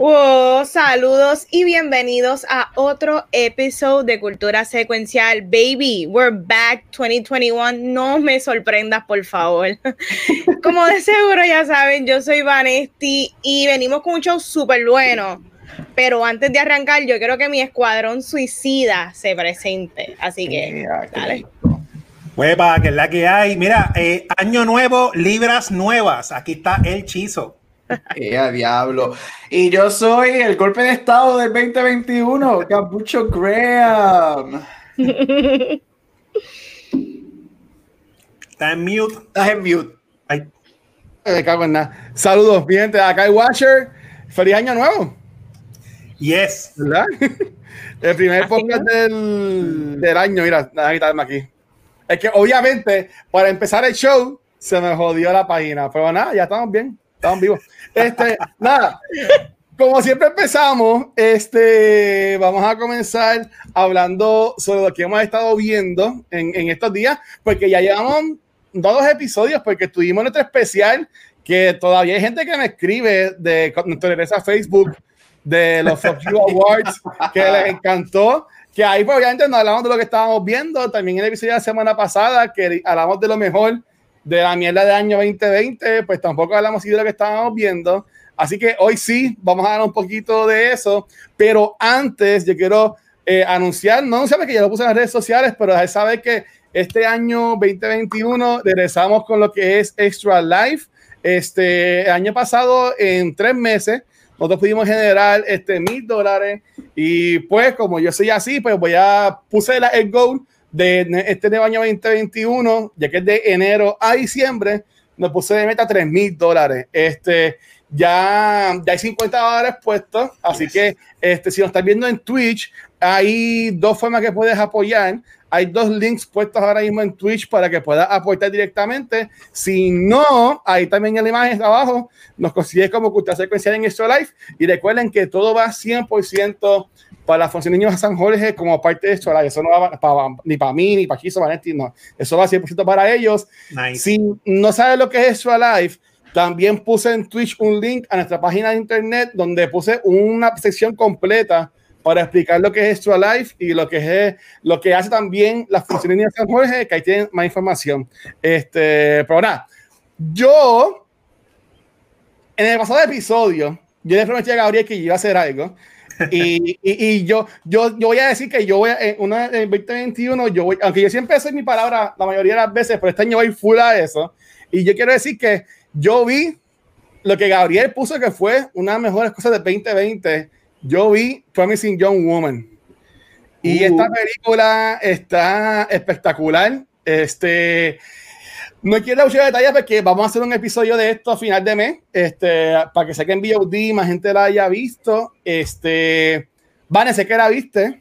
Wow, saludos y bienvenidos a otro episodio de Cultura Secuencial. Baby, we're back 2021. No me sorprendas, por favor. Como de seguro ya saben, yo soy Vanesti y venimos con un show súper bueno. Pero antes de arrancar, yo quiero que mi escuadrón suicida se presente. Así que, dale. Huepa, que es la que hay. Mira, eh, año nuevo, libras nuevas. Aquí está el chizo. ¡Qué diablo! Y yo soy el golpe de estado del 2021, Capucho Graham. Está en mute. Estás en mute. Ay. Me cago en nada. Saludos, bien, acá hay Watcher. Feliz año nuevo. Yes. ¿Verdad? El primer podcast del, del, año. Mira, nada, quitarme aquí. Es que obviamente, para empezar el show, se me jodió la página. Pero nada, ya estamos bien. Estamos vivos. Este, nada, como siempre empezamos, este, vamos a comenzar hablando sobre lo que hemos estado viendo en, en estos días, porque ya llevamos dos episodios, porque tuvimos nuestro especial, que todavía hay gente que me escribe de nuestra Facebook de los You Awards, que les encantó que ahí pues, obviamente nos hablamos de lo que estábamos viendo, también en el episodio de la semana pasada, que hablamos de lo mejor de la mierda del año 2020, pues tampoco hablamos de lo que estábamos viendo. Así que hoy sí, vamos a hablar un poquito de eso. Pero antes, yo quiero eh, anunciar, no anunciar que ya lo puse en las redes sociales, pero ya sabe que este año 2021 regresamos con lo que es Extra Life. Este año pasado, en tres meses, nosotros pudimos generar este mil dólares. Y pues, como yo soy así, pues voy a puse el goal de este nuevo año 2021, ya que es de enero a diciembre, nos puse de meta 3 mil dólares. Este, ya, ya hay 50 dólares puestos, así que este, si nos estás viendo en Twitch, hay dos formas que puedes apoyar. Hay dos links puestos ahora mismo en Twitch para que puedas aportar directamente. Si no, ahí también en la imagen de abajo nos consigues como cultura secuencial en Extra Life. Y recuerden que todo va 100% para la Función Niños de San Jorge como parte de Extra Life. Eso no va para, ni para mí, ni para Kiso, Vanetti, no. Eso va 100% para ellos. Nice. Si no sabes lo que es Extra Life, también puse en Twitch un link a nuestra página de internet donde puse una sección completa para explicar lo que es Extra Life y lo que es lo que hace también la función de San Jorge, que ahí tienen más información. Este, pero nada, yo en el pasado episodio, yo le prometí a Gabriel que iba a hacer algo. Y, y, y yo, yo, yo voy a decir que yo voy a, en, una, en 2021, yo voy, aunque yo siempre soy mi palabra la mayoría de las veces, pero este año voy full a eso. Y yo quiero decir que yo vi lo que Gabriel puso que fue una de las mejores cosas de 2020 yo vi Promising Young Woman. Y Uh. esta película está espectacular. Este, no quiero dar muchos detalles porque vamos a hacer un episodio de esto a final de mes, este, para que sé que en VOD más gente la haya visto. Este, Vane, sé que la viste.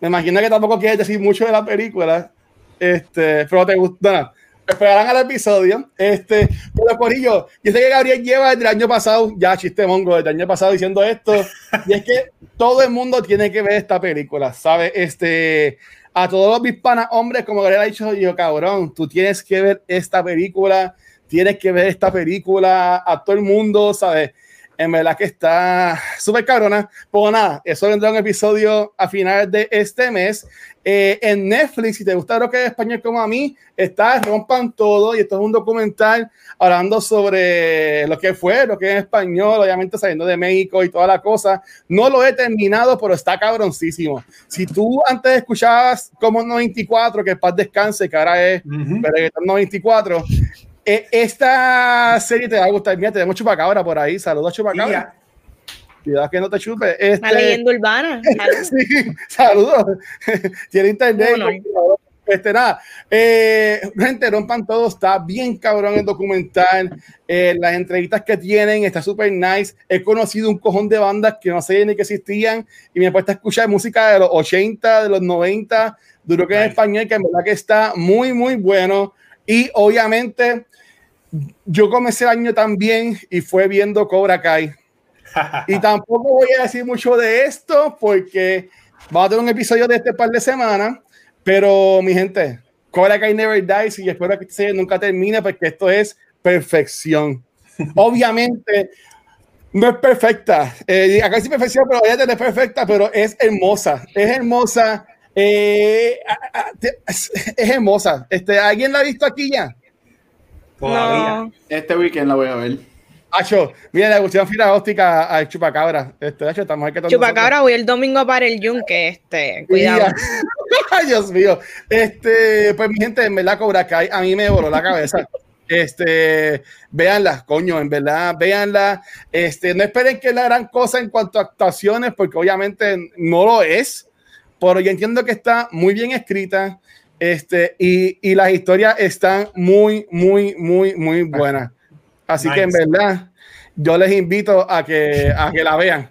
Me imagino que tampoco quieres decir mucho de la película. Este, pero te gustó. No, esperarán al episodio. Este, pero por ello, yo sé que Gabriel lleva desde el año pasado, ya chiste mongo, desde el año pasado diciendo esto, y es que todo el mundo tiene que ver esta película, ¿sabes? Este, a todos los hispanos hombres, como Gabriel ha dicho, yo, cabrón, tú tienes que ver esta película, tienes que ver esta película a todo el mundo, ¿sabes? En verdad que está súper cabrona. Pues nada, eso vendrá un episodio a finales de este mes. Eh, en Netflix, si te gusta lo que es español como a mí, está Rompan Todo y esto es un documental hablando sobre lo que fue, lo que es español, obviamente saliendo de México y toda la cosa. No lo he terminado, pero está cabroncísimo. Si tú antes escuchabas como 94, que paz descanse, que ahora es Ujú. Reggaetón 94, eh, esta serie te va a gustar. Mira, tenemos chupacabra por ahí. Saludos, chupacabra. Ya. Cuidado que no te chupe. Este, Una leyenda urbana. Sí, saludos. Tiene internet. No, Este, nada, eh, gente, rompan todo, está bien cabrón el documental, eh, las entrevistas que tienen, está súper nice, he conocido un cojón de bandas que no sé ni que existían y me he puesto a escuchar música de los 80, de los 90, duro que en español, que en verdad que está muy, muy bueno y obviamente yo comencé el año también y fue viendo Cobra Kai. y tampoco voy a decir mucho de esto porque vamos a tener un episodio de este par de semanas, pero mi gente, Cobra Kai Never Dies y espero que esta serie nunca termine porque esto es perfección. Obviamente no es perfecta, eh, acá sí perfección, pero ella no es perfecta, pero es hermosa, es hermosa, eh, es, hermosa. Este, ¿Alguien la ha visto aquí ya? Todavía. Este weekend la voy a ver. Acho, mira, la cuestión fila óptica a Chupacabra. Este, Acho, estamos aquí Chupacabra, voy el domingo para el yunque, este, cuidado. Ay, Dios mío. Este, pues mi gente, en verdad, Cobra Kai, a mí me voló la cabeza. Este, véanla, coño, en verdad, véanla. Este, no esperen que es la gran cosa en cuanto a actuaciones, porque obviamente no lo es, pero yo entiendo que está muy bien escrita. Este, y, y las historias están muy, muy, muy, muy buenas. Así que en verdad, yo les invito a que, a que la vean.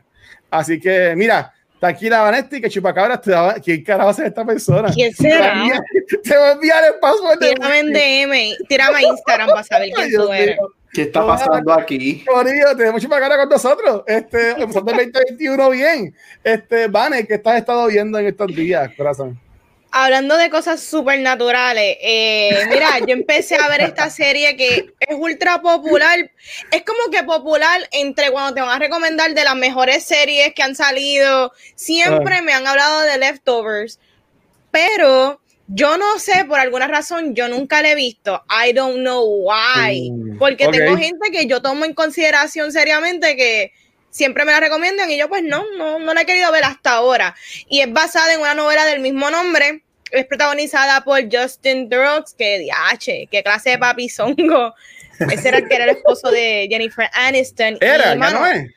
Así que, mira, tranquila, Vanetti, que chupacabra, ¿quién carajo es esta persona? ¿Quién será? Te voy a enviar el password. Tírame en DM, tírame a Instagram para saber quién tú eres. ¿Qué está pasando aquí? Corillo, tenemos chupacabra con nosotros. Este, empezando el 2021 bien. Este, Vane, ¿qué estás estado viendo en estos días, corazón? Hablando de cosas supernaturales, eh, mira, yo empecé a ver esta serie que es ultra popular. Es como que popular entre cuando te van a recomendar de las mejores series que han salido. Siempre me han hablado de Leftovers, pero yo no sé, por alguna razón, yo nunca la he visto. I don't know why. Mm, Porque tengo gente que yo tomo en consideración seriamente que siempre me la recomiendan y yo pues no, no, no la he querido ver hasta ahora. Y es basada en una novela del mismo nombre es protagonizada por Justin Drugs, que DH, qué clase de papizongo. Ese era el que era el esposo de Jennifer Aniston. Era, ya no es.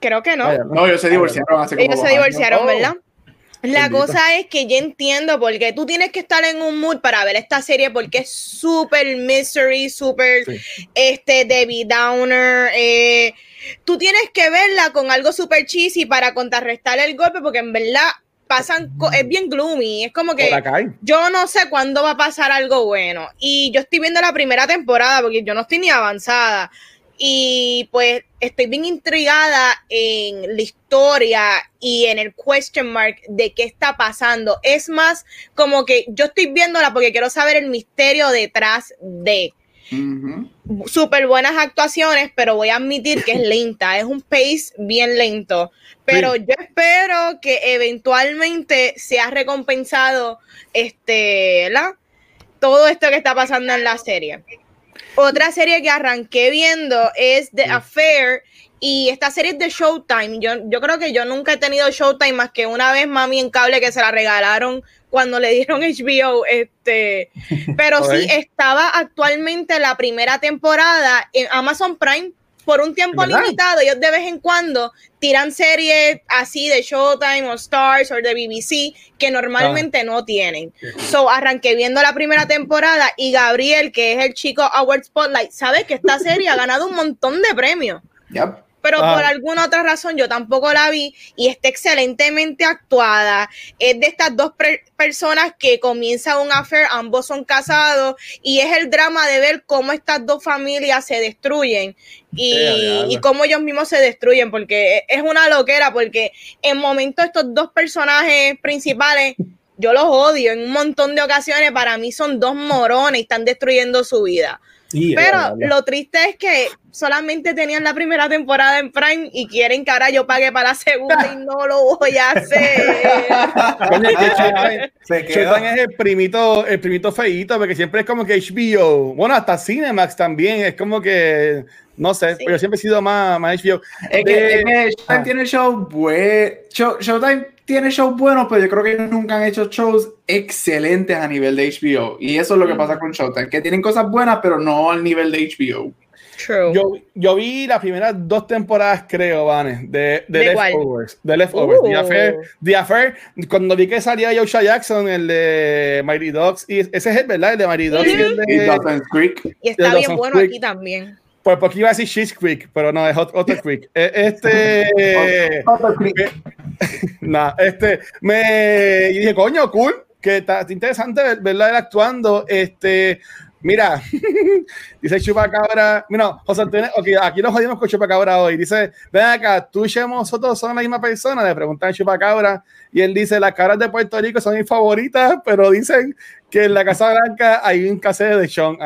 Creo que no. No, ellos se divorciaron hace como Ellos se divorciaron, ¿verdad? La cosa es que yo entiendo porque tú tienes que estar en un mood para ver esta serie porque es súper mystery, súper este Debbie Downer. Eh, tú tienes que verla con algo súper cheesy para contrarrestar el golpe porque en verdad pasan, es bien gloomy, es como que yo no sé cuándo va a pasar algo bueno. Y yo estoy viendo la primera temporada porque yo no estoy ni avanzada. Y pues estoy bien intrigada en la historia y en el question mark de qué está pasando. Es más como que yo estoy viéndola porque quiero saber el misterio detrás de. Súper buenas actuaciones, pero voy a admitir que es lenta, es un pace bien lento. Pero yo espero que eventualmente sea recompensado este, ¿la? todo esto que está pasando en la serie. Otra serie que arranqué viendo es The Affair y esta serie es de Showtime. Yo, yo creo que yo nunca he tenido Showtime más que una vez mami en cable que se la regalaron cuando le dieron HBO. Este, pero sí, estaba actualmente la primera temporada en Amazon Prime por un tiempo limitado. Ellos de vez en cuando tiran series así de Showtime o Stars o de BBC que normalmente ah. no tienen. So arranqué viendo la primera temporada y Gabriel, que es el chico Award Spotlight, sabe que esta serie ha ganado un montón de premios pero ah. por alguna otra razón yo tampoco la vi y está excelentemente actuada. Es de estas dos personas que comienza un affair, ambos son casados y es el drama de ver cómo estas dos familias se destruyen y, y cómo ellos mismos se destruyen, porque es una loquera, porque en momentos estos dos personajes principales yo los odio en un montón de ocasiones, para mí son dos morones y están destruyendo su vida. Pero lo triste es que solamente tenían la primera temporada en Prime y quieren que ahora yo pague para la segunda y no lo voy a hacer. Showtime es el primito, el primito feíto, porque siempre es como que HBO, bueno, hasta Cinemax también, es como que, no sé, pero yo siempre he sido más, más HBO. Es que, es que Showtime tiene show, Showtime tiene shows buenos, pero yo creo que nunca han hecho shows excelentes a nivel de HBO. Y eso es lo que pasa con Showtime, que tienen cosas buenas, pero no al nivel de HBO. True. Yo, yo vi las primeras dos temporadas, creo, Vane, de, de, Leftovers. De Leftovers. The, Affair, The, Affair, Cuando vi que salía Joshua Jackson, el de Mighty Dogs, y ese es el, ¿verdad? El de Mighty Dogs. y, el de, Creek. y está bien bueno aquí también. Pues porque iba a decir She's Creek, pero no, es Otter Creek. Eh, este. Otter Creek. nah, este. Me dije, coño, cool, que está interesante verla actuando. Este. Mira, dice Chupacabra. Mira, José Antonio, okay, aquí nos jodimos con Chupacabra hoy. Dice, ven acá, tú y nosotros son la misma persona. Le preguntan a Chupacabra y él dice, las caras de Puerto Rico son mis favoritas, pero dicen que en la Casa Blanca hay un casero de Sean.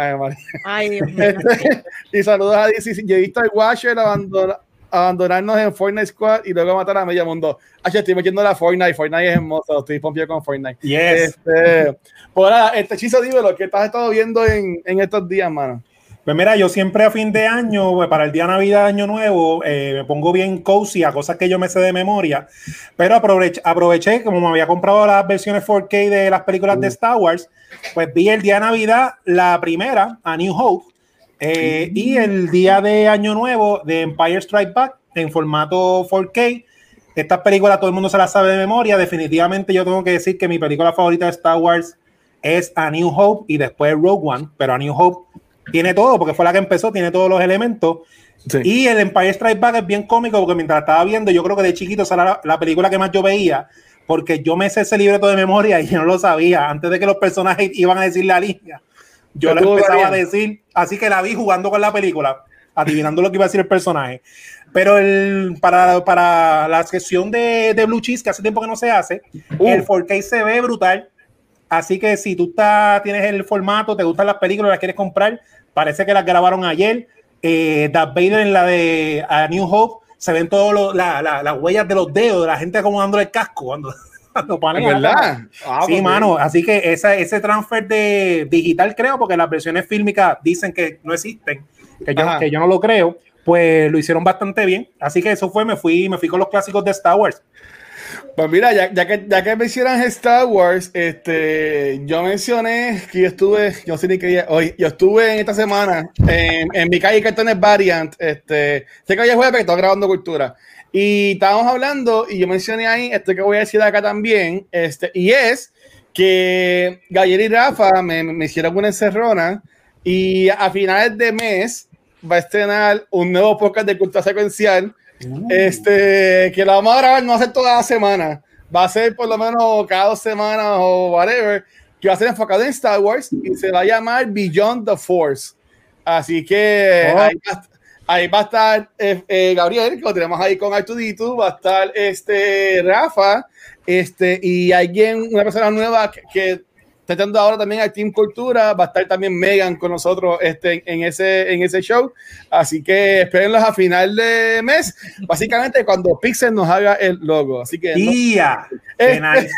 Ay, Dios mío. Y saludos a DC. Yo he visto al Washer abandonar abandonarnos en Fortnite Squad y luego matar a medio mundo. Ah, estoy metiendo la Fortnite. Fortnite es hermoso. Estoy pompido con Fortnite. Yes. Este, pues nada, este hechizo, lo que estás estado viendo en, en, estos días, mano? Pues mira, yo siempre a fin de año, pues, para el día de Navidad, Año Nuevo, eh, me pongo bien cozy a cosas que yo me sé de memoria, pero aproveché, aproveché como me había comprado las versiones 4K de las películas de Star Wars, pues vi el día de Navidad, la primera, a New Hope, eh, y el día de Año Nuevo de Empire Strike Back en formato 4K. Estas películas todo el mundo se las sabe de memoria. Definitivamente yo tengo que decir que mi película favorita de Star Wars es A New Hope y después Rogue One, pero A New Hope tiene todo porque fue la que empezó, tiene todos los elementos. Y el Empire Strike Back es bien cómico porque mientras estaba viendo, yo creo que de chiquito esa era la, película que más yo veía porque yo me sé ese libreto de memoria y yo no lo sabía antes de que los personajes iban a decir la línea. Yo lo empezaba a decir, así que la vi jugando con la película, adivinando lo que iba a decir el personaje. Pero el, para, para la sesión de, de, Blue Cheese, que hace tiempo que no se hace, uh. el 4K se ve brutal. Así que si tú está, tienes el formato, te gustan las películas, las quieres comprar, parece que las grabaron ayer. Eh, Darth Vader en la de A New Hope, se ven todas las huellas de los dedos de la gente acomodando el casco cuando, ¿Verdad? Ah, sí, mano. Así que esa, ese transfer de digital creo, porque las versiones fílmicas dicen que no existen, que yo, que yo no lo creo pues lo hicieron bastante bien. Así que eso fue, me fui, me fui con los clásicos de Star Wars. Pues mira, ya, ya, que, ya que mencionas Star Wars, este, yo mencioné que yo estuve, yo sé ni qué día, hoy, yo estuve en esta semana en, en mi calle Cartones Variant, este, sé que hoy es jueves, estoy grabando cultura, y estábamos hablando, y yo mencioné ahí, esto que voy a decir acá también, este, y es que Gabriel y Rafa me, me hicieron una encerrona, y a finales de mes, va a estrenar un nuevo podcast de cultura secuencial. Uh. Este, que lo vamos a grabar, no va a ser toda la semana, va a ser por lo menos cada dos semanas o whatever, que va a ser enfocado en Star Wars y se va a llamar Beyond the Force. Así que oh. ahí, va, a estar eh, eh, Gabriel, que lo tenemos ahí con Artudito, va a estar este Rafa, este, y alguien, una persona nueva que tratando ahora también al Team Cultura, va a estar también Megan con nosotros este, en, ese, en ese show, así que espérenlos a final de mes, básicamente cuando Pixel nos haga el logo, así que... ¡Tía! Este, nice.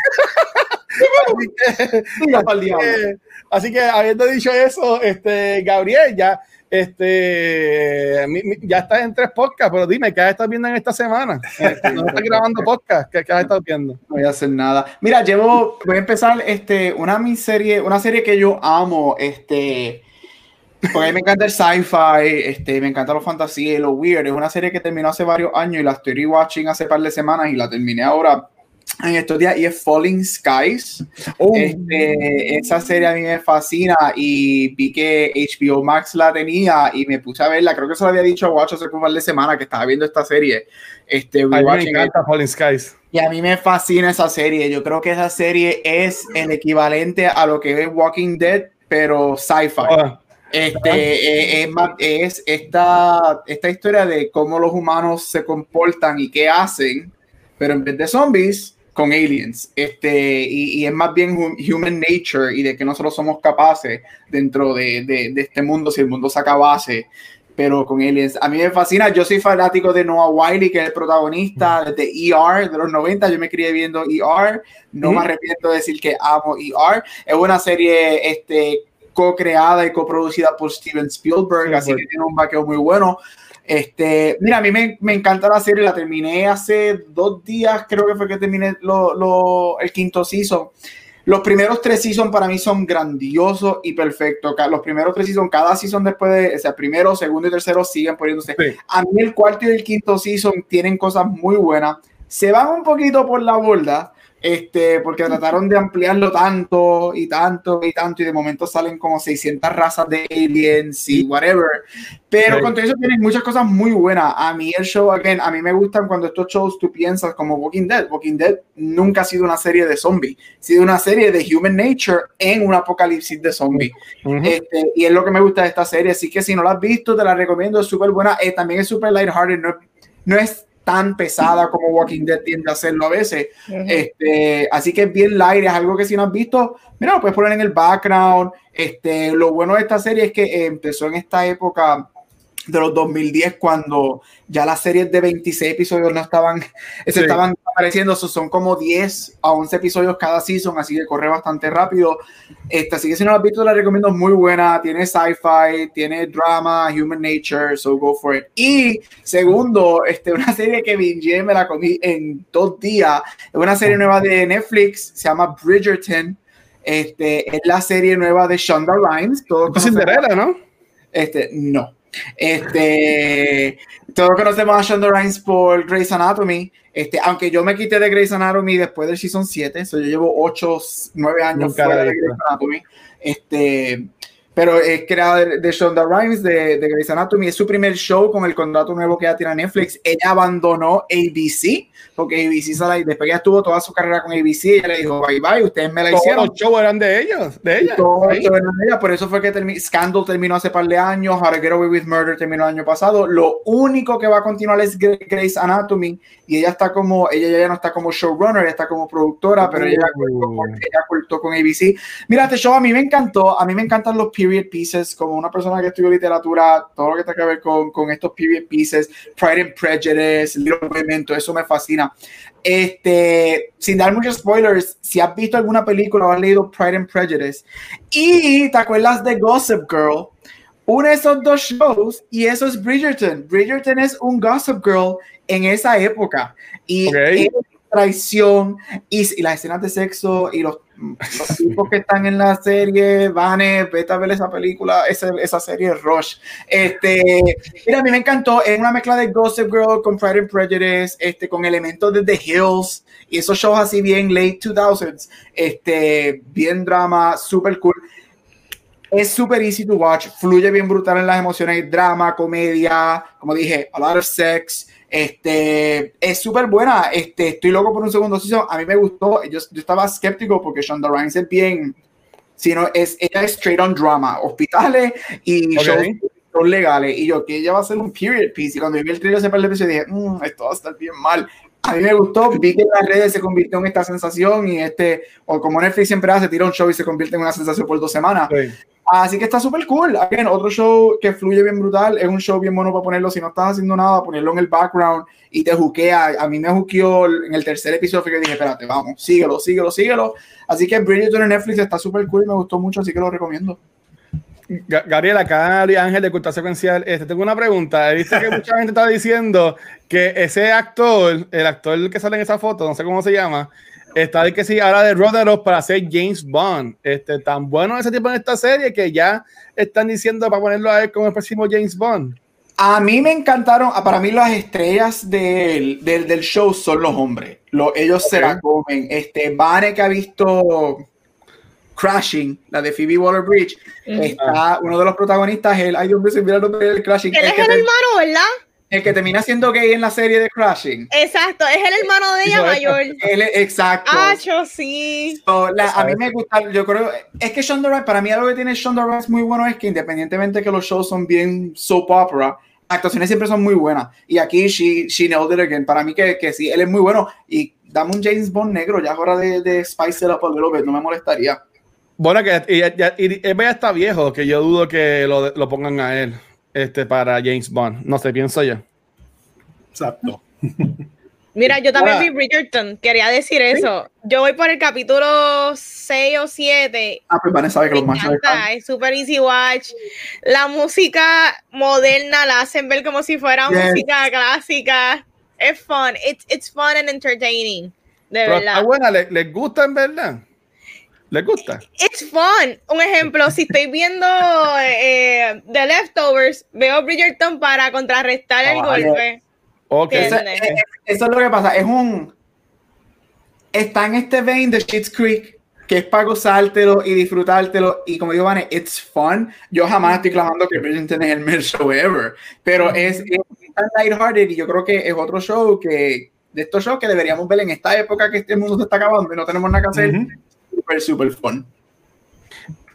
así, que, así que habiendo dicho eso, este, Gabriel, ya este, ya estás en tres podcasts, pero dime, ¿qué has estado viendo en esta semana? No estás grabando podcast, ¿qué, has estado viendo? No voy a hacer nada. Mira, llevo, voy a empezar este, una serie, una serie que yo amo, este, porque a mí me encanta el sci-fi, este, me encanta los fantasía y lo weird. Es una serie que terminó hace varios años y la estoy rewatching hace par de semanas y la terminé ahora en estos días y es Falling Skies. Oh. Este, esa serie a mí me fascina y vi que HBO Max la tenía y me puse a verla. Creo que se lo había dicho a Watch hace un par de semanas que estaba viendo esta serie. Este, a mí me encanta Falling Skies. Y a mí me fascina esa serie. Yo creo que esa serie es el equivalente a lo que es Walking Dead, pero sci-fi. Ah. Este, es, es esta, esta historia de cómo los humanos se comportan y qué hacen, pero en vez de zombies, con aliens. Este, y, es más bien human nature y de que nosotros somos capaces dentro de, de, este mundo, si el mundo se acabase, pero con aliens. A mí me fascina, yo soy fanático de Noah Wiley, que es el protagonista de ER de los 90, yo me crié viendo ER, no me arrepiento de decir que amo ER. Es una serie este, co-creada y coproducida por Steven Spielberg, así que tiene un vaqueo muy bueno. Este, mira, a mí me, me, encanta la serie, la terminé hace dos días, creo que fue que terminé lo, lo, el quinto season. Los primeros tres seasons para mí son grandiosos y perfectos. Los primeros tres seasons, cada season después de, o sea, primero, segundo y tercero siguen poniéndose. A mí el cuarto y el quinto season tienen cosas muy buenas. Se van un poquito por la borda, este, porque trataron de ampliarlo tanto y tanto y tanto, y de momento salen como 600 razas de aliens y whatever. Pero sí. con todo eso tienen muchas cosas muy buenas. A mí el show, again, a mí me gustan cuando estos shows tú piensas como Walking Dead. Walking Dead nunca ha sido una serie de zombies, ha sido una serie de human nature en un apocalipsis de zombies. Uh -huh. este, y es lo que me gusta de esta serie. Así que si no la has visto, te la recomiendo, es súper buena. Eh, también es súper lighthearted, no, no es tan pesada como Walking Dead tiende a hacerlo a veces. Uh -huh. este, así que es bien light, es algo que si no has visto, mira, lo puedes poner en el background. Este, lo bueno de esta serie es que empezó en esta época de los 2010 cuando ya las series de 26 episodios no estaban, sí. se estaban apareciendo, son como 10 a 11 episodios cada season, así que corre bastante rápido. Este, así que si no la has visto, la recomiendo, es muy buena, tiene sci-fi, tiene drama, human nature, so go for it. Y segundo, este, una serie que binge me la comí en dos días, es una serie nueva de Netflix, se llama Bridgerton, este, es la serie nueva de Shonda Rhimes. Todo Cinderella, ¿no? Este, no. Este, todos conocemos a Shonda Rhimes por Grey's Anatomy. Este, aunque yo me quité de Grey's Anatomy después del season 7, so yo llevo 8, 9 años fuera de Grey's Anatomy. Este, pero es creada de, Shonda Rhimes de, de Grey's Anatomy. Es su primer show con el contrato nuevo que ya tiene Netflix. Ella abandonó ABC porque ABC sale, después que ella estuvo toda su carrera con ABC, ella le dijo bye bye, ustedes me la Todos hicieron. los shows eran de ellos, de ella. Todos los shows eran de ella, por eso fue que termi Scandal terminó hace par de años, How to Get Away with Murder terminó el año pasado. Lo único que va a continuar es Grey's Anatomy y ella está como, ella ya no está como showrunner, ella está como productora, pero ella, uh. ella cortó con ABC. Mira, este show a mí me encantó, a mí me encantan los period pieces, como una persona que estudió literatura, todo lo que tiene que ver con, con estos period pieces, Pride and Prejudice, Little Women, todo eso me fascina. Este, sin dar muchos spoilers, si has visto alguna película o has leído Pride and Prejudice y te acuerdas de Gossip Girl, une esos dos shows y eso es Bridgerton. Bridgerton es un Gossip Girl en esa época y okay. es traición y, y, las escenas de sexo y los, tipos que están en la serie, Vane, vete a ver esa película, esa, esa serie Rush. Este, mira, a mí me encantó, es una mezcla de Gossip Girl con Pride and Prejudice, este, con elementos de The Hills y esos shows así bien late 2000s, este, bien drama, super cool. Es super easy to watch, fluye bien brutal en las emociones, drama, comedia, como dije, a lot of sex, este, es súper buena. Este, estoy loco por un segundo season. A mí me gustó. Yo, yo estaba escéptico porque Shonda Rhimes es bien, sino es ella es straight on drama, hospitales y okay. shows legales. Y yo que ella va a ser un period piece. Y cuando vi el trailer ese par de episodios dije, mmm, esto va a estar bien mal. A mí me gustó, vi que en las redes se convirtió en esta sensación y este, o como Netflix siempre hace, tira un show y se convierte en una sensación por dos semanas. Sí. Así que está súper cool. Again, otro show que fluye bien brutal. Es un show bien bueno para ponerlo. Si no estás haciendo nada, ponerlo en el background y te juquea. A mí me juqueó en el tercer episodio. Que dije, espérate, vamos, síguelo, síguelo, síguelo. Así que Bridgerton en Netflix está súper cool y me gustó mucho. Así que lo recomiendo. Gabriela, acá Ángel de Cultura Secuencial, este, tengo una pregunta. He visto que mucha gente está diciendo que ese actor, el actor que sale en esa foto, no sé cómo se llama, está de que sí, ahora de Roderick para hacer James Bond. Este, tan bueno ese tipo en esta serie que ya están diciendo para ponerlo a él como el próximo James Bond. A mí me encantaron, para mí las estrellas del, del, del show son los hombres. Lo, ellos okay. se la comen. Este, Vane que ha visto Crashing, la de Phoebe Waller-Bridge, mm -hmm. está uno de los protagonistas, el, ay Dios mío, se mira el nombre del Crashing. Él el es el hermano, ¿verdad? El que termina siendo gay en la serie de Crashing. Exacto, es el hermano de ella mayor. Él, exacto. Ah, yo sí. So, la, a mí me gusta, yo creo, es que Shonda Rhimes, para mí algo que tiene Shonda Rhimes muy bueno es que independientemente de que los shows son bien soap opera, actuaciones siempre son muy buenas. Y aquí she, she nailed it again. Para mí que, que sí, él es muy bueno. Y dame un James Bond negro, ya es hora de, de spice it up a little bit, no me molestaría. Bueno, que y, ya, y, y, ya está viejo, que yo dudo que lo, lo pongan a él este, para James Bond. No sé, pienso yo. Exacto. Mira, yo también vi Bridgerton, quería decir eso. Yo voy por el capítulo 6 o 7. Ah, pues Vanessa sabe que los machos Es super easy watch. La música moderna la hacen ver como si fuera yes. música clásica. Es fun. It's, it's fun and entertaining. De Pero verdad. Está buena, ¿les, ¿les gusta en verdad? ¿Les gusta? It's fun. Un ejemplo, si estoy viendo eh, The Leftovers, veo Bridgerton para contrarrestar oh, el golpe. Okay. Eso, eso, es lo que pasa. Es un. está en este vein de Shit's Creek, que es para gozártelo y disfrutártelo. Y como digo, Vane, it's fun. Yo jamás estoy clamando que Bridgerton es el mejor show ever, pero es, es tan lighthearted y yo creo que es otro show que, de estos shows que deberíamos ver en esta época que este mundo se está acabando y no tenemos nada que hacer. Super, super fun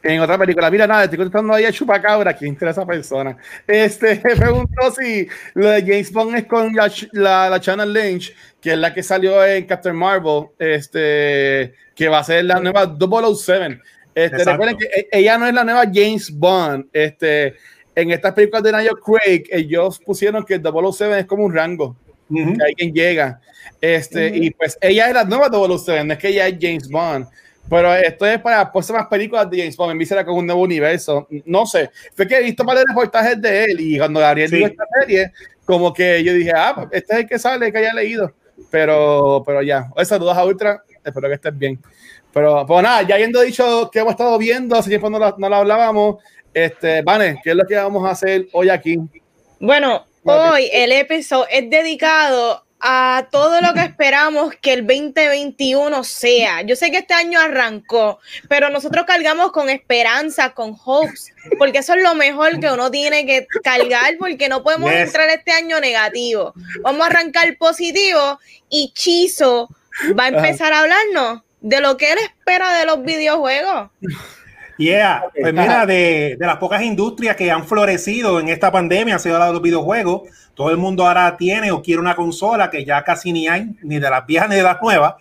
en otra película. Mira, nada, estoy contestando ahí a Chupacabra, ¿quién interesa esa persona? Este, me preguntó si lo de James Bond es con la, la, la, Channel Lynch, que es la que salió en Captain Marvel, este, que va a ser la nueva 007. Este, recuerden que e, ella no es la nueva James Bond. Este, en estas películas de Nigel Craig, ellos pusieron que el 007 es como un rango, que alguien llega. Este, Y pues ella es la nueva 007, no es que ella es James Bond. Pero esto es para próximas películas de James Bond. Me será con un nuevo universo. No sé. Fue que he visto varios reportajes de él y cuando Gabriel sí. esta serie, como que yo dije, ah, pues, este es el que sale, que haya leído. Pero, pero ya. Saludos a Ultra. Espero que estés bien. Pero, pues nada, ya habiendo dicho que hemos estado viendo, hace tiempo no lo, no lo hablábamos. Este, Vane, ¿qué es lo que vamos a hacer hoy aquí? Bueno, hoy el episodio es dedicado a todo lo que esperamos que el 2021 sea. Yo sé que este año arrancó, pero nosotros cargamos con esperanza, con hopes, porque eso es lo mejor que uno tiene que cargar, porque no podemos yes. entrar este año negativo. Vamos a arrancar positivo y Chizo va a empezar a hablarnos de lo que él espera de los videojuegos. Yeah, pues mira, de, de las pocas industrias que han florecido en esta pandemia, ha sido la de los videojuegos todo el mundo ahora tiene o quiere una consola que ya casi ni hay, ni de las viejas ni de las nuevas.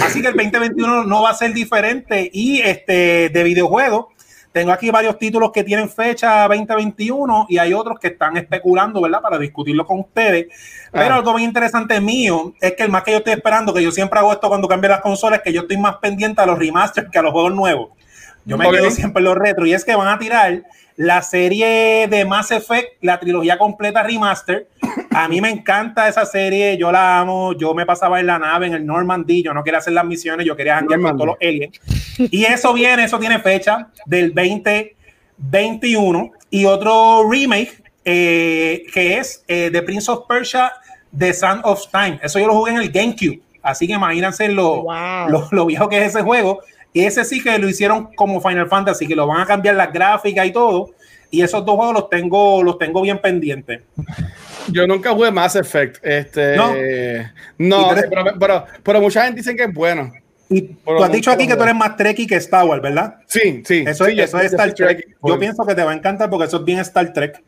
Así que el 2021 no va a ser diferente. Y este de videojuegos, tengo aquí varios títulos que tienen fecha 2021 y hay otros que están especulando, ¿verdad? Para discutirlo con ustedes. Pero ah. algo muy interesante mío es que el más que yo estoy esperando, que yo siempre hago esto cuando cambio las consolas, es que yo estoy más pendiente a los remasters que a los juegos nuevos. Yo me okay. quedo siempre en los retro y es que van a tirar la serie de Mass Effect, la trilogía completa remaster. A mí me encanta esa serie, yo la amo. Yo me pasaba en la nave en el Normandy, yo no quería hacer las misiones, yo quería janguear con todos los aliens. Y eso viene, eso tiene fecha del 2021 y otro remake eh, que es eh, The Prince of Persia, The Sun of Time. Eso yo lo jugué en el GameCube. Así que imagínense lo, wow. lo, lo viejo que es ese juego. Ese sí que lo hicieron como Final Fantasy, que lo van a cambiar las gráficas y todo. Y esos dos juegos los tengo, los tengo bien pendientes. Yo nunca jugué Mass Effect. Este, no, no pero, pero, pero, mucha gente dice que es bueno. Y tú has dicho aquí que tú eres más Trekkie que Star Wars, ¿verdad? Sí, sí. Eso, sí, eso es Star Trek. Trek. Yo pienso que te va a encantar porque eso es bien Star Trek.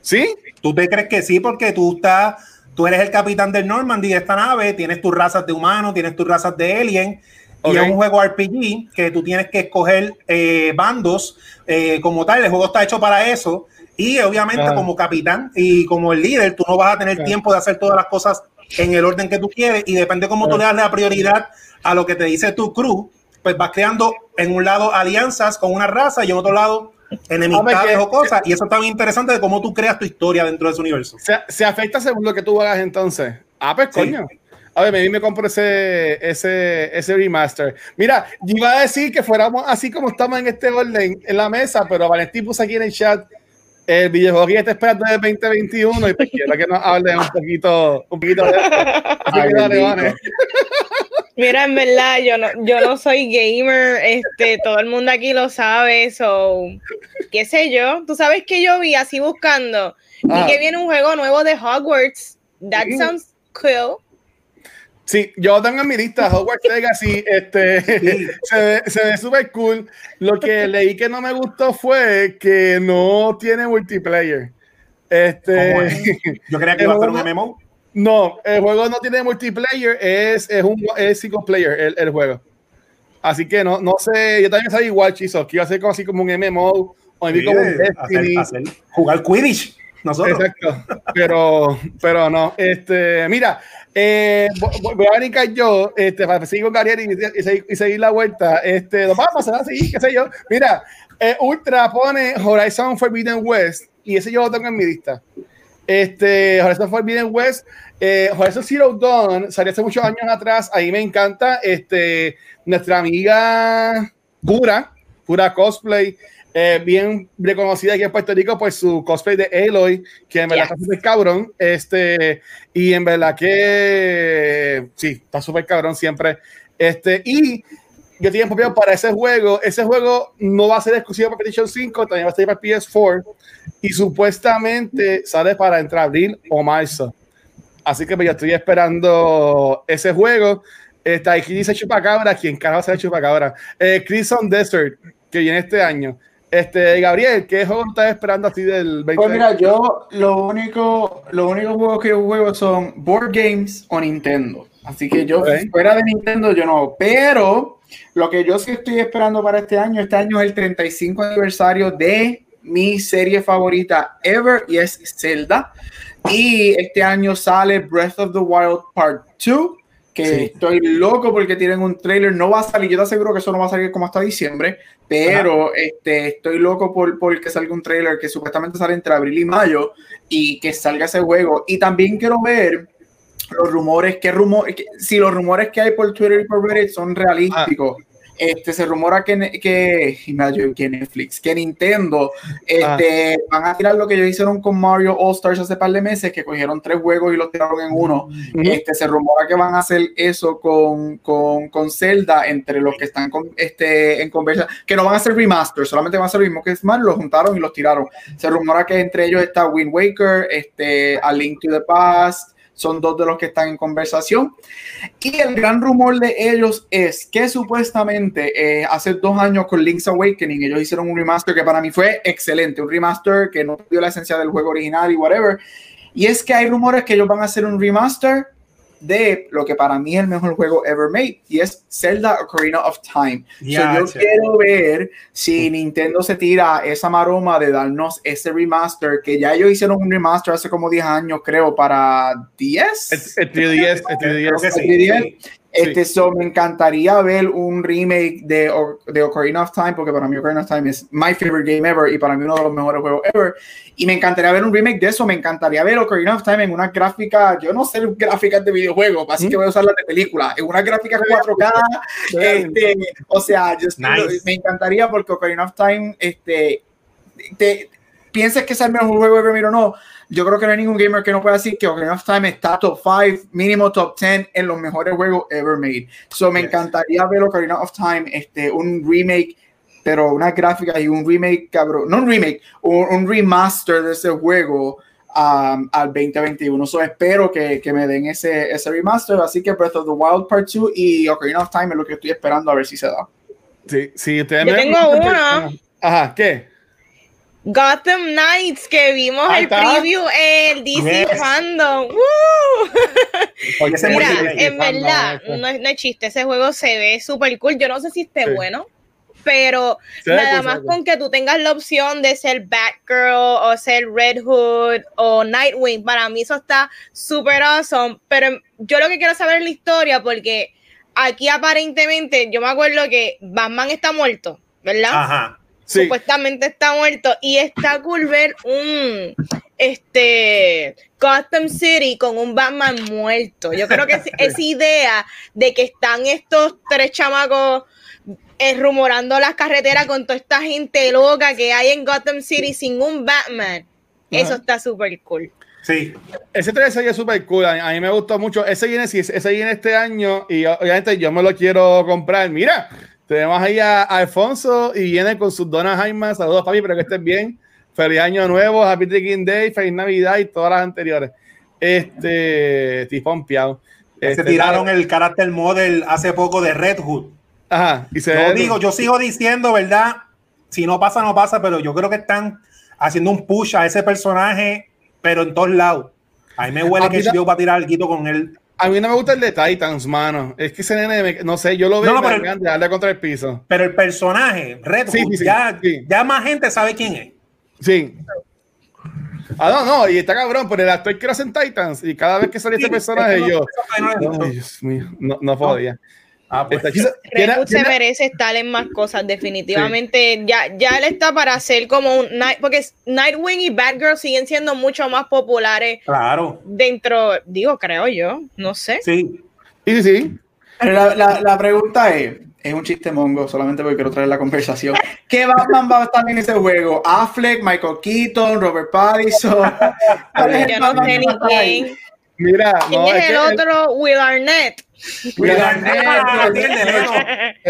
¿Sí? ¿Tú te crees que sí? Porque tú estás, tú eres el capitán del Normandy de esta nave, tienes tus razas de humanos, tienes tus razas de alien Okay. Y es un juego RPG que tú tienes que escoger eh, bandos eh, como tal. El juego está hecho para eso. Y obviamente, como capitán y como el líder, tú no vas a tener tiempo de hacer todas las cosas en el orden que tú quieres. Y depende cómo tú le das la prioridad a lo que te dice tu crew, pues vas creando en un lado alianzas con una raza y en otro lado enemistades o cosas. Y eso está bien interesante de cómo tú creas tu historia dentro de ese universo. Se, se afecta según lo que tú hagas entonces. Ah, pues coño. A ver, me, me compro ese, ese, ese remaster. Mira, yo iba a decir que fuéramos así como estamos en este orden en la mesa, pero Valentín puso aquí en el chat el videojuego que está esperando desde 2021 y pues quiero que nos hable un poquito, un poquito de Así que dale, vale. Mira, en verdad, yo no, yo no soy gamer, este, todo el mundo aquí lo sabe, so, qué sé yo, tú sabes que yo vi así buscando, ah. y que viene un juego nuevo de Hogwarts, that sounds cool. Sí, yo tengo en mi lista Hogwarts Legacy, este, sí. se ve, se ve súper cool. Lo que leí que no me gustó fue que no tiene multiplayer. Este, yo creía que iba a ser un MMO. No, el juego no tiene multiplayer, es, es un es single player el, el juego. Así que no, no sé, yo también sabía igual, Chiso, que iba a ser como así como un MMO o sí, como un Destiny. Hacer, hacer, jugar Quidditch. Nosotros. Exacto, pero, pero no. Este, mira, eh, voy a brincar yo este, para seguir con Gabriel y, y, seguir, y, seguir, la vuelta. Este, vamos a así, qué sé yo. Mira, eh, Ultra pone Horizon Forbidden West y ese yo lo tengo en mi lista. Este, Horizon Forbidden West, eh, Horizon Zero Dawn salió hace muchos años atrás. Ahí me encanta. Este, nuestra amiga Pura, Pura Cosplay eh, bien reconocida aquí en Puerto Rico por su cosplay de Aloy, que en verdad yeah. está súper cabrón. Este, y en verdad que sí, está súper cabrón siempre. Este, y yo tenía propio para ese juego. Ese juego no va a ser exclusivo para PlayStation 5, también va a ser para PS4 y supuestamente sale para entre abril o marzo. Así que pues, yo estoy esperando ese juego. Está aquí dice Chupacabra, ¿quién carajo será Chupacabra? Eh, Crimson Desert, que viene este año. Este, Gabriel, ¿qué juego estás esperando así del 20? Pues mira, yo lo único, los únicos juegos que yo juego son board games o Nintendo. Así que yo fuera de Nintendo yo no, pero lo que yo sí estoy esperando para este año, este año es el 35 aniversario de mi serie favorita ever y es Zelda. Y este año sale Breath of the Wild Part 2, que estoy loco porque tienen un trailer. No va a salir, yo te aseguro que eso no va a salir como hasta diciembre, pero este, estoy loco por, por que salga un trailer que supuestamente sale entre abril y mayo y que salga ese juego. Y también quiero ver los rumores, qué rumor, si los rumores que hay por Twitter y por Reddit son realísticos. Ah. Este, se rumora que, que, que Netflix, que Nintendo este, ah. van a tirar lo que ellos hicieron con Mario All Stars hace par de meses, que cogieron tres juegos y los tiraron en uno. este, se rumora que van a hacer eso con, con, con Zelda entre los que están con, este, en conversa, que no van a ser remaster, solamente van a ser lo mismo que Smart, los juntaron y los tiraron. Se rumora que entre ellos está Wind Waker, este, A Link to the Past, son dos de los que están en conversación. Y el gran rumor de ellos es que supuestamente eh, hace dos años con Link's Awakening ellos hicieron un remaster que para mí fue excelente, un remaster que no dio la esencia del juego original y whatever. Y es que hay rumores que ellos van a hacer un remaster de lo que para mí es el mejor juego ever made y es Zelda Ocarina of Time. yo quiero ver si Nintendo se tira esa maroma de darnos ese remaster que ya ellos hicieron un remaster hace como 10 años creo para 10. El, 10, el este, so, me encantaría ver un remake de, de Ocarina of Time, porque para mí Ocarina of Time es my favorite game ever y para mí uno de los mejores juegos ever. Y me encantaría ver un remake de eso. Me encantaría ver Ocarina of Time en una gráfica, yo no sé gráficas de videojuego, así que voy a usar las de película, en una gráfica 4K. Este, o sea, me encantaría porque Ocarina of Time, este, te, pienses que es el mejor juego ever o no yo creo que no hay ningún gamer que no pueda decir que Ocarina of Time está top 5, mínimo top 10 en los mejores juegos ever made. So me encantaría ver Ocarina of Time, este, un remake, pero una gráfica y un remake, cabrón, no un remake, un, remaster de ese juego um, al 2021. So espero que, que, me den ese, ese remaster. Así que Breath of the Wild Part 2 y Ocarina of Time es lo que estoy esperando a ver si se da. Sí, sí, Yo tengo una. Ajá, ¿qué? Gotham Knights, que vimos el preview el DC Fandom. Mira, en verdad, no es, no es, chiste, ese juego se ve súper cool. Yo no sé si esté bueno, pero nada más con que tú tengas la opción de ser Batgirl o ser Red Hood o Nightwing, para mí eso está súper awesome. Pero yo lo que quiero saber es la historia, porque aquí aparentemente, yo me acuerdo que Batman está muerto, ¿verdad? Ajá supuestamente está muerto y está cool ver un este Gotham City con un Batman muerto. Yo creo que esa idea de que están estos tres chamacos eh, rumorando las carreteras con toda esta gente loca que hay en Gotham City sin un Batman, eso está súper cool. Sí. Ese 3 es súper cool. A mí me gustó mucho. Ese viene, ese viene este año y obviamente yo me lo quiero comprar. Mira, tenemos ahí a, Alfonso y viene con sus donas Jaime. Saludos, para mí, pero que estén bien. Feliz Año Nuevo, Happy Drinking Day, Feliz Navidad y todas las anteriores. Este, Tifón Piao. se este, tiraron el carácter model hace poco de Red Hood. Ajá. Y se yo digo, yo sigo diciendo, ¿verdad? Si no pasa, no pasa, pero yo creo que están haciendo un push a ese personaje, pero en todos lados. A mí me huele que va a tirar el con él a mí no me gusta el de Titans, mano. Es que ese nene, no sé, yo lo veo no, pero, darle contra el piso. Pero el personaje, Red sí, ya, ya, más gente sabe quién es. Sí. Ah, no, no, y está cabrón, pero el actor que lo hace en Titans, y cada vez que sale este personaje, yo. Ay, Dios mío, no, no podía. Ah, pues. se merece estar en más cosas, definitivamente. Ya, ya él está para ser como un Night, porque Nightwing y Batgirl siguen siendo mucho más populares. Claro. Dentro, digo, creo yo, no sé. Sí. Sí, sí. La, la, la pregunta es, es un chiste mongo, solamente porque quiero traer la conversación. ¿Qué Batman va a estar en ese juego? Affleck, Michael Keaton, Robert Pattinson. yo no sé ni quién. Mira, ¿Quién no, es, es el que- otro? Will Arnett. De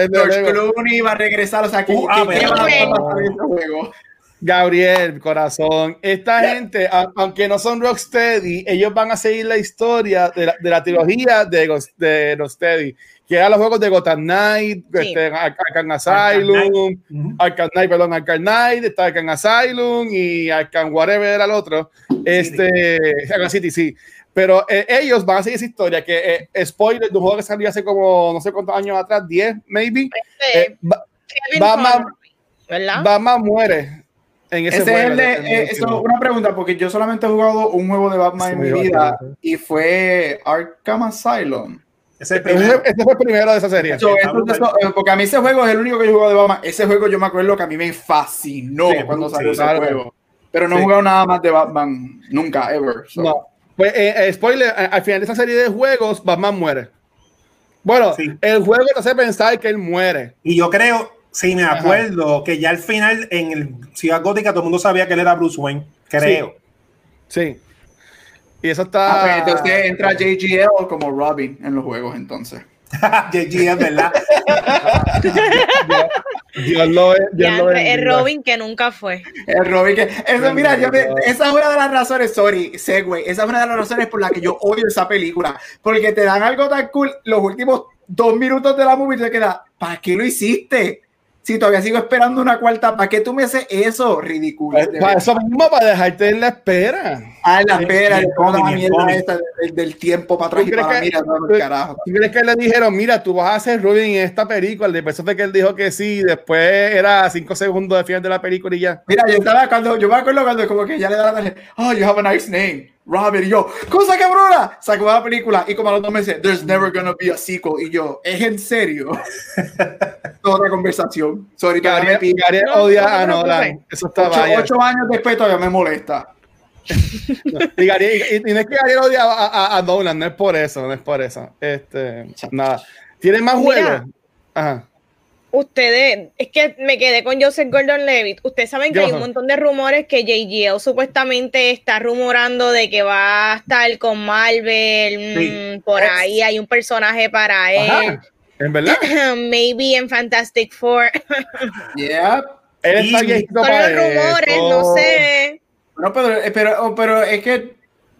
George. Clooney va a regresar, o sea, que, Uh, ah, que- que pero- va a pasar en este juego. Gabriel, corazón, esta gente, a- aunque no son Rocksteady, ellos van a seguir la historia de la, de la trilogía de, de Rocksteady, que eran los juegos de Gotham Knight, Sí. este, Ar- Arkham Arkham Asylum. Arkham Knight, perdón, Arkham Knight, está Arkham Asylum y Arkham whatever era el otro, este, Arkham City, sí. Pero eh, ellos van a seguir esa historia, que eh, spoiler de un juego que salió hace como no sé cuántos años atrás, 10, maybe. Este, Eh, Ba- Batman- ¿verdad? Batman muere en ese, Ese es juego. el de, en eh, eso, una pregunta, porque yo solamente he jugado un juego de Batman en Sí, mi yo vida también. y fue Arkham Asylum. Ese es Ese, fue el primero de esa serie. So, está eso- eso- eh, porque a mí ese juego es el único que yo he jugado de Batman. Ese juego yo me acuerdo que a mí me fascinó Sí, cuando sí, salió ese claro. juego. Pero no he Sí. jugado nada más de Batman nunca, ever. so. No. Pues, eh, eh, spoiler, eh, al final de esa serie de juegos, Batman muere. Bueno, Sí. el juego te hace pensar que él muere. Y yo creo, sí me acuerdo, que ya al final en el Ciudad Gótica todo el mundo sabía que él era Bruce Wayne. Creo. Sí. Y eso Ah, está. pues, entonces entra JGL como Robin en los juegos, entonces. JG es verdad. Dios lo, Dios Ya, lo es. Robin que nunca fue. El Robin que. Eso, mira, yo me- mío. esa es una de las razones, sorry, Segway. Esa es una de las razones por las que yo odio esa película. Porque te dan algo tan cool. Los últimos dos minutos de la movie te queda, ¿para qué lo hiciste? Si todavía sigo esperando una cuarta, ¿para qué tú me haces eso? Ridículo. Pues, Para eso mismo, para dejarte en la espera. Ah, la espera, de toda la mierda esta del, del tiempo para atrás ¿Tú y para que- mira, no, carajo. ¿Tú crees que le dijeron, mira, tú vas a hacer Robin en esta película? Después de que él dijo que sí, después era cinco segundos de final de la película y ya. Mira, yo estaba cuando, yo me acuerdo cuando como que ya le da la tarjeta, oh, you have a nice name, Robin, y yo, cosa cabrona, sacó la película y como a los dos meses, there's never gonna be a sequel, y yo, ¿es en serio? Toda la conversación. Sorry, Gabriel. Gabriel No, odia a Nolan. Eso está Ocho, vaya. ocho años después todavía me molesta. Y, Gabriel- y- y no es que Gabriel odia a, a, a Nolan, no es por eso, no es por eso. Este, nada. ¿Tienen más juegos? Ajá. Ustedes, es que me quedé con Joseph Gordon Levitt. Ustedes saben que hay un montón de rumores que JGL supuestamente está rumorando de que va a estar con Marvel. Sí. mm, por ahí hay un personaje para él. ¿En verdad? Maybe en Fantastic Four. Yeah. Él está Sí. Son para los rumores, eso. no sé. No, pero, eh, pero, oh, pero es que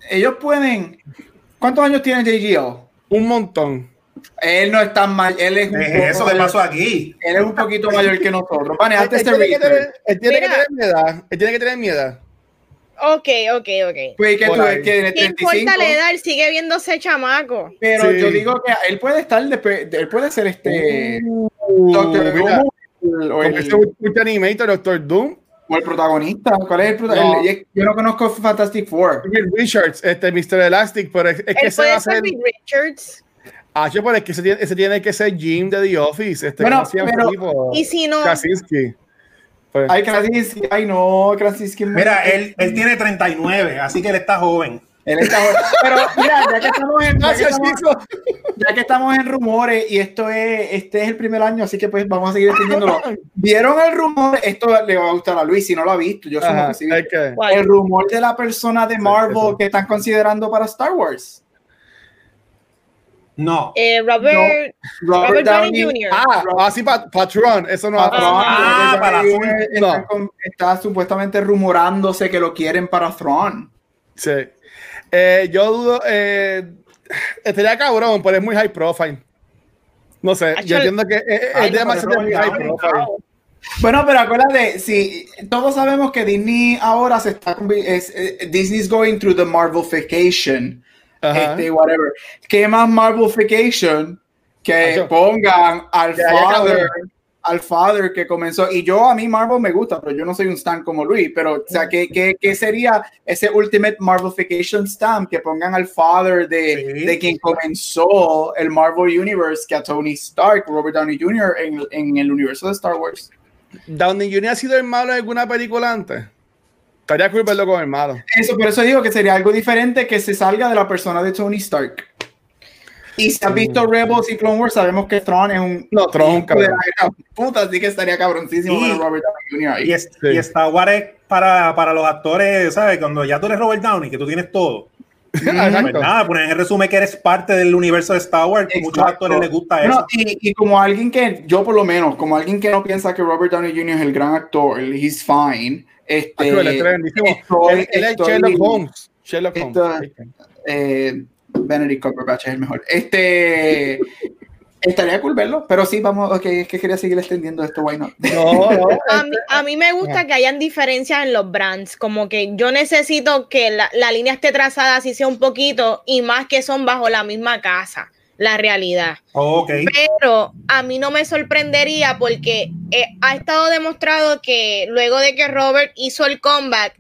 ellos pueden. ¿Cuántos años tiene JGL? Un montón. Él no es tan mal, él es un Es eso que mayor- pasó aquí. Él es un poquito mayor que nosotros. Pane, Él, hazte él este tiene, que tener, él tiene que tener mi edad. Él tiene que tener mi edad. Ok, ok, ok. Pues que Por tú ahí. es que tiene ¿Qué 35. importa la edad? Él sigue viéndose chamaco. Pero Sí. yo digo que él puede estar, después- él puede ser este Uh, Doctor mira, Doom o el, mucho animator, Doctor Doom. o el protagonista. ¿Cuál es el No. protagonista? Yo no conozco Fantastic Four. Richards, este Mr. Elastic, pero es, es que Él ese va puede a Reed Richards. Ah, yo, pero es que ese tiene, ese tiene que ser Jim de The Office. Este, Bueno, ¿cómo se llama pero- tipo? Y si no, Krasinski. Pues, Ay, Krasinski. Ay, no, Krasinski. Mira, él, él tiene 39, así que él está joven. Él está Pero mira, ya que estamos en, ya que estamos, ya que estamos en rumores y esto es, este es el primer año, así que pues vamos a seguir extendiéndolo. ¿Vieron el rumor? Esto le va a gustar a Luis, si no lo ha visto. Yo asumo Ajá, ¿cuál? El rumor de la persona de Marvel que están considerando para Star Wars. No. Eh, Robert, Robert Downey Jr. Ah, así pa Patron, eso no Ah, Robert para Downey Thrawn. Jr. No. está, está supuestamente rumorándose que lo quieren para Thrawn. Sí. Eh, yo dudo. Eh, estaría cabrón, pero es muy high profile. No sé, yo Achal- entiendo que es, es Ay, no, demasiado Robert high profile. Bueno, pero acuérdate, si todos sabemos que Disney ahora se está es, eh, Disney's going through the Marvelification. Este, whatever. ¿Qué más Marvelification que Acho. pongan al haya father, al father que comenzó? Y yo a mí Marvel me gusta, pero yo no soy un stan como Luis. Pero o sea, ¿qué, qué, qué sería ese ultimate Marvelification stamp que pongan al father de, Sí. de quien comenzó el Marvel Universe, que a Tony Stark, Robert Downey Jr. en, en el universo de Star Wars? Downey Jr. ha sido el malo en alguna película antes. Estaría cool verlo como el malo. Eso, por eso digo que sería algo diferente que se salga de la persona de Tony Stark. Y si has visto Rebels y Clone Wars, sabemos que Thrawn es un. No, Thrawn, hijo de cabrón. la Puta, así que estaría cabroncísimo a Robert Downey Jr. ahí. Y, es- Sí. y Star Wars es para, para los actores, ¿sabes? Cuando ya tú eres Robert Downey, que tú tienes todo. Pues nada, poner en resumen que eres parte del universo de Star Wars. Exacto. Muchos actores les gusta eso. y, y, como alguien que, yo por lo menos, como alguien que no piensa que Robert Downey Jr. es el gran actor, he's fine. Este, él, es Sherlock Holmes. Sherlock Holmes. Eh, Benedict Cumberbatch es el mejor. Este. Estaría cool verlo, pero sí, vamos, ok, es que quería seguir extendiendo esto, why not? No, no. a, mí, a, mí, me gusta que hayan diferencias en los brands, como que yo necesito que la, la línea esté trazada así sea un poquito y más que son bajo la misma casa, la realidad. okay. Pero a mí no me sorprendería porque eh, ha estado demostrado que luego de que Robert hizo el comeback,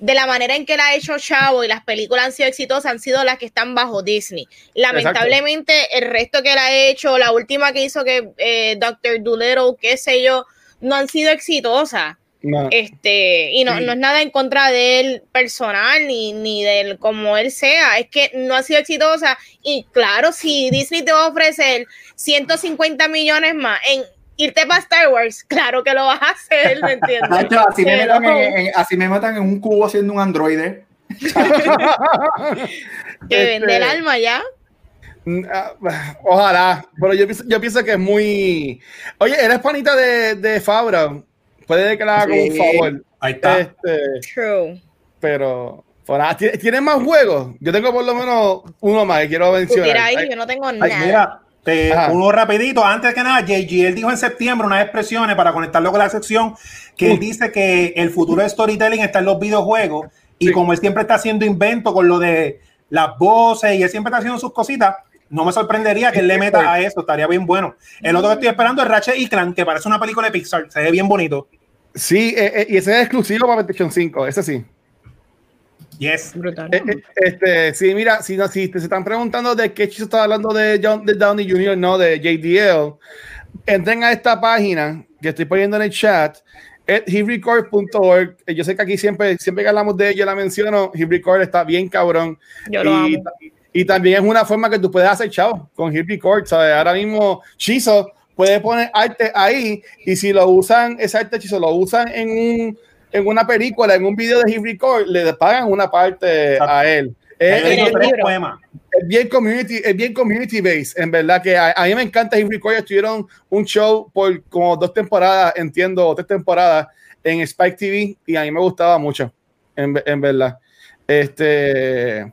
de la manera en que la ha hecho Chavo y las películas han sido exitosas, han sido las que están bajo Disney. Lamentablemente, Exacto. el resto que la ha hecho, la última que hizo que eh, Doctor Dolittle, qué sé yo, no han sido exitosas. No. Este, y no, sí. no, es nada en contra de él personal ni, ni de él como él sea, es que no ha sido exitosa. Y claro, si Disney te va a ofrecer 150 millones más en irte para Star Wars, claro que lo vas a hacer, ¿me entiendes? Nacho, así, me metan en, en, así me metan en un cubo haciendo un androide. que este, vende el alma ya. Ojalá, pero yo pienso, yo pienso que es muy. Oye, eres panita de, de Fabra. Puede que la haga sí. un favor. Ahí está. Este, True. Pero. ¿Tienes más juegos? Yo tengo por lo menos uno más que quiero mencionar. Mira ahí, yo no tengo nada. Ay, mira, eh, uno rapidito, antes que nada, JG, él dijo en septiembre unas expresiones para conectarlo con la sección, que uh. él dice que el futuro de storytelling está en los videojuegos y sí. como él siempre está haciendo invento con lo de las voces y él siempre está haciendo sus cositas, no me sorprendería que él le meta a eso, estaría bien bueno. El otro que estoy esperando es Ratchet y Clank, que parece una película de Pixar, se ve bien bonito. Sí, eh, eh, y ese es exclusivo para PlayStation 5, ese sí. Yes. Brutal. Eh, eh, este, sí, mira, si, no, si te se están preguntando de qué chico está hablando de John de Downey Jr., no, de JDL, entren a esta página que estoy poniendo en el chat, hitrecord.org. Yo sé que aquí siempre, siempre que hablamos de ella la menciono, HitRecord está bien cabrón. Yo lo y, amo. Y también es una forma que tú puedes hacer chao con HitRecord, ¿sabes? Ahora mismo, Chizo puede poner arte ahí y si lo usan, ese arte Chizo lo usan en un en una película, en un video de Hit Record, le pagan una parte a él. Es, es, es, bien community, es bien community based, en verdad que a, a mí me encanta Hit Record. Estuvieron un show por como dos temporadas, entiendo, tres temporadas en Spike TV y a mí me gustaba mucho, en, en verdad. Este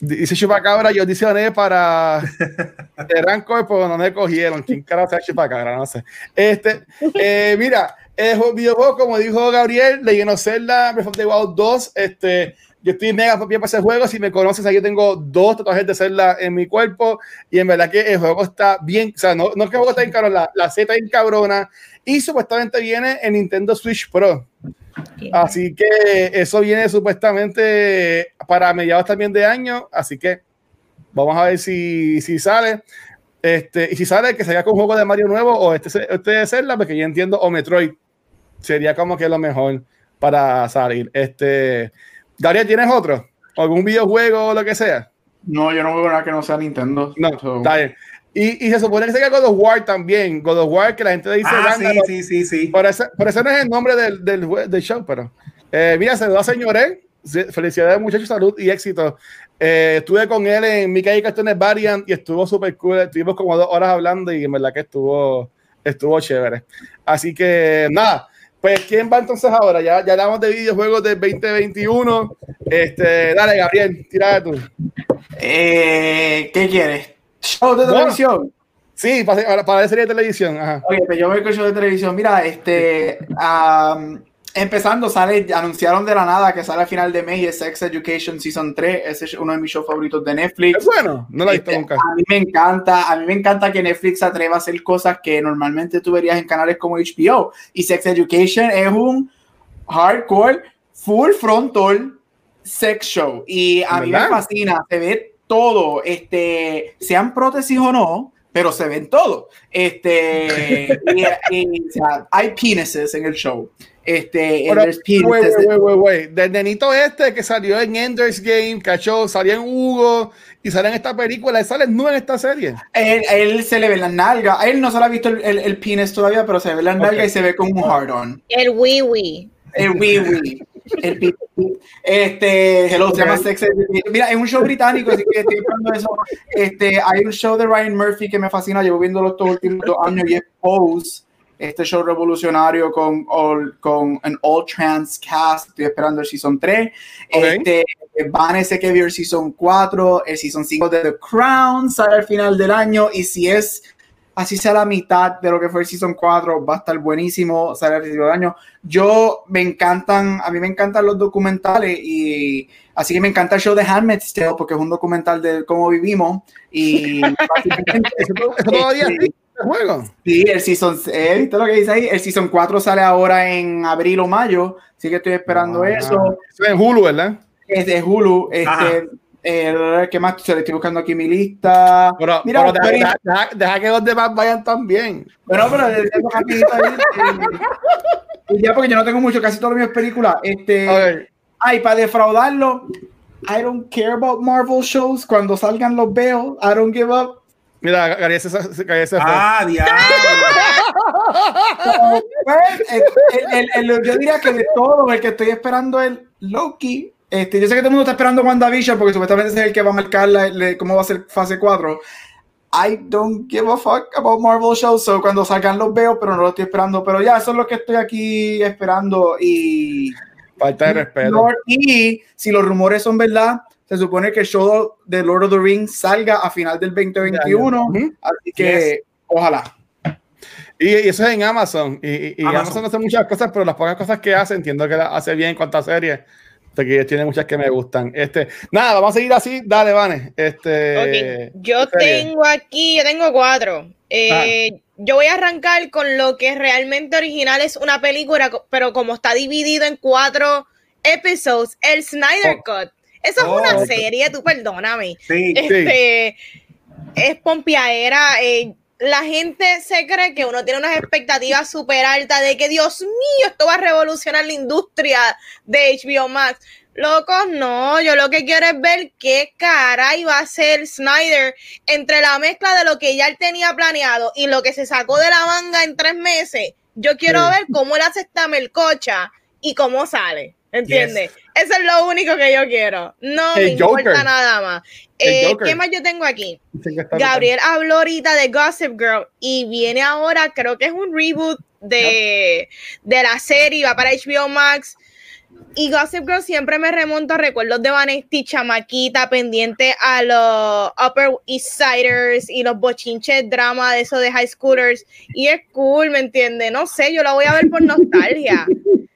dice Chupacabra, yo audicioné para el Rancor, pero no me cogieron. ¿Quién carajo es Chupacabra? No sé. Este, eh, mira, el videojuego, como dijo Gabriel, Legend of Zelda, Breath of the Wild 2, este, yo estoy mega bien para ese juego, si me conoces, yo tengo dos tatuajes de Zelda en mi cuerpo, y en verdad que el juego está bien, o sea, no, no es que el juego está bien cabrón, la, la Z está bien cabrona, y supuestamente viene en Nintendo Switch Pro. Así que eso viene supuestamente para mediados también de año, así que vamos a ver si, si sale. Este, y si sale que salga con un juego de Mario nuevo o este, este de Zelda, porque yo entiendo, o Metroid, sería como que lo mejor para salir. Este, Gabriel, ¿tienes otro? ¿Algún videojuego o lo que sea? No, yo no veo nada que no sea Nintendo. No, so. está bien. Y, y, se supone que se God of War también. God of War, que la gente dice. Ah, sí, sí, sí, sí. Por eso, por eso no es el nombre del, del, del show, pero. Eh, mira, saludos a señores. Felicidades, muchachos, salud y éxito. Eh, estuve con él en Mickey Cartones Variant y estuvo súper cool. Estuvimos como dos horas hablando y en verdad que estuvo, estuvo chévere. Así que nada. Pues, ¿quién va entonces ahora? Ya, ya hablamos de videojuegos del 2021. Este, dale, Gabriel, tira tú. Eh, ¿Qué quieres? ¿Show de televisión? Sí, para, para ver serie de televisión. Ajá. Oye, pues yo voy con show de televisión. Mira, este. Um, empezando, sale, anunciaron de la nada que sale a final de mes y es Sex Education Season 3. Ese es uno de mis shows favoritos de Netflix. Es bueno, no lo he visto este, nunca. A mí me encanta, a mí me encanta que Netflix se atreva a hacer cosas que normalmente tú verías en canales como HBO. Y Sex Education es un hardcore, full frontal sex show. Y a mí me fascina, se ve todo, este, sean prótesis o no, pero se ven todo. Este, y, y, o sea, hay penises en el show. Este, Pero, wait, wait, wait, wait. Del nenito este que salió en Ender's Game, cachó, salió en Hugo y sale en esta película, sale no en esta serie. Él, él se le ve las nalgas. A él no se le ha visto el, el, el penis todavía, pero se le ve las nalgas okay. y se ve como un hard on. El wee wee. El Wii Wii. El este, hello, se llama Sex Education. Mira, es un show británico, así que estoy esperando eso. Este, hay un show de Ryan Murphy que me fascina, llevo viéndolo estos últimos dos años y es Pose. Este show revolucionario con, all, con an all trans cast. Estoy esperando el season 3. Ok. Este, Vanessa que vio el season 4, el season 5 de The Crown sale al final del año. Y si es así sea la mitad de lo que fue el Season 4, va a estar buenísimo, sale al principio del año. Yo me encantan, a mí me encantan los documentales y así que me encanta el show de Handmaid's Tale porque es un documental de cómo vivimos y básicamente, ¿Eso, to- eso todavía este, el juego? Sí, el Season, eh, ¿viste lo que dice ahí? El Season 4 sale ahora en abril o mayo, así que estoy esperando Ah. eso. Eso es en Hulu, ¿verdad? Es de Hulu, este, eh, ¿qué más? Se le estoy buscando aquí mi lista. Pero, Mira, pero deja, deja- deja- deja que los demás vayan también. Bueno, pero y ya porque yo no tengo mucho, casi todas mis películas. Este, ay, para defraudarlo, I don't care about Marvel shows. Cuando salgan los veo. I don't give up. Mira, Gary se. Ah, diablo. Pues, el- el- el- el- yo diría que de todo, el que estoy esperando es Loki. Este, yo sé que todo el mundo está esperando WandaVision porque supuestamente es el que va a marcar la- le- cómo va a ser fase 4. I don't give a fuck about Marvel shows, so cuando salgan los veo, pero no los estoy esperando. Pero ya, eso es lo que estoy aquí esperando. Y, Falta de respeto. Y si los rumores son verdad, se supone que el show de Lord of the Rings salga a final del 2021. Ujú. Así que, ojalá. Y, y eso es en Amazon. Y, y- y Amazon. Amazon. hace muchas cosas, pero las pocas cosas que hace, entiendo que las hace bien en cuanto a series. Porque tiene muchas que me gustan. Este, nada, vamos a seguir así. Dale, Vane. Este, Ok, Yo serie. tengo aquí, yo tengo cuatro. Eh, Yo voy a arrancar con lo que realmente original es una película, pero como está dividido en cuatro episodios, el Snyder Oh. Cut. Eso Oh. es una serie, tú perdóname. Sí. Este, es pompiadera. eh, la gente se cree que uno tiene unas expectativas súper altas de que, Dios mío, esto va a revolucionar la industria de HBO Max. Locos, no, yo lo que quiero es ver qué caray va a hacer Snyder entre la mezcla de lo que ya él tenía planeado y lo que se sacó de la manga en tres meses. Yo quiero Sí. ver cómo él hace esta melcocha y cómo sale. ¿Entiendes? Eso es lo único que yo quiero. No El me importa nada más. Eh. ¿Qué más yo tengo aquí? Gabriel habló ahorita de Gossip Girl y viene ahora, creo que es un reboot de, de la serie, va para HBO Max. Y Gossip Girl siempre me remonta a recuerdos de Vanesti, chamaquita, pendiente a los Upper East Siders y los bochinches drama de eso de high schoolers. Y es cool, ¿me entiende? No sé, yo la voy a ver por nostalgia.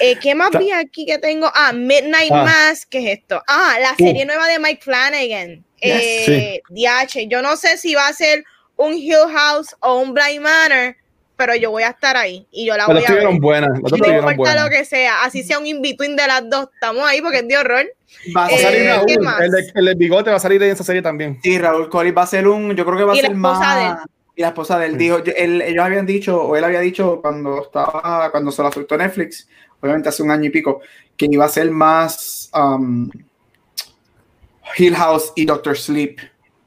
Eh, ¿Qué más vi aquí que tengo? Ah, Midnight Ah. Mass, ¿qué es esto? Ah, la serie nueva de Mike Flanagan. Yes. Eh, DH. Yo no sé si va a ser un Hill House o un Blind Manor, pero yo voy a estar ahí y yo la voy a ver. buenas. No importa buenas. lo que sea, así sea un in-between de las dos, estamos ahí porque es de horror. Va a Eh, salir Raúl, el, de, el de bigote va a salir en esa serie también. sí, Raúl Collins va a ser un, yo creo que va a ser de más. Y la esposa de él dijo, él- ellos habían dicho, o él había dicho cuando estaba, cuando se la soltó Netflix, obviamente hace un año y pico, que iba a ser más um, Hill House y Doctor Sleep.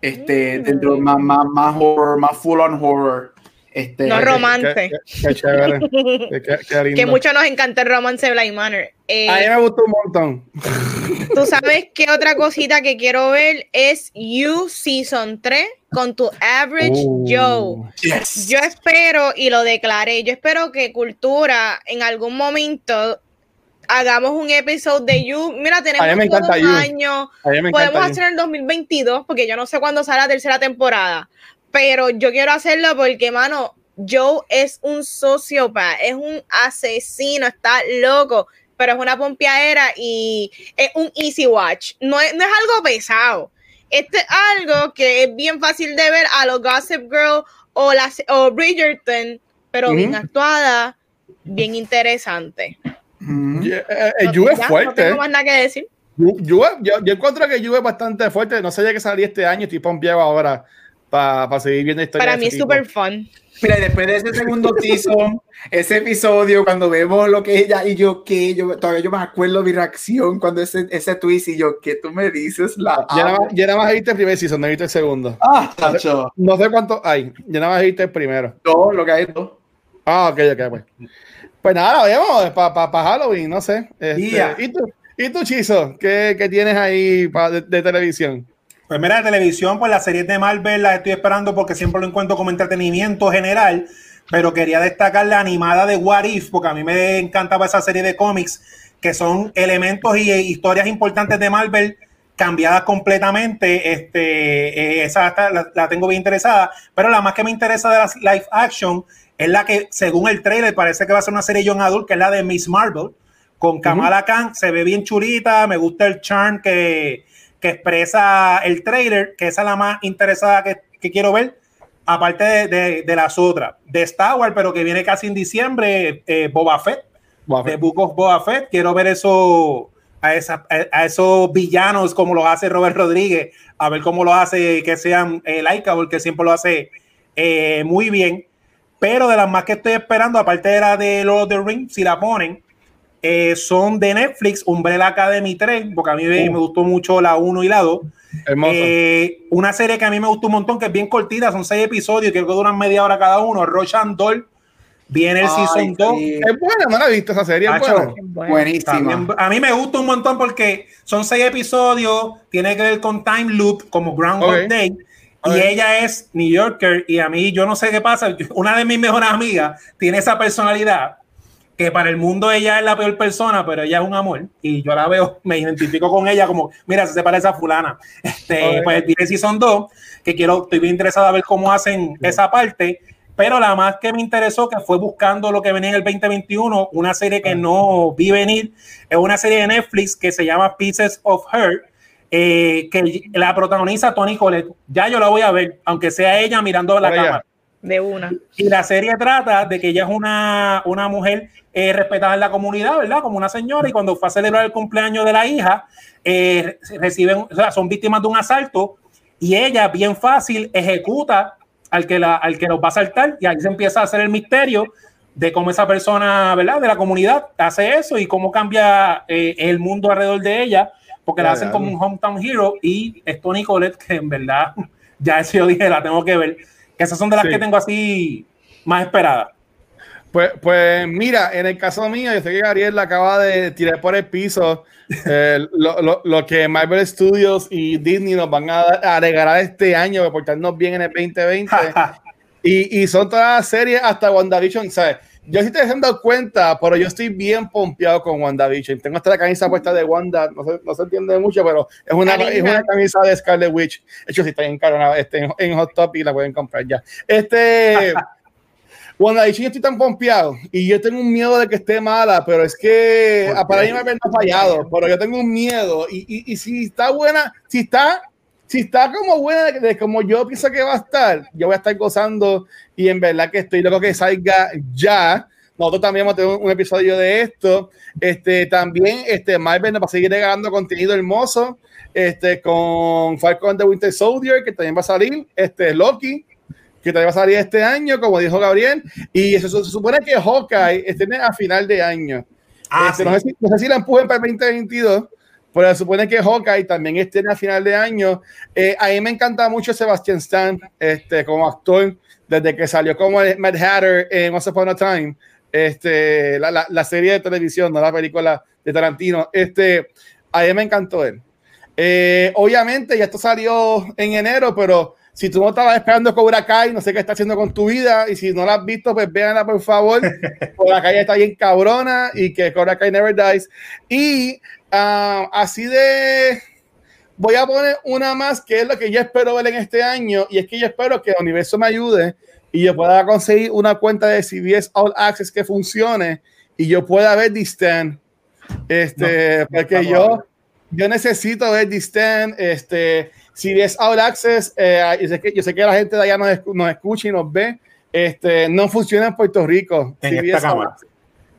Este, Mm. dentro, más, más, más horror, más full on horror. Este, No romance. Qué, chévere. Qué, que mucho nos encanta el romance de Blind Manor. Eh, A mí me gustó un montón. Tú sabes que otra cosita que quiero ver es You Season 3 con tu Average Uh. Joe. yes. Yo espero, y lo declaré, yo espero que Cultura en algún momento hagamos un episodio de You. Mira, tenemos A mí me todo encanta un You. año. A mí me Podemos hacer en el 2022, porque yo no sé cuándo sale la tercera temporada. Pero yo quiero hacerlo porque, mano, Joe es un sociópata, es un asesino, está loco, pero es una pompeadera y es un easy watch. No es, no es algo pesado. Este es algo que es bien fácil de ver a los Gossip Girl o, las, o Bridgerton, pero bien actuada, bien interesante. Mm. Eh, es ya, No fuerte. tengo más nada que decir. Yu- Yu- yo, yo encuentro que Yu es bastante fuerte. No sabía que salía este año. Estoy pompeado ahora para seguir viendo historia. Para mí es súper fun. Mira, después de ese segundo season, ese episodio, cuando vemos lo que ella y yo, que yo todavía yo me acuerdo mi reacción cuando ese, ese twist y yo, ¿qué tú me dices? La Ya nada, ya nada más viste el primer season, no viste el segundo. Ah, tacho. No sé cuántos hay. Ya nada más viste el primero. No, lo que hay es dos. Ah, ok, ok, pues. Pues nada, vemos para pa, Halloween, no sé. Este, ¿Y tú, ¿y tú Chizo? ¿Qué, qué tienes ahí de, de, televisión? Pues mira, televisión, pues las series de Marvel las estoy esperando porque siempre lo encuentro como entretenimiento general, pero quería destacar la animada de What If, porque a mí me encantaba esa serie de cómics, que son elementos y historias importantes de Marvel cambiadas completamente. Este, eh, esa la, la, tengo bien interesada, pero la más que me interesa de las live action es la que, según el trailer, parece que va a ser una serie Young Adult, que es la de Miss Marvel, con Kamala Khan. Se ve bien chulita, me gusta el charm que, que expresa el trailer, que esa es la más interesada que, que quiero ver, aparte de, de, las otras. De Star Wars, pero que viene casi en diciembre, eh, Boba Fett, de Book of Boba Fett. Quiero ver eso a, esa, a, esos villanos como lo hace Robert Rodríguez, a ver cómo lo hace que sean eh, likeable, porque siempre lo hace eh, muy bien. Pero de las más que estoy esperando, aparte de la de Lord of the Rings, si la ponen, eh, son de Netflix, Umbrella Academy 3, porque a mí me, uh. gustó mucho la 1 y la 2. Eh, una serie que a mí me gustó un montón, que es bien cortita, son seis episodios, que duran media hora cada uno. Rochan Doll viene el season 2. Es buena, no la he visto esa serie. Buenísima. a mí me gusta un montón porque son seis episodios, tiene que ver con time loop, como Groundhog Day y ella es New Yorker y a mí yo no sé qué pasa. Una de mis mejores amigas tiene esa personalidad que para el mundo ella es la peor persona, pero ella es un amor y yo la veo, me identifico con ella como, mira, se parece a fulana. Este, pues tiene Season 2, que quiero, estoy bien interesado a ver cómo hacen esa parte, pero la más que me interesó, que fue buscando lo que venía en el 2021, una serie que no vi venir, es una serie de Netflix que se llama Pieces of Her, eh, que la protagoniza Tony Colette. Ya yo la voy a ver, aunque sea ella mirando la cámara. De una. Y la serie trata de que ella es una, una mujer eh, respetada en la comunidad, ¿verdad? Como una señora, y cuando fue a celebrar el cumpleaños de la hija, eh, reciben, o sea, son víctimas de un asalto, y ella, bien fácil, ejecuta al que, la, al que los va a asaltar, y ahí se empieza a hacer el misterio de cómo esa persona, ¿verdad? De la comunidad hace eso y cómo cambia el mundo alrededor de ella porque la hacen como un hometown hero y es Tony Colette, que en verdad, ya eso yo dije, la tengo que ver, que esas son de las que tengo así más esperadas. Pues, pues mira, en el caso mío, yo sé que Gabriel la acaba de tirar por el piso eh, lo, lo, lo, que Marvel Studios y Disney nos van a, a regalar este año, portarnos bien en el 2020. y, y son todas las series hasta WandaVision, ¿sabes? Yo sí te han dado cuenta, pero yo estoy bien pompeado con WandaVision. Tengo esta camisa puesta de Wanda, no se, no se entiende mucho, pero es una, es una camisa de Scarlet Witch. De hecho, si está en, este, en, Hot Topic la pueden comprar ya. Este. WandaVision yo estoy tan pompeado y yo tengo un miedo de que esté mala, pero es que para mí me ha fallado, pero yo tengo un miedo y, y, y si está buena, si está si está como buena, de, como yo pienso que va a estar, yo voy a estar gozando y en verdad que estoy loco que salga ya. Nosotros también vamos a tener un, episodio de esto. Este, también este, Marvel nos va a seguir regalando contenido hermoso este, con Falcon the Winter Soldier, que también va a salir, este, Loki, que también va a salir este año, como dijo Gabriel, y eso, se supone que Hawkeye esté a final de año. Ah, este, no, sé si, no, sé si, la empujen para el 2022, pero se supone que Hawkeye también esté a final de año. Eh, a mí me encanta mucho Sebastian Stan este, como actor, desde que salió como Mad Hatter en Once Upon a Time, este, la, la, la, serie de televisión, no la película de Tarantino. Este, a mí me encantó él. Eh, obviamente, ya esto salió en enero, pero si tú no estabas esperando Cobra Kai, no sé qué está haciendo con tu vida. Y si no la has visto, pues véanla por favor. Cobra Kai está bien cabrona y que Cobra Kai never dies. Y uh, así de. Voy a poner una más que es lo que yo espero ver en este año. Y es que yo espero que el universo me ayude y yo pueda conseguir una cuenta de CBS All Access que funcione y yo pueda ver Distant. Este, no, porque yo, yo necesito ver Distant. Este ves All Access, eh, yo, sé que, yo sé que la gente de allá nos, nos escucha y nos ve, este, no funciona en Puerto Rico. En esta cámara. Eh,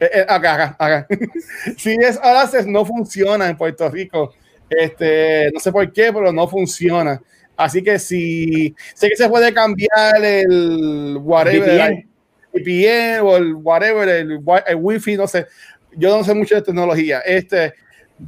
eh, acá, acá, acá. si ves All Access, no funciona en Puerto Rico. Este, no sé por qué, pero no funciona. Así que si sé que se puede cambiar el whatever, VPN o el whatever, el, el wifi, no sé. Yo no sé mucho de tecnología. Este,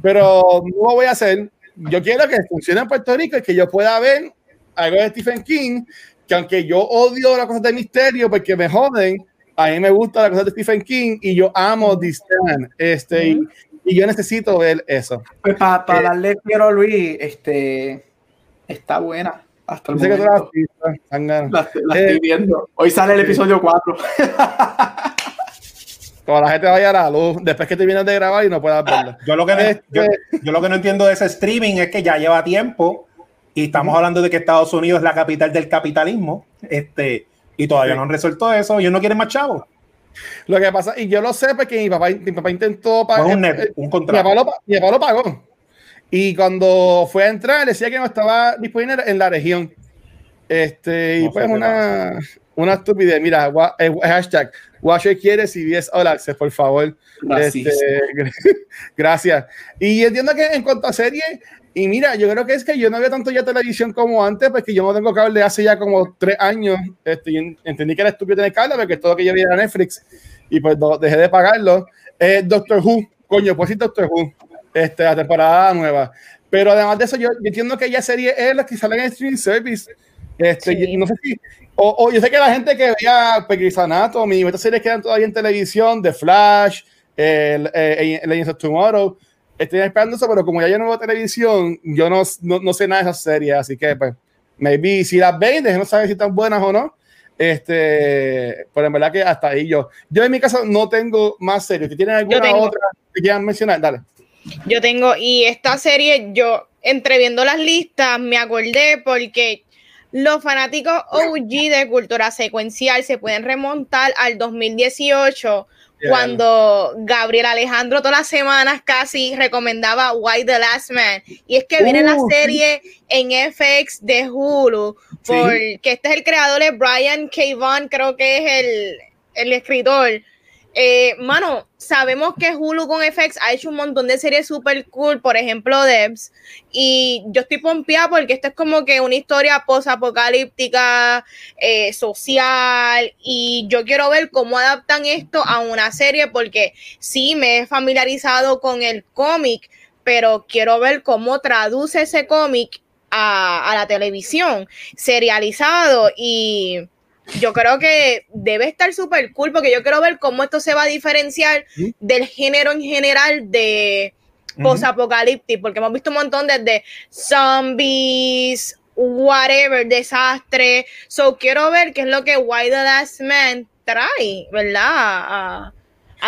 pero no lo voy a hacer yo quiero que funcione en Puerto Rico y que yo pueda ver algo de Stephen King, que aunque yo odio las cosas de misterio porque me joden, A mí me gusta la cosa de Stephen King y yo amo The Stand. Este, y, yo necesito ver eso. Pues para eh, darle quiero a Luis, este, está buena. Hasta el momento. la, estoy eh, viendo. Hoy sale el episodio 4. Toda la gente vaya a la luz después que te vienes de grabar y no puedas verlo. Yo lo, que no, este yo, lo que no entiendo de ese streaming es que ya lleva tiempo y estamos hablando de que Estados Unidos es la capital del capitalismo este, y todavía no han resuelto eso. Ellos no quieren más chavos. Lo que pasa, y yo lo sé porque mi papá, mi papá intentó pagar. Un, un, contrato. Mi papá, lo, pagó. Y cuando fue a entrar, decía que no estaba disponible en la región. Este, y pues una, una estupidez. Mira, eh, hashtag, Washer quiere CBS All Access, por favor. Gracias. Este, gracias. Y entiendo que en cuanto a serie, y mira, yo creo que es que yo no veo tanto ya televisión como antes, porque yo no tengo cable hace ya como tres años. Este, entendí que era estúpido tener cable, porque todo lo que yo veía era Netflix, y pues dejé de pagarlo. Eh, Doctor Who, coño, pues sí, Doctor Who, este, la temporada nueva. Pero además de eso, yo, entiendo que ya serie es la que sale en streaming service. Este, y no sé si, o, yo sé que la gente que veía Grey's Anatomy, estas series quedan todavía en televisión, The Flash, el, eh, Legends of Tomorrow, estoy esperando eso, pero como ya yo no veo televisión, yo no, no, sé nada de esas series, así que pues, maybe si las ven, no saber si están buenas o no. Este, pero en verdad que hasta ahí yo. Yo en mi caso no tengo más series. ¿Tienen alguna otra que quieran mencionar? Dale. Yo tengo, y esta serie, yo entreviendo las listas, me acordé porque los fanáticos OG de cultura secuencial se pueden remontar al 2018 cuando Gabriel Alejandro todas las semanas casi recomendaba Why the Last Man. Y es que viene la uh, serie en FX de Hulu, porque este es el creador de Brian K. Vaughan, creo que es el, el escritor eh, mano, sabemos que Hulu con FX ha hecho un montón de series super cool, por ejemplo, Debs, y yo estoy pompeada porque esto es como que una historia post-apocalíptica, eh, social, y yo quiero ver cómo adaptan esto a una serie porque sí, me he familiarizado con el cómic, pero quiero ver cómo traduce ese cómic a la televisión, serializado y yo creo que debe estar súper cool porque yo quiero ver cómo esto se va a diferenciar del género en general de post-apocalíptico, porque hemos visto un montón desde zombies, whatever, desastre. So quiero ver qué es lo que Why the Last Man trae, ¿verdad? A,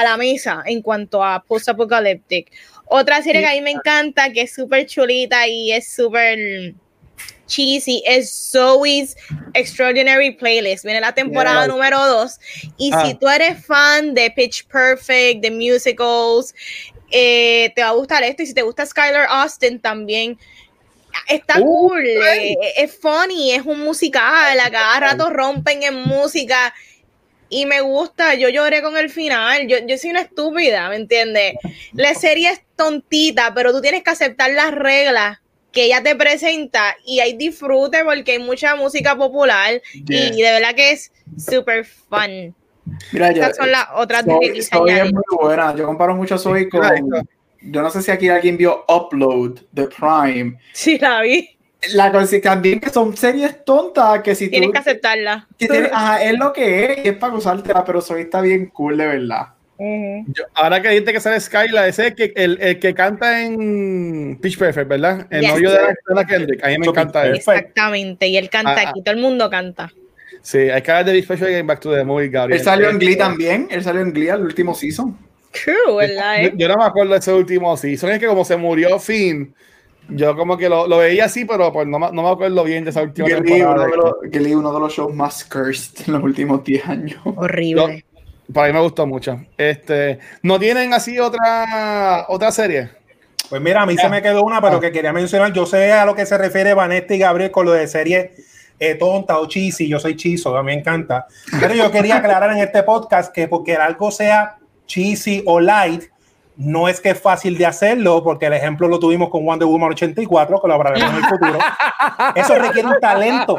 la mesa en cuanto a post-apocalíptico. Otra serie que a mí me encanta, que es súper chulita y es súper cheesy es Zoe's Extraordinary Playlist. Viene la temporada número 2. Y si ah. tú eres fan de Pitch Perfect, de musicals, eh, te va a gustar esto. Y si te gusta Skylar Austin también. Está uh, cool, eh, es funny, es un musical, a cada rato rompen en música y me gusta, yo lloré con el final, yo, yo soy una estúpida, ¿me entiendes? La serie es tontita, pero tú tienes que aceptar las reglas que ella te presenta y hay disfrute porque hay mucha música popular y de verdad que es súper fun. Mira, Estas son las otras Soy, que Soy es muy buena. Yo comparo mucho a Soy con. Yo no sé si aquí alguien vio Upload de Prime. Sí, la vi. La cosa también que son series tontas que si tienes que aceptarla. ajá, es lo que es, es para usártela, pero Soy está bien cool de verdad ahora que dijiste que sale Skyla, ese es que, el, el, que canta en Pitch Perfect, ¿verdad? El novio de la Kendrick. A mí me encanta eso. Exactamente, y él canta ah, aquí, todo el mundo canta. Sí, hay que hablar de Pitch Perfect en Back to the Movie, Gabriel. Él salió en Glee también, él salió en Glee al último season. True, ¿verdad? Yo, no me acuerdo de ese último season, es que como se murió Finn, yo como que lo, lo veía así, pero pues no, no, me acuerdo bien de esa última Glee, temporada. Uno de, los, Glee, uno de los shows más cursed en los últimos 10 años. Horrible. Para mí me gustó mucho. Este, ¿No tienen así otra, otra serie? Pues mira, a mí se me quedó una, pero ah. que quería mencionar. Yo sé a lo que se refiere Vanessa y Gabriel con lo de serie eh, tonta o cheesy. Yo soy chiso, a mí me encanta. Pero yo quería aclarar en este podcast que porque algo sea cheesy o light, no es que es fácil de hacerlo, porque el ejemplo lo tuvimos con Wonder Woman 84, que lo hablaremos en el futuro. Eso requiere un talento.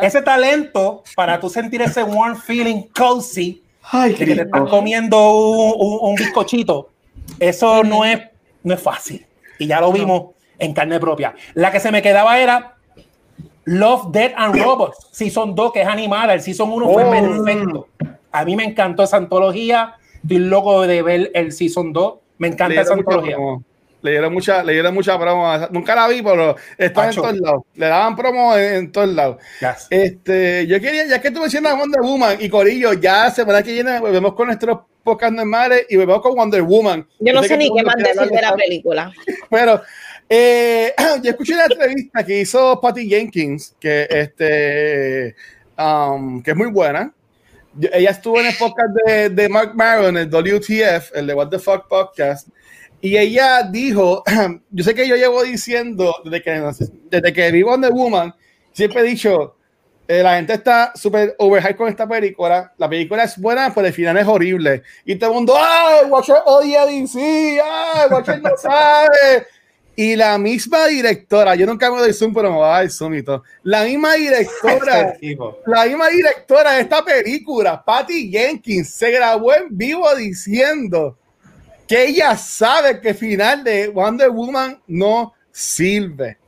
Ese talento, para tú sentir ese warm feeling cozy, Ay, que te están comiendo un, bizcochito, eso no es, no es fácil. Y ya lo vimos en carne propia. La que se me quedaba era Love, Dead and Robots. Season 2, que es animada. El Season 1 fue oh. perfecto. A mí me encantó esa antología. Estoy loco de ver el Season 2. Me encanta esa antología. Le dieron mucha, le dieron mucha promo. Nunca la vi, pero está en todos lados. Le daban promo en, todos lados. Este, yo quería, ya que tú mencionas Wonder Woman y Corillo, ya semana que viene volvemos con nuestros podcast normales y volvemos con Wonder Woman. Yo no sé, ni qué más decir de la película. Pero eh, yo escuché la entrevista que hizo Patty Jenkins, que, este, um, que es muy buena. Ella estuvo en el podcast de, de Mark Maron, el WTF, el de What the Fuck Podcast y ella dijo, yo sé que yo llevo diciendo desde que, desde que vi Wonder Woman, siempre he dicho, eh, la gente está súper overhyped con esta película, la película es buena, pero el final es horrible. Y todo el mundo, ¡ay, Watcher odia DC! ¡ay, Watcher no sabe! Y la misma directora, yo nunca me doy zoom, pero me va a dar zoom y todo. La misma directora, la misma directora de esta película, Patty Jenkins, se grabó en vivo diciendo que ella sabe que el final de Wonder Woman no sirve.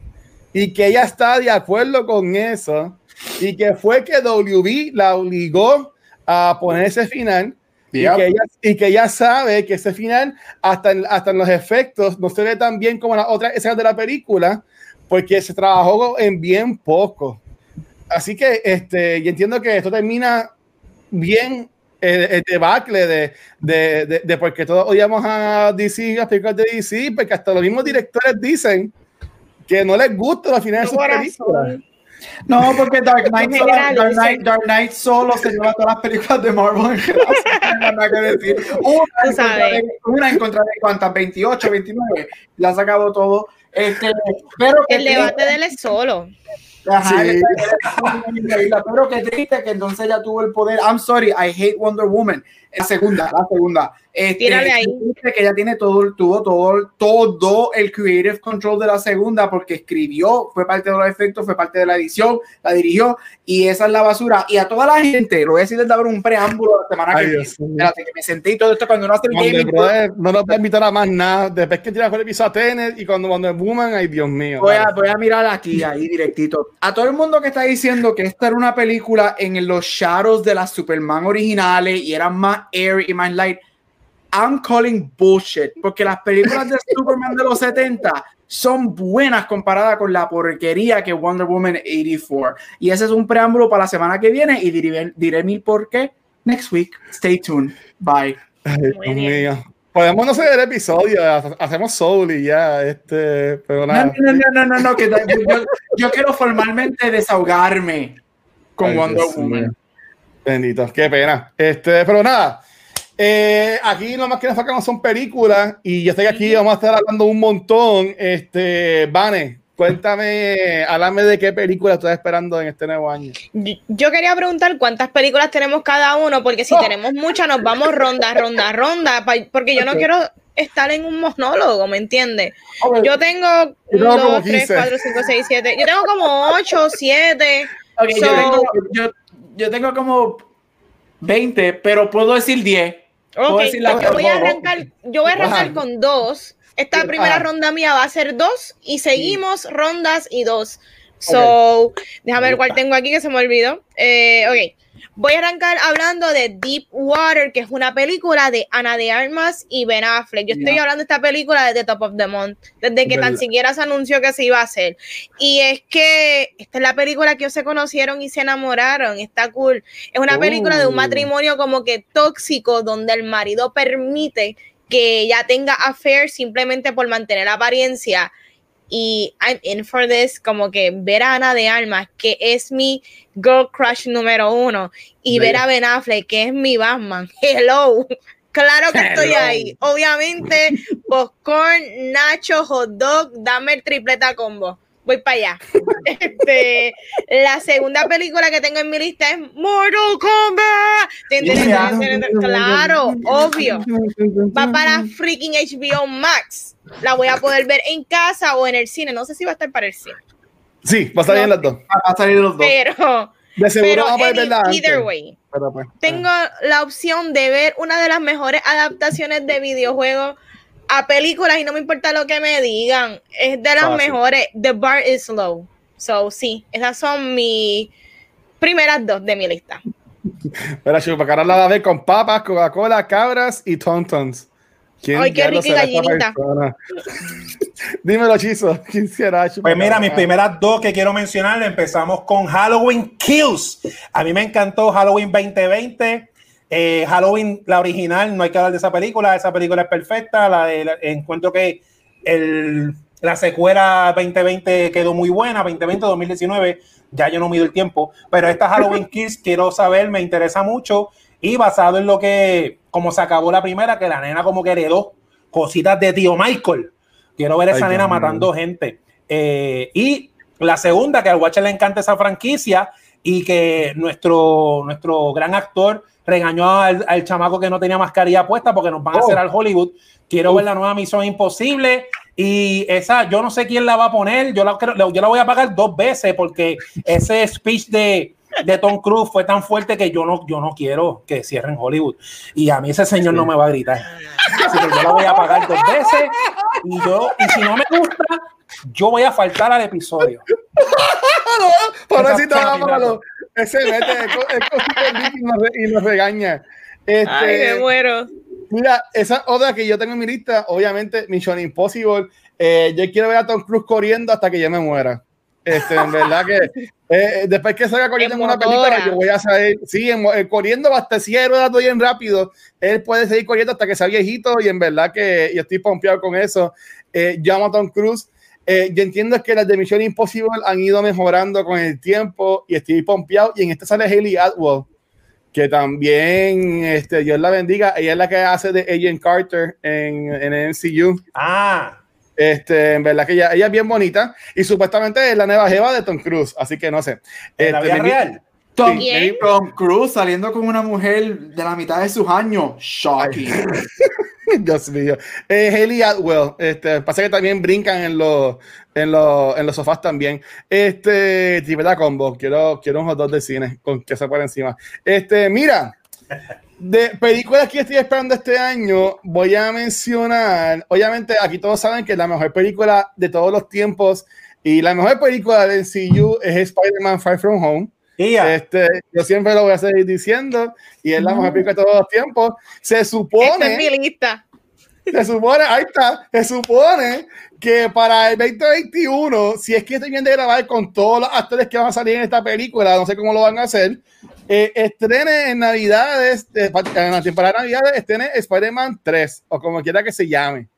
Y que ella está de acuerdo con eso. Y que fue que WB la obligó a poner ese final. Y, que ella, y, que ella, sabe que ese final hasta en, hasta en los efectos no se ve tan bien como las otras escenas de la película porque se trabajó en bien poco. Así que este yo entiendo que esto termina bien el, debacle de, de, de, de, porque todos odiamos a DC, a películas de DC, porque hasta los mismos directores dicen que no les gusta la final de sus películas. No, porque Dark Knight, solo, Dark, Knight, Dark Knight solo se lleva todas las películas de Marvel en nada que decir. Una, en contra, de, una en contra de cuántas, 28, 29, la ha sacado todo. Este, pero el debate de él es solo. Ajá, sí. pero qué triste que entonces ya tuvo el poder. I'm sorry, I hate Wonder Woman. La segunda, la segunda. Este, ahí. Que ella tiene todo, tuvo todo, todo el creative control de la segunda porque escribió, fue parte de los efectos, fue parte de la edición, la dirigió y esa es la basura. Y a toda la gente, lo voy a decir desde ahora un preámbulo la semana que viene. que me sentí todo esto cuando no hace el gaming. no nos va a invitar a más nada. Después que tiras el piso a Tenet y cuando Wonder Woman, ay Dios mío. Voy a, voy a mirar aquí, ahí directito. A todo el mundo que está diciendo que esta era una película en los shadows de las Superman originales y eran más airy y más light I'm calling bullshit, porque las películas de Superman de los 70 son buenas comparadas con la porquería que Wonder Woman 84. Y ese es un preámbulo para la semana que viene y diré, diré mi por qué next week. Stay tuned. Bye. Podemos no hacer el episodio, hacemos Soul y ya, este, pero nada. No, no, no, no, no, que yo, yo, quiero formalmente desahogarme con Wonder Woman. Bendito, qué pena. Este, pero nada, eh, aquí lo más que nos sacamos son películas y yo estoy aquí, vamos a estar hablando un montón. Este, Vane, cuéntame, háblame de qué película estás esperando en este nuevo año. Yo quería preguntar cuántas películas tenemos cada uno, porque si oh. tenemos muchas, nos vamos ronda, ronda, ronda, porque yo no quiero estar en un monólogo, ¿me entiendes? Yo tengo 2, 3, 4, 5, 6, 7, yo tengo como 8, 7. yo tengo como 20, pero puedo decir 10 yo, voy a arrancar, yo voy a arrancar con dos. Esta primera ronda mía va a ser dos y seguimos rondas y dos. So, déjame ver cuál tengo aquí que se me olvidó. Eh, ok. Voy a arrancar hablando de Deep Water, que es una película de Ana de Armas y Ben Affleck. Yo estoy hablando de esta película desde Top of the Month, desde que tan siquiera se anunció que se iba a hacer. Y es que esta es la película que ellos se conocieron y se enamoraron. Está cool. Es una película de un oh. matrimonio como que tóxico, donde el marido permite que ella tenga affair simplemente por mantener apariencia y I'm in for this, como que ver a Ana de Armas, que es mi girl crush número uno, y ver a Ben Affleck, que es mi Batman. Hello. Claro que estoy ahí. Obviamente, popcorn, nacho, hot dog, dame el tripleta combo. Voy para allá. Este, la segunda película que tengo en mi lista es Mortal Kombat. Claro, obvio. Va para freaking HBO Max la voy a poder ver en casa o en el cine. No sé si va a estar para el cine. Sí, va a salir en las dos. Va a salir los dos. Pero, de seguro va a poder verla either way. Pues, tengo eh. la opción de ver una de las mejores adaptaciones de videojuegos a películas y no me importa lo que me digan. Es de las mejores. The bar is low. So, sí, esas son mis primeras dos de mi lista. Mira, Chupacabra la va a ver con papas, Coca-Cola, cabras y tontons. Ay, qué rica gallinita. Dímelo, Chizo. ¿Quién será? Pues mira, mis primeras dos que quiero mencionar, empezamos con Halloween Kills. A mí me encantó Halloween 2020. Eh, Halloween, la original, no hay que hablar de esa película. Esa película es perfecta. La, de, encuentro que el, la secuela 2020 quedó muy buena. 2020, 2019, ya yo no mido el tiempo. Pero esta Halloween Kills, quiero saber, me interesa mucho. Y basado en lo que, como se acabó la primera, que la nena como que heredó cositas de tío Michael. Quiero ver a esa nena matando gente. Eh, y la segunda, que al Watcher le encanta esa franquicia y que nuestro, nuestro gran actor regañó al, chamaco que no tenía mascarilla puesta porque nos van a hacer oh. al Hollywood. Quiero ver la nueva Misión Imposible y esa, yo no sé quién la va a poner. Yo la, yo la voy a pagar dos veces porque ese speech de de Tom Cruise fue tan fuerte que yo no, yo no quiero que cierren Hollywood. Y a mí ese señor no me va a gritar. Así que yo lo voy a pagar dos veces. Y yo, y si no me gusta, yo voy a faltar al episodio. Por así Ese mete y nos regaña. Este, Ay, me muero. Mira, esa otra que yo tengo en mi lista, obviamente, Mission Impossible. Eh, yo quiero ver a Tom Cruise corriendo hasta que yo me muera. Este, en verdad que eh, después que salga corriendo en, una película, yo voy a salir, sí, eh, corriendo hasta si dando bien rápido, él puede seguir corriendo hasta que sea viejito y en verdad que yo estoy pompeado con eso. Eh, llamo a Tom Cruise. Eh, yo entiendo que las de Mission Impossible han ido mejorando con el tiempo y estoy pompeado. Y en esta sale Haley Atwell, que también, este, Dios la bendiga, ella es la que hace de Agent Carter en, en el MCU. Ah, este, en verdad que ella, ella, es bien bonita y supuestamente es la nueva jeva de Tom Cruise, así que no sé. ¿En la este, vida real? Tom, Tom, Cruise saliendo con una mujer de la mitad de sus años. Shocking. Dios mío. Eh, Haley Atwell. Este, pasa que también brincan en los, en los, en los sofás también. Este, verdad combo. Quiero, quiero un hot dog de cine con queso por encima. Este, mira. De películas que estoy esperando este año, voy a mencionar, obviamente aquí todos saben que la mejor película de todos los tiempos y la mejor película de MCU es Spider-Man Far From Home. Este, yo siempre lo voy a seguir diciendo y es la mejor película de todos los tiempos. Se supone... Se supone, ahí está, se supone que para el 2021, si es que terminan de grabar con todos los actores que van a salir en esta película, no sé cómo lo van a hacer, eh, estrene en Navidades, en la temporada de Navidades, estrene Spider-Man 3, o como quiera que se llame.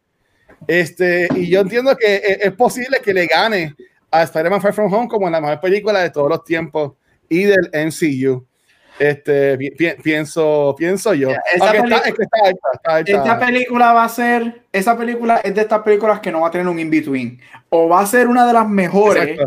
Este, y yo entiendo que e, es, posible que le gane a Spider-Man Far From Home como la mejor película de todos los tiempos y del MCU. Este, pienso, pienso yo. Esta película va a ser, esa película es de estas películas que no va a tener un in-between. O va a ser una de las mejores.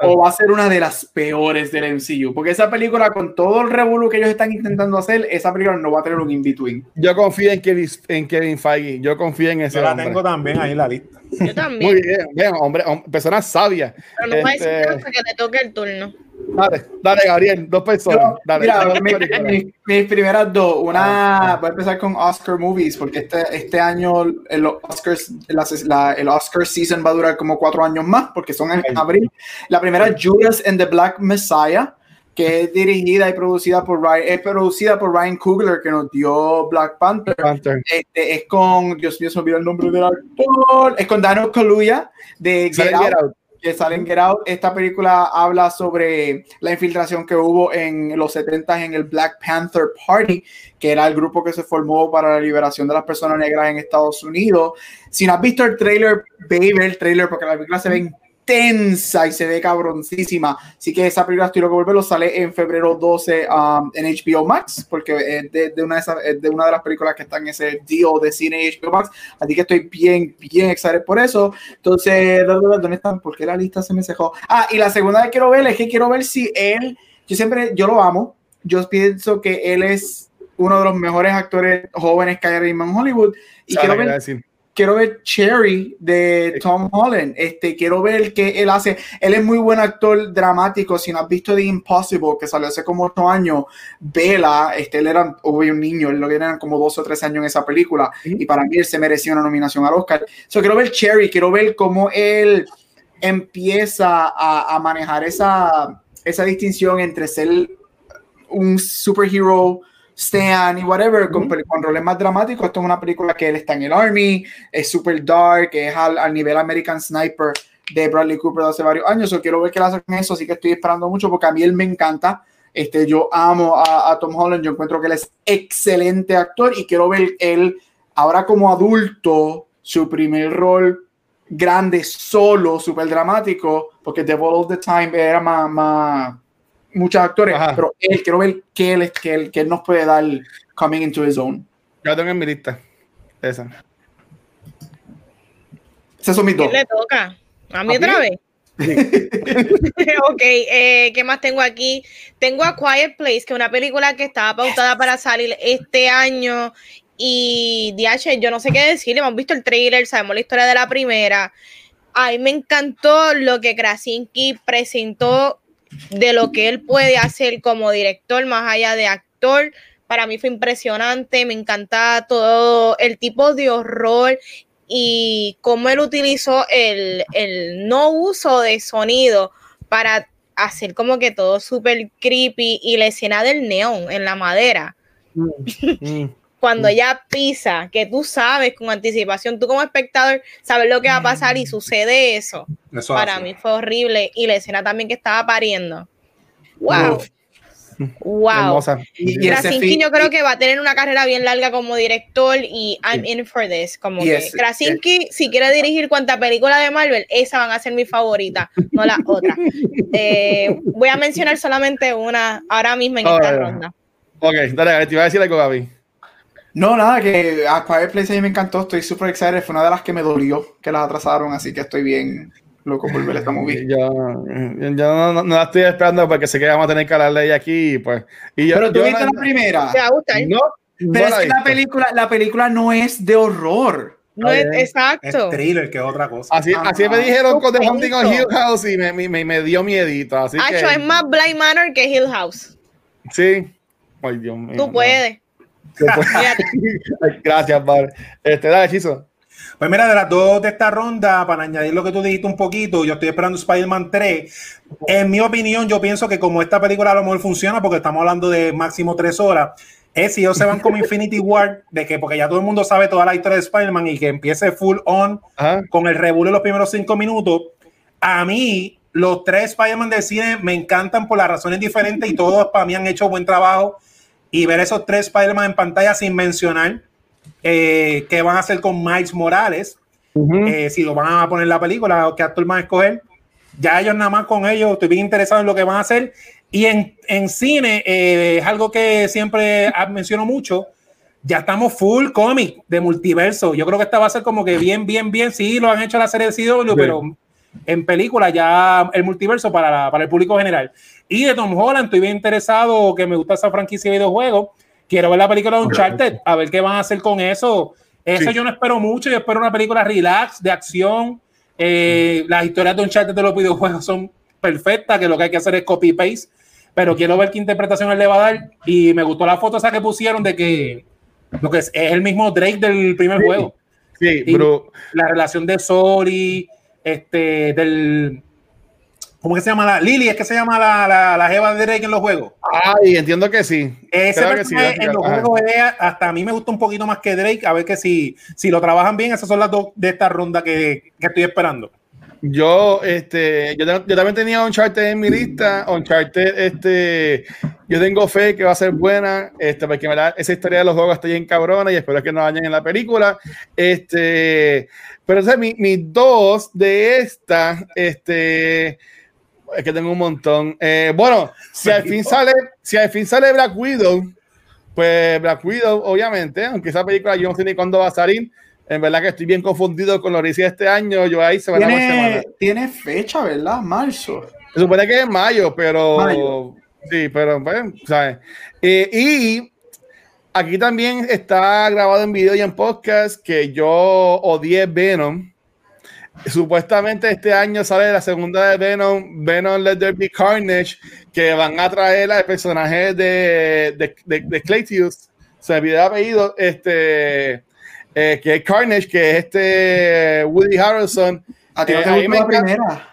O va a ser una de las peores del MCU. Porque esa película, con todo el revuelo que ellos están intentando hacer, esa película no va a tener un in-between. Yo confío en Kevin, en Kevin Feige. Yo confío en ese. Yo la tengo también ahí en la lista. Yo también. Muy bien, bien hombre, persona sabia. Pero no este... a hasta que te toque el turno. Dale, dale, Gabriel, dos personas. Dale, mira, mis, primeras dos. Una, voy a empezar con Oscar Movies, porque este, este año el, Oscars, la, el Oscar season va a durar como cuatro años más, porque son en abril. La primera es Judas and the Black Messiah, que es dirigida y producida por Ryan, es producida por Ryan Coogler, que nos dio Black Panther. Este, es con, Dios mío, se me olvidó el nombre del actor, es con Daniel Kaluuya de Get Out que sale en Get Out. Esta película habla sobre la infiltración que hubo en los 70 en el Black Panther Party, que era el grupo que se formó para la liberación de las personas negras en Estados Unidos. Si no has visto el trailer, ve el trailer porque la película se ve tensa y se ve cabroncísima. Así que esa película estoy loco volverlo. Sale en febrero 12 um, en HBO Max, porque es de, una de, esas, de una de las películas que están en ese deal de cine HBO Max. Así que estoy bien, bien excited por eso. Entonces, ¿dónde están? ¿Por qué la lista se me cejó? Ah, y la segunda que quiero ver es que quiero ver si él, yo siempre, yo lo amo. Yo pienso que él es uno de los mejores actores jóvenes que hay en Hollywood. Y quiero ver, quiero ver Cherry de Tom Holland. Este, quiero ver qué él hace. Él es muy buen actor dramático. Si no has visto The Impossible, que salió hace como ocho años, vela. Este, él era obvio un niño, él lo que eran como dos o tres años en esa película. Y para mí él se merecía una nominación al Oscar. So, quiero ver Cherry, quiero ver cómo él empieza a, a manejar esa, esa distinción entre ser un superhero Stan y whatever, con, con, roles más dramáticos. Esto es una película que él está en el Army, es super dark, es al, al, nivel American Sniper de Bradley Cooper de hace varios años. Yo quiero ver que él hace eso, así que estoy esperando mucho porque a mí él me encanta. Este, yo amo a, a, Tom Holland, yo encuentro que él es excelente actor y quiero ver él ahora como adulto, su primer rol grande, solo, súper dramático, porque The Ball of the Time era más, más muchos actores, pero él, quiero ver qué él, que él, que él nos puede dar coming into his own. Ya tengo en mi lista. Esa. Esos son mis dos. le toca? ¿A mí otra vez? ok, eh, ¿qué más tengo aquí? Tengo A Quiet Place, que es una película que estaba pautada para salir este año. Y DH, yo no sé qué decir, hemos visto el trailer, sabemos la historia de la primera. A mí me encantó lo que Krasinski presentó de lo que él puede hacer como director, más allá de actor. Para mí fue impresionante, me encantaba todo el tipo de horror y cómo él utilizó el, el no uso de sonido para hacer como que todo súper creepy y la escena del neón en la madera. Mm, mm cuando ella pisa, que tú sabes con anticipación, tú como espectador sabes lo que va a pasar y sucede eso. Para mí fue horrible. Y la escena también que estaba pariendo. ¡Wow! Wow. Y, Krasinski yo creo que va a tener una carrera bien larga como director y I'm in for this. Como que Krasinski, si quiere dirigir cuanta película de Marvel, esa van a ser mi favorita, no la otra. Eh, voy a mencionar solamente una ahora mismo en esta ronda. Ok, dale, te iba a decir algo, Gaby. No, nada, que a Quiet Place a mí me encantó, estoy súper excited, fue una de las que me dolió que las atrasaron, así que estoy bien loco por ver esta movie. Yo, yo no, la estoy esperando porque sé que vamos a tener que hablarle de aquí, pues. Y yo, Pero tú viste la primera. ¿Te gusta? No, pero es que la película, la película no es de horror. No es, exacto. Es thriller, que es otra cosa. Así, así me dijeron con The Hunting on Hill House y me, me, me dio miedito. Así que... es más Blind Manor que Hill House. Sí. Ay, Dios mío. Tú puedes. Gracias, Bar. Este, da hechizo. Pues mira, de las dos de esta ronda, para añadir lo que tú dijiste un poquito, yo estoy esperando Spider-Man 3. En mi opinión, yo pienso que como esta película a lo mejor funciona, porque estamos hablando de máximo tres horas, es si ellos se van como Infinity War, de que porque ya todo el mundo sabe toda la historia de Spider-Man y que empiece full on con el revuelo en los primeros cinco minutos, a mí los tres Spider-Man del cine me encantan por las razones diferentes y todos para mí han hecho buen trabajo y ver esos tres Spider-Man en pantalla sin mencionar eh, qué van a hacer con Miles Morales, eh, si lo van a poner en la película, qué actor van a escoger. Ya ellos nada más con ellos, estoy bien interesado en lo que van a hacer. Y en, en cine eh, es algo que siempre menciono mucho. Ya estamos full cómic de multiverso. Yo creo que esta va a ser como que bien, bien, bien. Sí, lo han hecho la serie de CW, pero en película ya el multiverso para, para el público general. Y de Tom Holland, estoy bien interesado, que me gusta esa franquicia de videojuegos. Quiero ver la película de Uncharted, a ver qué van a hacer con eso. Eso yo no espero mucho, yo espero una película relax, de acción. Eh, las historias de Uncharted de los videojuegos son perfectas, que lo que hay que hacer es copy-paste. Pero quiero ver qué interpretación él le va a dar. Y me gustó la foto esa que pusieron de que lo que es, es el mismo Drake del primer juego. Sí, pero la relación de Sori, este, del. ¿Cómo que se llama la? Lily, es que se llama la, la, la Jeva de Drake en los juegos. Ay, entiendo que sí. Ese en los juegos hasta a mí me gusta un poquito más que Drake. A ver que si, si lo trabajan bien, esas son las dos de esta ronda que, que estoy esperando. Yo, este, yo, yo, también tenía Uncharted en mi lista. Uncharted, este, yo tengo fe que va a ser buena, este, porque esa historia de los juegos está bien cabrona y espero que no vayan en la película. Este, pero ese, mis mi dos de esta, este, es que tengo un montón. Eh, bueno, si al fin sale, si al fin sale Black Widow, pues Black Widow, obviamente, aunque esa película yo no sé ni cuándo va a salir. En verdad que estoy bien confundido con lo que hice este año. Yo ahí se ¿Tiene, tiene fecha, ¿verdad? Marzo. Se supone que es mayo, pero. Sí, pero, bueno, ¿sabes? Eh, y aquí también está grabado en video y en podcast que yo odié Venom Supuestamente este año sale la segunda de Venom, Venom Let There Be Carnage, que van a traer al personaje de, de, de, de Claytius, se me olvidó apellido, este, eh, que es Carnage, que es este Woody Harrelson. ¿A ti no te gustó la primera?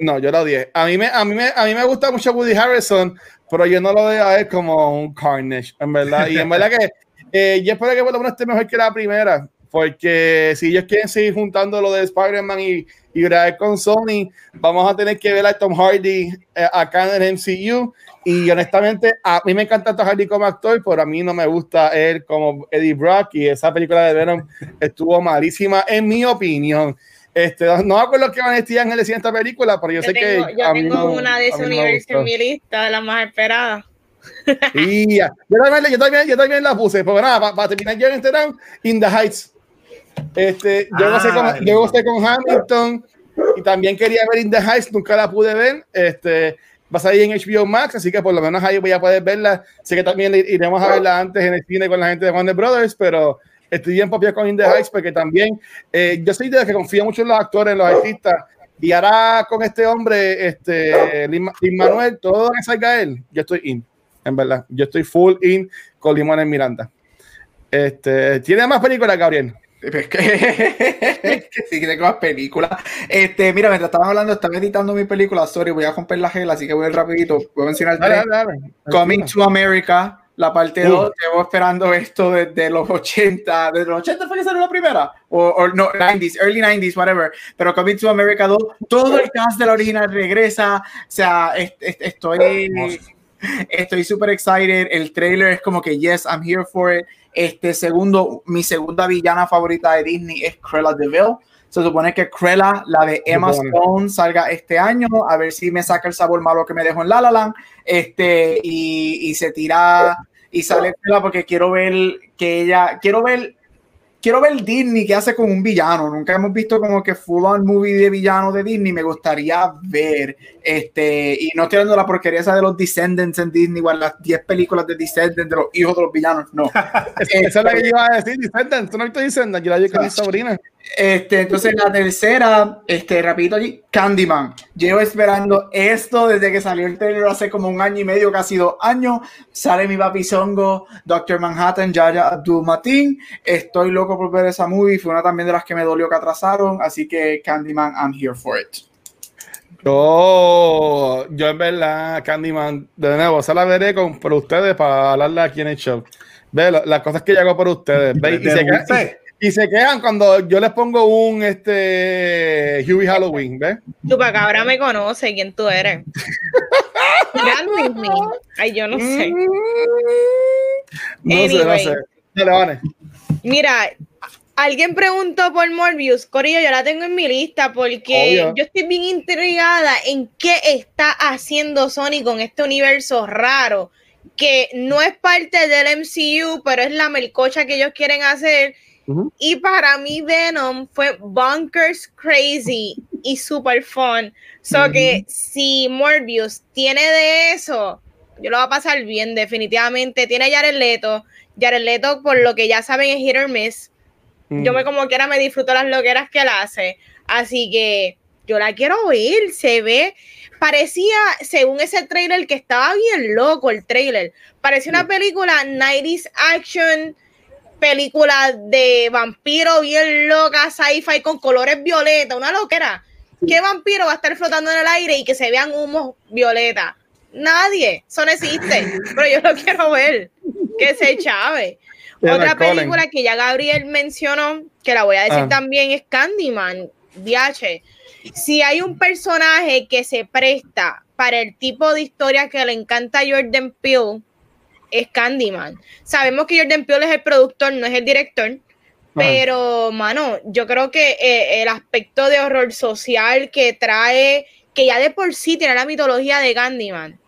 No, yo lo odié. A mí me, a mí me, a mí me gusta mucho Woody Harrison, pero yo no lo veo a él como un Carnage, en verdad. Y en verdad que eh, yo espero que por lo menos esté mejor que la primera, porque si ellos quieren seguir juntando lo de Spider-Man y, y grabar con Sony, vamos a tener que ver a Tom Hardy eh, acá en el MCU. Y honestamente, a mí me encanta Tom Hardy como actor, pero a mí no me gusta él como Eddie Brock. Y esa película de Venom estuvo malísima, en mi opinión. Este, no me acuerdo que van a estar en el esta película, pero yo, sé que. Yo tengo una de ese universo en mi lista, de las más esperadas. y ya. Yo, también, yo, también, yo también la puse, pero nada, para, terminar yo en este round, In the Heights. Este, yo ah, con, yo con Hamilton y también quería ver In the Heights, nunca la pude ver. Este, va a salir en HBO Max, así que por lo menos ahí voy a poder verla. Sé que también iremos a verla antes en el cine con la gente de Warner Brothers, pero estoy bien papi con In the Heights porque también eh, yo soy de los que confío mucho en los actores, en los artistas. Y ahora con este hombre, este Lin, Manuel, todo lo que salga él, yo estoy in, en verdad. Yo estoy full in con Limón en Miranda. Este, ¿Tiene más películas, Gabriel? Es que, sí que tengo más películas. Este, mira, mientras estabas hablando, estaba editando mi película, sorry, voy a romper la gel, así que voy a ir rapidito. Voy a mencionar Coming to America, la parte 2. Uh. Llevo esperando esto desde los 80. ¿Desde los 80 fue que salió la primera? O, no, 90s, early 90s, whatever. Pero Coming to America 2, todo el cast de la original regresa. O sea, estoy... Estoy súper excited. El trailer es como que, yes, I'm here for it. Este segundo, mi segunda villana favorita de Disney es Cruella de Vil. Se supone que Cruella, la de Emma Stone, salga este año, a ver si me saca el sabor malo que me dejó en La La Land, este, y, y se tira y sale Cruella porque quiero ver que ella, quiero ver quiero ver Disney que hace con un villano. Nunca hemos visto como que full on movie de villano de Disney. Me gustaría ver este. Y no estoy dando la porquería esa de los Descendants en Disney, igual las 10 películas de Descendants de los hijos de los villanos. No. esa es la que iba a decir, Descendants. Tú no has visto Descendants. Yo la vi con mi sobrina. Este, entonces la tercera, este, rapidito allí, Candyman. Llevo esperando esto desde que salió el trailer hace como un año y medio, casi dos años. Sale mi papi Songo, Doctor Manhattan, Yaya Abdul Matin. Estoy loco por ver esa movie. Fue una también de las que me dolió que atrasaron. Así que Candyman, I'm here for it. Yo, yo en verdad, Candyman, de nuevo, se la veré con, por ustedes para hablarle aquí en el show. Ve las cosas que yo hago por ustedes. Ve, y se, y se quedan cuando yo les pongo un este Huey Halloween, ¿ves? Tú para ahora me conoce quién tú eres. Ay, yo no sé. No sé, no sé. Dale, Mira, alguien preguntó por Morbius. Corillo, yo la tengo en mi lista porque yo estoy bien intrigada en qué está haciendo Sony con este universo raro que no es parte del MCU, pero es la melcocha que ellos quieren hacer y para mí Venom fue bonkers crazy y super fun. So que si Morbius tiene de eso, yo lo voy a pasar bien definitivamente. Tiene Jared Leto. Jared Leto, por lo que ya saben, es hit or miss. Yo me como quiera me disfruto las loqueras que él hace. Así que yo la quiero oír. Se ve, parecía, según ese trailer, que estaba bien loco el trailer. Parecía una película 90s action película de vampiro bien loca, sci-fi con colores violeta, una loquera. ¿Qué vampiro va a estar flotando en el aire y que se vean humos violeta? Nadie, eso no existe, pero yo lo quiero ver, que se chave. Otra película que ya Gabriel mencionó, que la voy a decir ah. también, es Candyman, DH. Si hay un personaje que se presta para el tipo de historia que le encanta a Jordan Peele, es Candyman. Sabemos que Jordan Peele es el productor, no es el director. Pero, mano, yo creo que eh, el aspecto de horror social que trae, que ya de por sí tiene la mitología de Candyman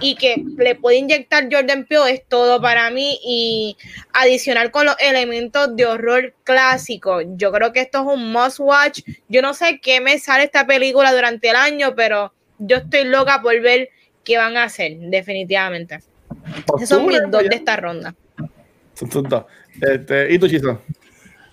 y que le puede inyectar Jordan Peele es todo para mí y adicional con los elementos de horror clásico. Yo creo que esto es un must watch. Yo no sé qué me sale esta película durante el año, pero yo estoy loca por ver qué van a hacer, definitivamente. Esos son mis dos de esta ronda. Este, ¿Y tú, Chiso?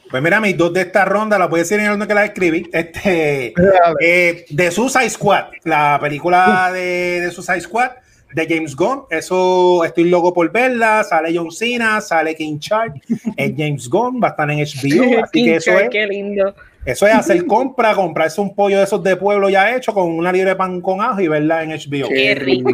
Pues mira, mis dos de esta ronda, la a decir en el orden que la escribí. Este, eh, de Suicide Squad, la película de, de Suicide Squad de James Gunn. Eso estoy loco por verla. Sale John Cena, sale King Shark. Es James Gunn, va a estar en HBO. Así que eso es. Qué lindo. Eso es hacer compra, comprarse un pollo de esos de pueblo ya hecho con una libre pan con ajo y verla en HBO. Qué rico.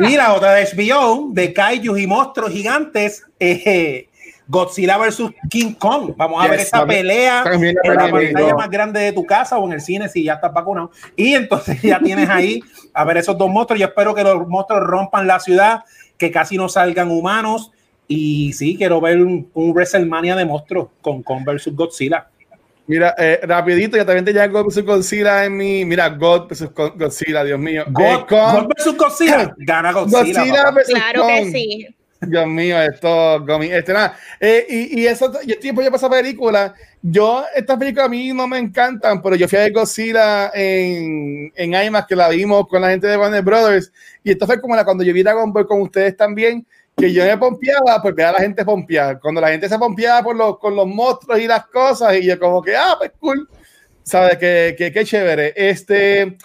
Y la otra de HBO, de kaijus y monstruos gigantes, eh, Godzilla versus King Kong. Vamos a ver esa pelea también la en la pantalla amigo. más grande de tu casa o en el cine si ya estás vacunado. Y entonces ya tienes ahí a ver esos dos monstruos. Yo espero que los monstruos rompan la ciudad, que casi no salgan humanos. Y sí, quiero ver un, un WrestleMania de monstruos con Kong versus Godzilla. Mira, eh, rapidito, ya también te llega God vs. Godzilla en mi. Mira, God vs. Go- Godzilla, Dios mío. God, Eh, God versus Godzilla. Gana Godzilla. Godzilla Claro que sí. Dios mío, esto, gomi, este, nada. Eh, y, y eso, yo tiempo yo pasé película. Yo, estas películas a mí no me encantan, pero yo fui a ver Godzilla en, en IMAX, que la vimos con la gente de Warner Brothers. Y esto fue como la, cuando yo vi Dragon Ball con ustedes también, que yo me pompeaba por ver a la gente pompear. Cuando la gente se pompeaba por los, con los monstruos y las cosas, y yo como que, ah, pues cool. ¿Sabes? Que, que, que chévere. Este.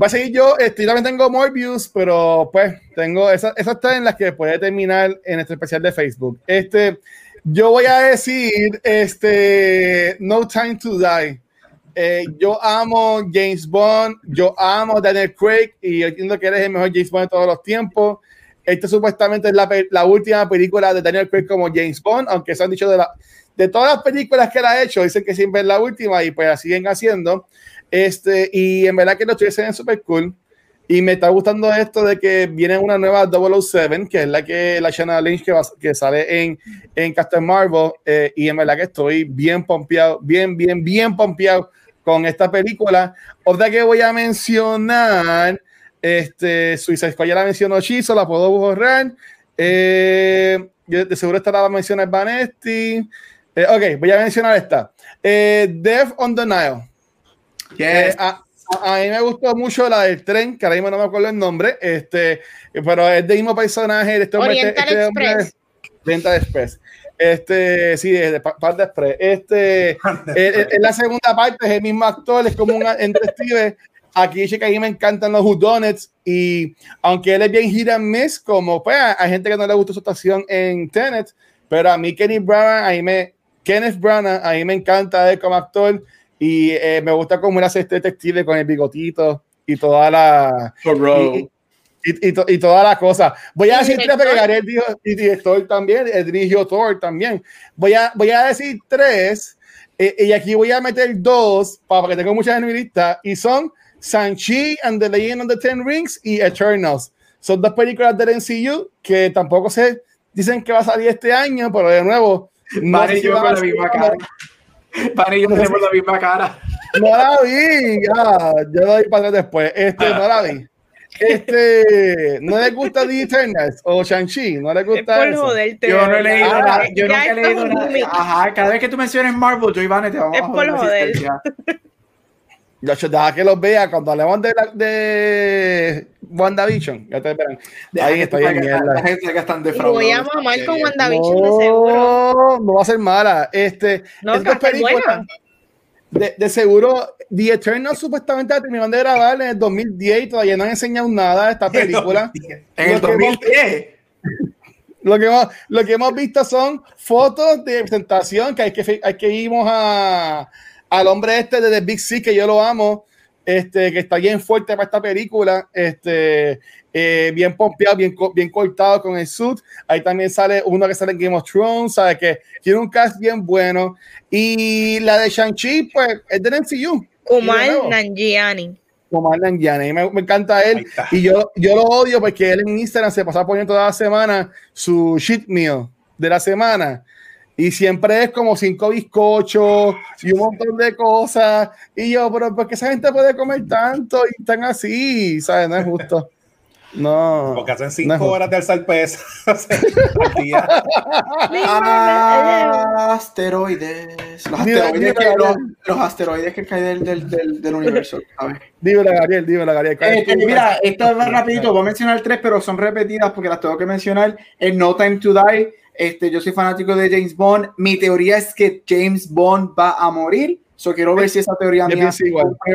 Va a seguir yo, este, yo también tengo Morbius, pero pues tengo esas, esas tres en las que puede terminar en este especial de Facebook. Este, yo voy a decir, este, No Time to Die. Eh, yo amo James Bond, yo amo Daniel Craig y entiendo que eres el mejor James Bond de todos los tiempos. Esta supuestamente es la, la última película de Daniel Craig como James Bond, aunque se han dicho de, la, de todas las películas que él ha hecho, dicen que siempre es la última y pues la siguen haciendo. Este, y en verdad que trailers se ven súper cool. Y me está gustando esto de que viene una nueva 007, que es la que la Shanna Lynch que, va- que sale en, en Captain Marvel. eh, y en verdad que estoy bien pompeado, bien, bien, bien pompeado con esta película. Otra que voy a mencionar, este, Suicide Squad ya la mencionó Chizo, la puedo borrar. Eh, yo de seguro esta la va a mencionar Vanesti. Eh, ok, voy a mencionar esta. Eh, Death on the Nile. Eh, Yes. a, a- a mí me gustó mucho la del tren, que ahora mismo no me acuerdo el nombre, este, pero es del mismo personaje de este hombre. este- Oriental este hombre- Express. Oriental Express. Este, sí, de, de Pa- Panda Express. Este, es, es la segunda parte, es el mismo actor, es como un detective. Aquí dice que a mí me encantan los whodunits y aunque él es bien hit and miss, como pues hay gente que no le gusta su actuación en Tenet, pero a mí Kenny Brown, a mí me, Kenneth Branagh, a mí me encanta él como actor y eh, me gusta cómo él hace este detective con el bigotito y toda la y, y, y, to- y toda la cosa. Voy a decir tres porque Gabriel dijo, y director también, el dirigió Thor también. Voy a, voy a decir tres, eh, y aquí voy a meter dos, para que tengo muchas en mi lista, y son Sanchi and the Legend of the Ten Rings y Eternals. Son dos películas del MCU que tampoco se dicen que va a salir este año, pero de nuevo, no, si yo con la misma cara. Y yo tenemos la misma cara. no la vi, ya, yo lo doy para atrás después. Este, no la vi. Este, ¿no les gusta The Eternals o Shang-Chi? ¿No les Es gusta por eso? joderte. Yo no he ¿verdad? leído Ah, nada. Yo nunca he leído nada. Ajá, cada vez que tú menciones Marvel, yo y Vane te vamos Es a por joder la joder. existencia. Ya, yo, deja que los vea cuando hablemos de, la, de WandaVision. Ya te verán. Deja Ahí que bien, saques- mierda. deja que saques tan Y defraudado voy a mamar con. WandaVision de seguro. No, no va a ser mala. Este, No, estas que películas, buena. de, de seguro, The Eternals supuestamente la terminaron de grabar en el 2010 y todavía no han enseñado nada de esta película. En el Lo que hemos- 2010. Lo que, hemos, lo que hemos visto son fotos de presentación que hay que, hay que irnos a, al hombre este de The Big C, que yo lo amo, este, que está bien fuerte para esta película, este, eh, bien pompeado, bien, bien cortado con el suit. Ahí también sale uno que sale en Game of Thrones, sabe que tiene un cast bien bueno. Y la de Shang-Chi, pues, es del MCU. Kumar Nanjiani. Omar Nanjiani, me, me encanta él y yo, yo lo odio porque él en Instagram se pasa poniendo toda la semana su shit meal de la semana y siempre es como cinco bizcochos y un montón de cosas y yo, pero ¿por qué esa gente puede comer tanto y están así? ¿Sabes? No es justo. No. Porque hacen no es cinco justo. horas de alzar peso. Día. Asteroides. Los asteroides, que, los, los asteroides que caen del, del, del, del universo. Dímelo, Gabriel, dímelo, Gabriel. ¿Cuál es Este, tu- mira, esta va rapidito, voy a mencionar tres, pero son repetidas porque las tengo que mencionar. En No Time to Die, este, yo soy fanático de James Bond. Mi teoría es que James Bond va a morir. So quiero ver si esa teoría mía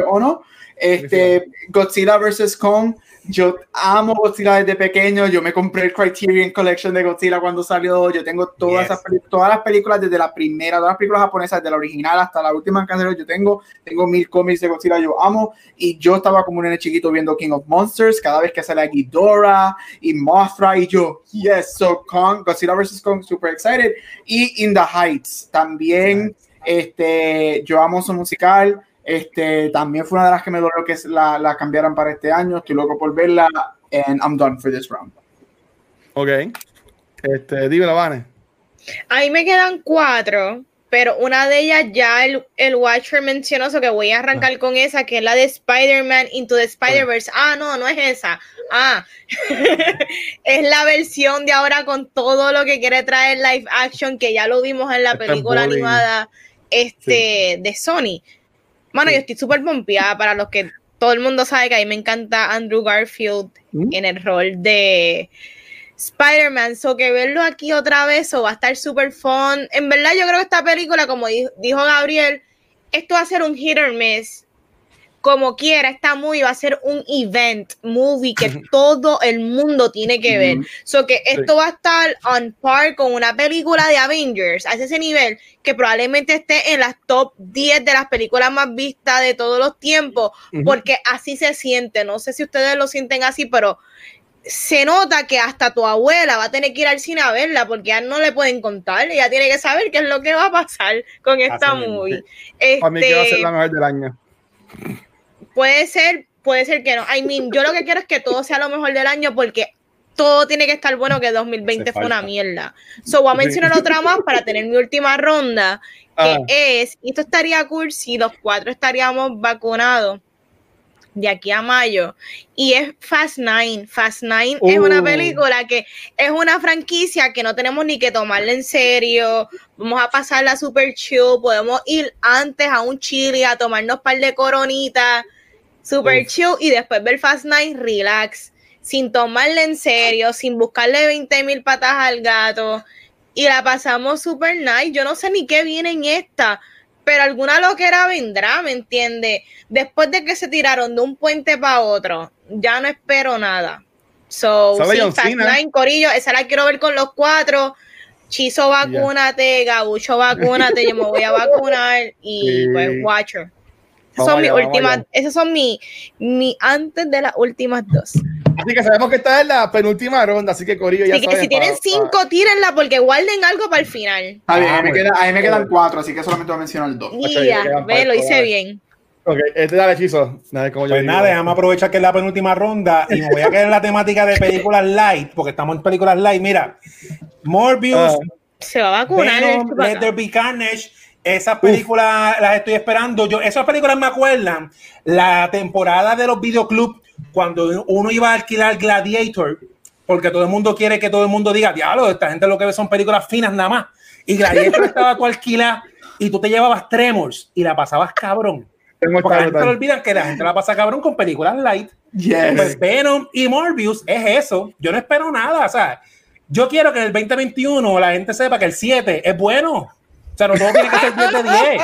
o no. Este, Godzilla vs. Kong yo amo Godzilla desde pequeño. Yo me compré el Criterion Collection de Godzilla cuando salió. Yo tengo todas, esas, todas las películas desde la primera, todas las películas japonesas, desde la original hasta la última que Yo tengo, tengo mil cómics de Godzilla. Yo amo. Y yo estaba como un nene chiquito viendo King of Monsters. Cada vez que sale Ghidorah y Mothra. Y yo, yes, so Kong, Godzilla vs. Kong, super excited. Y In the Heights también. Este, yo amo su musical. Este, también fue una de las que me dolió que la, la cambiaran para este año. Estoy loco por verla. And I'm done for this round. Ok. Este, dime la Vane. Ahí me quedan cuatro, pero una de ellas ya el, el Watcher mencionó, so que voy a arrancar ah. con esa, que es la de Spider-Man Into the Spider-Verse. Ah, no, no es esa. Ah, es la versión de ahora con todo lo que quiere traer live action, que ya lo vimos en la película animada este, de Sony. Bueno, yo estoy súper pompeada para los que todo el mundo sabe que a mí me encanta Andrew Garfield mm. en el rol de Spider-Man. So que verlo aquí otra vez o va a estar súper fun. En verdad, yo creo que esta película, como dijo Gabriel, esto va a ser un hit or miss como quiera, esta movie va a ser un event movie que todo el mundo tiene que ver. So que esto va a estar on par con una película de Avengers, a ese nivel, que probablemente esté en las top 10 de las películas más vistas de todos los tiempos, porque así se siente. No sé si ustedes lo sienten así, pero se nota que hasta tu abuela va a tener que ir al cine a verla porque ya no le pueden contar, ella tiene que saber qué es lo que va a pasar con esta movie. Para mí que va a ser la mejor del año. Puede ser, puede ser que no. I mean, yo lo que quiero es que todo sea lo mejor del año porque todo tiene que estar bueno que 2020 fue una mierda. So voy a mencionar otra más para tener mi última ronda, que ah. es, y esto estaría cool si los cuatro estaríamos vacunados de aquí a mayo. Y es Fast Nine. Fast Nine es una uh. película que es una franquicia que no tenemos ni que tomarla en serio. Vamos a pasarla super chill. Podemos ir antes a un chile a tomarnos un par de coronitas super chill y después ver Fast Night relax, sin tomarle en serio, sin buscarle 20 mil patas al gato. Y la pasamos super nice. Yo no sé ni qué viene en esta, pero alguna loquera vendrá, ¿me entiende? Después de que se tiraron de un puente para otro, ya no espero nada. So, sí, Fast Nine, Corillo, esa la quiero ver con los cuatro. Chizo, vacúnate, Gabucho, vacúnate, yo me voy a vacunar y pues Watcher son mis últimas, esas son mi, mi antes de las últimas dos. Así que sabemos que esta es la penúltima ronda, así que Corillo ya así que si tienen cinco, tírenla porque guarden algo para el final. a, mí me queda, a mí me quedan cuatro, así que solamente voy a mencionar dos. Ya, ve, lo hice bien. Ok, este dale hechizo. Nada, como pues nada, déjame aprovechar que es la penúltima ronda y me voy a quedar en la temática de películas light, porque estamos en películas light. Mira, Morbius, ah. se va a vacunar. Venom, Let There Be Carnage esas películas las estoy esperando. Yo, esas películas me acuerdan la temporada de los videoclubs cuando uno iba a alquilar Gladiator, porque todo el mundo quiere que todo el mundo diga, diablo, esta gente lo que ve son películas finas nada más. Y Gladiator estaba tu alquila y tú te llevabas Tremors y la pasabas cabrón. Porque la gente lo olvidan que la gente la pasa cabrón con películas light. Pues Venom y Morbius es eso. Yo no espero nada. O sea, yo quiero que en el 2021 la gente sepa que el 7 es bueno. O sea, no todo tiene que ser 10 de 10.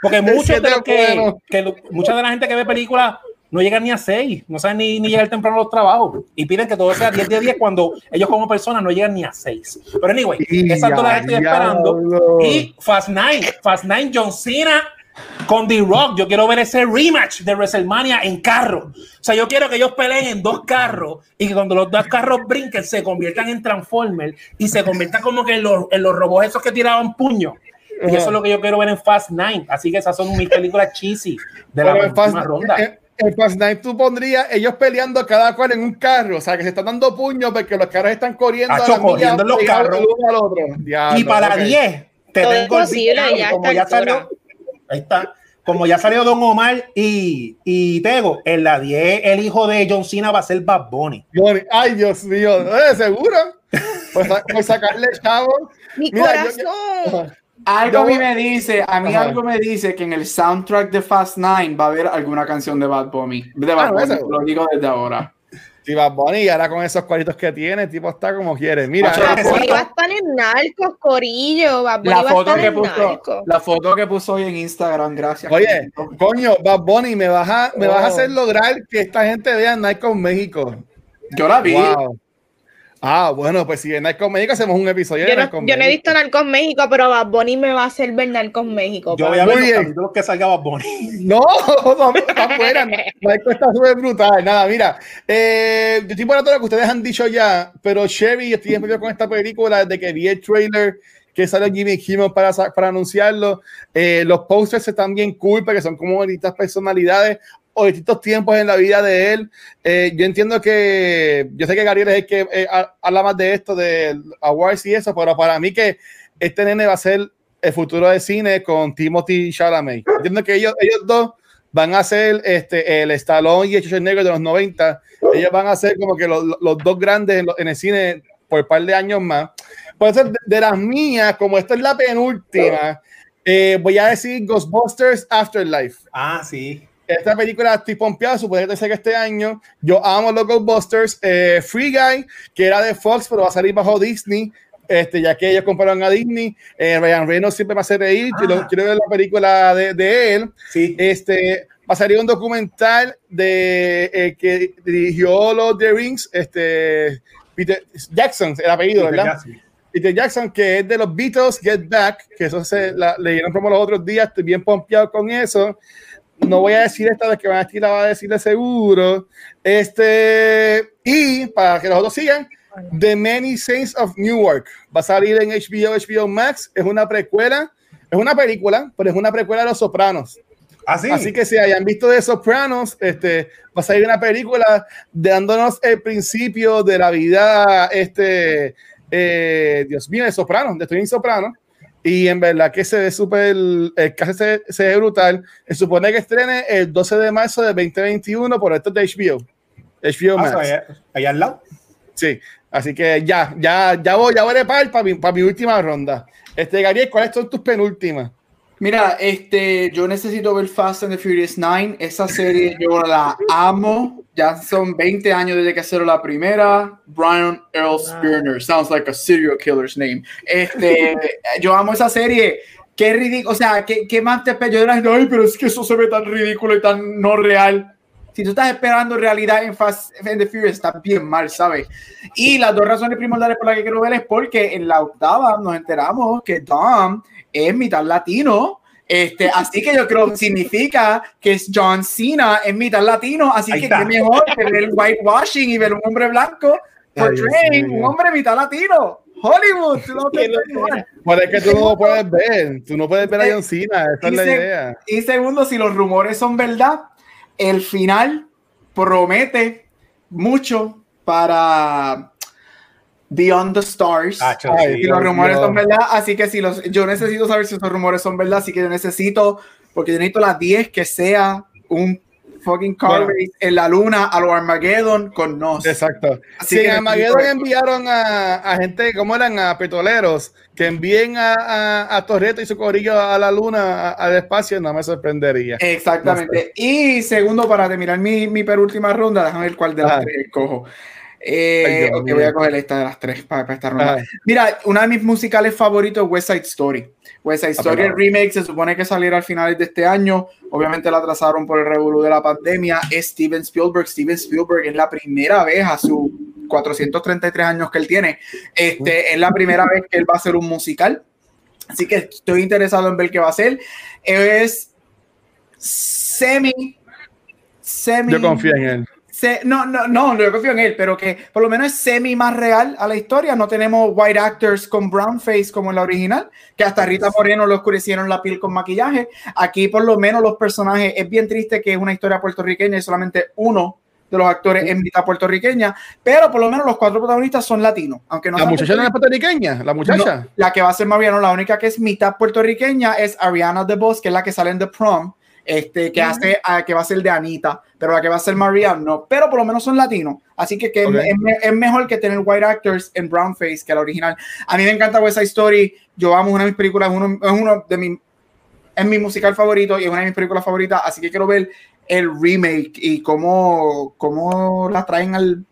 Porque muchos de que, que, mucha de la gente que ve películas no llegan ni a 6, no saben ni, ni llegar temprano a los trabajos y piden que todo sea 10 de 10 cuando ellos como personas no llegan ni a 6. Pero anyway, esas todas las estoy esperando. Y Fast Nine, Fast Nine, John Cena con The Rock. Yo quiero ver ese rematch de WrestleMania en carro. O sea, yo quiero que ellos peleen en dos carros y que cuando los dos carros brinquen se conviertan en Transformers y se conviertan como que en los, en los robots esos que tiraban puño y eso es lo que yo quiero ver en Fast Nine. Así que esas son mis películas cheesy de la última ronda. En, Fast Nine tú pondrías ellos peleando cada cual en un carro, o sea, que se están dando puños porque los carros están corriendo. Acho, corriendo en los carros. y para 10, te tengo el como ya salió, ahí está. Como ya salió Don Omar y, y Tego, en la 10 el hijo de John Cena va a ser Bad Bunny. Ay, Dios mío, ¿Eh, ¿seguro? Pues sacarle chavo. Mi corazón. Algo a mí me dice, a mí algo me dice que en el soundtrack de Fast Nine va a haber alguna canción de Bad Bunny. De Bad ah, Bunny, lo digo desde ahora. Si Bad Bunny ahora con esos cuadritos que tiene, el tipo está como quiere. Mira, va a estar en narcos, corillo. Bad Bunny La foto, que puso, narcos. la foto que puso hoy en Instagram, gracias. Oye, coño, Bad Bunny, me vas a, me vas a Oh. hacer lograr que esta gente vea con México. yo la vi. Wow. Ah, bueno, pues si en con México hacemos un episodio de Yo con yo no he visto Narcos México, pero Bad Bunny me va a hacer ver Narcos México. Yo voy a ver los capítulos que salga Bad Bunny. No, no, está fuera. Michael está súper brutal. Nada, mira, eh, yo estoy por todo lo que ustedes han dicho ya, pero Chevy, estoy empezando con esta película desde que vi el trailer que sale Jimmy Kimmel para, para anunciarlo. Eh, los posters están bien cool porque son como distintas personalidades o distintos tiempos en la vida de él. Eh, yo entiendo que, yo sé que Gabriel es el que eh, ha- habla más de esto, de awards y eso, pero para mí que este nene va a ser el futuro del cine con Timothy Chalamet. Entiendo que ellos, ellos dos van a ser este, el Stallone y el Schwarzenegger de los 90. Ellos van a ser como que los, los dos grandes en, lo- en el cine por un par de años más. Por eso, de, las mías, como esta es la penúltima, eh, voy a decir Ghostbusters Afterlife. Ah, sí. Esta película estoy pompeado, supone que que este año. Yo amo los Ghostbusters. Eh, Free Guy, que era de Fox, pero va a salir bajo Disney. Este, ya que ellos compraron a Disney, eh, Ryan Reynolds siempre me hace reír. Quiero, Ah. quiero ver la película de, de él. Sí. Este, va a salir un documental de eh, que dirigió los The Rings, este, Peter Jackson, el apellido, ¿verdad? Peter Jackson, que es de los Beatles Get Back, que eso se la, leyeron como los otros días, estoy bien pompeado con eso. No voy a decir esta vez que van a decir, la va a decir de seguro. Este, y para que los otros sigan, The Many Saints of Newark va a salir en HBO, HBO Max. Es una precuela, es una película, pero es una precuela de Los Sopranos. Ah, sí. Así que si hayan visto de Sopranos, este, va a salir una película dándonos el principio de la vida, este, eh, Dios mío, de Sopranos, de Tony Soprano. Y en verdad que se ve súper, el caso se, se ve brutal. Se supone que estrene el 12 de marzo de 2021 por esto de HBO. HBO Ah, Max. allá, allá al lado. Sí, así que ya, ya, ya voy, ya voy de par para mi, para mi última ronda. Este, Gabriel, ¿cuáles son tus penúltimas? Mira, este, yo necesito ver Fast and the Furious 9. Esa serie yo la amo. Ya son 20 años desde que hicieron la primera. Brian Earl Spooner. Sounds like a serial killer's name. Este, yo amo esa serie. Qué ridículo. O sea, ¿qué, qué más te espero? Yo era, ay, pero es que eso se ve tan ridículo y tan no real. Si tú estás esperando realidad en Fast and the Furious, está bien mal, ¿sabes? Y las dos razones primordiales por las que quiero ver es porque en la octava nos enteramos que Dom es mitad latino. Este, así que yo creo que significa que es John Cena es mitad latino, así Ahí que qué mejor que ver el whitewashing y ver un hombre blanco portraying un hombre mitad latino. Hollywood, tú no te. Pues es que tú no lo puedes ver, tú no puedes ver a John Cena, esa es la idea. Y segundo, si los rumores son verdad, el final promete mucho para Beyond the Stars. Ah, sí. y los Dios rumores mío. son verdad, así que si los, yo necesito saber si esos rumores son verdad, así que yo necesito, porque yo necesito las 10 que sea un fucking car Bueno. race en la luna a lo Armageddon con nos. Exacto. Así si que en Armageddon enviaron a, a gente, ¿cómo eran? A petroleros, que envíen a, a, a Torreto y su corillo a la luna, al espacio, no me sorprendería. Exactamente. Y segundo, para terminar mi, mi penúltima ronda, déjame ver cuál de las tres cojo. Eh, Ay, voy a coger esta de las tres para, para esta ronda. Mira, uno de mis musicales favoritos es West Side Story. West Side Story, el remake, se supone que saliera al finales de este año. Obviamente la atrasaron por el revolú de la pandemia. Es Steven Spielberg. Steven Spielberg es la primera vez a sus 433 años que él tiene. Este, es la primera vez que él va a hacer un musical. Así que estoy interesado en ver qué va a hacer. Es semi. Semi. Yo confío en él. Se- no, no, no, yo confío en él, pero que por lo menos es semi más real a la historia. No tenemos white actors con brown face como en la original, que hasta Rita Moreno le oscurecieron la piel con maquillaje. Aquí por lo menos los personajes, es bien triste que es una historia puertorriqueña y solamente uno de los actores es mitad puertorriqueña, pero por lo menos los cuatro protagonistas son latinos, aunque no La muchacha no es puertorriqueña, la muchacha. no, la que va a ser Mariano, la única que es mitad puertorriqueña es Ariana DeBose, que es la que sale en The Prom, este, que hace, ah, que va a ser de Anita, pero la que va a ser Mariano, no, pero por lo menos son latinos, así que, que es- mejor que tener white actors en brown face que la original. A mí me encanta West Side Story, yo amo una de mis películas, uno, es uno de mis, es mi musical favorito y es una de mis películas favoritas, así que quiero ver el remake y cómo, cómo la traen al,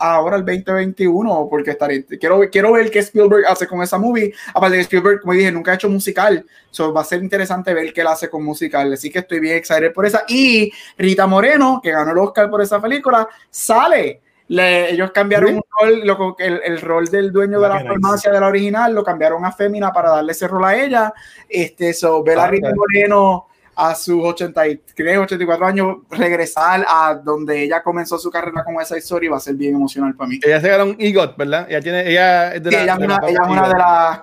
ahora al 2021, porque estaré, quiero, quiero ver qué Spielberg hace con esa movie. Aparte de Spielberg, como dije, nunca ha hecho musical, so va a ser interesante ver qué él hace con musical, así que estoy bien excited por esa. Y Rita Moreno, que ganó el Oscar por esa película, sale. Le, ellos cambiaron rol, el, el, rol del dueño de la farmacia de la original, lo cambiaron a Fémina para darle ese rol a ella. Este, so, ver a Rita Moreno a sus 83, 84 años, regresar a donde ella comenzó su carrera con esa historia va a ser bien emocional para mí. Ella se ganó un EGOT, ¿verdad? Ella, tiene, ella, es, de ella, una, ella es una de las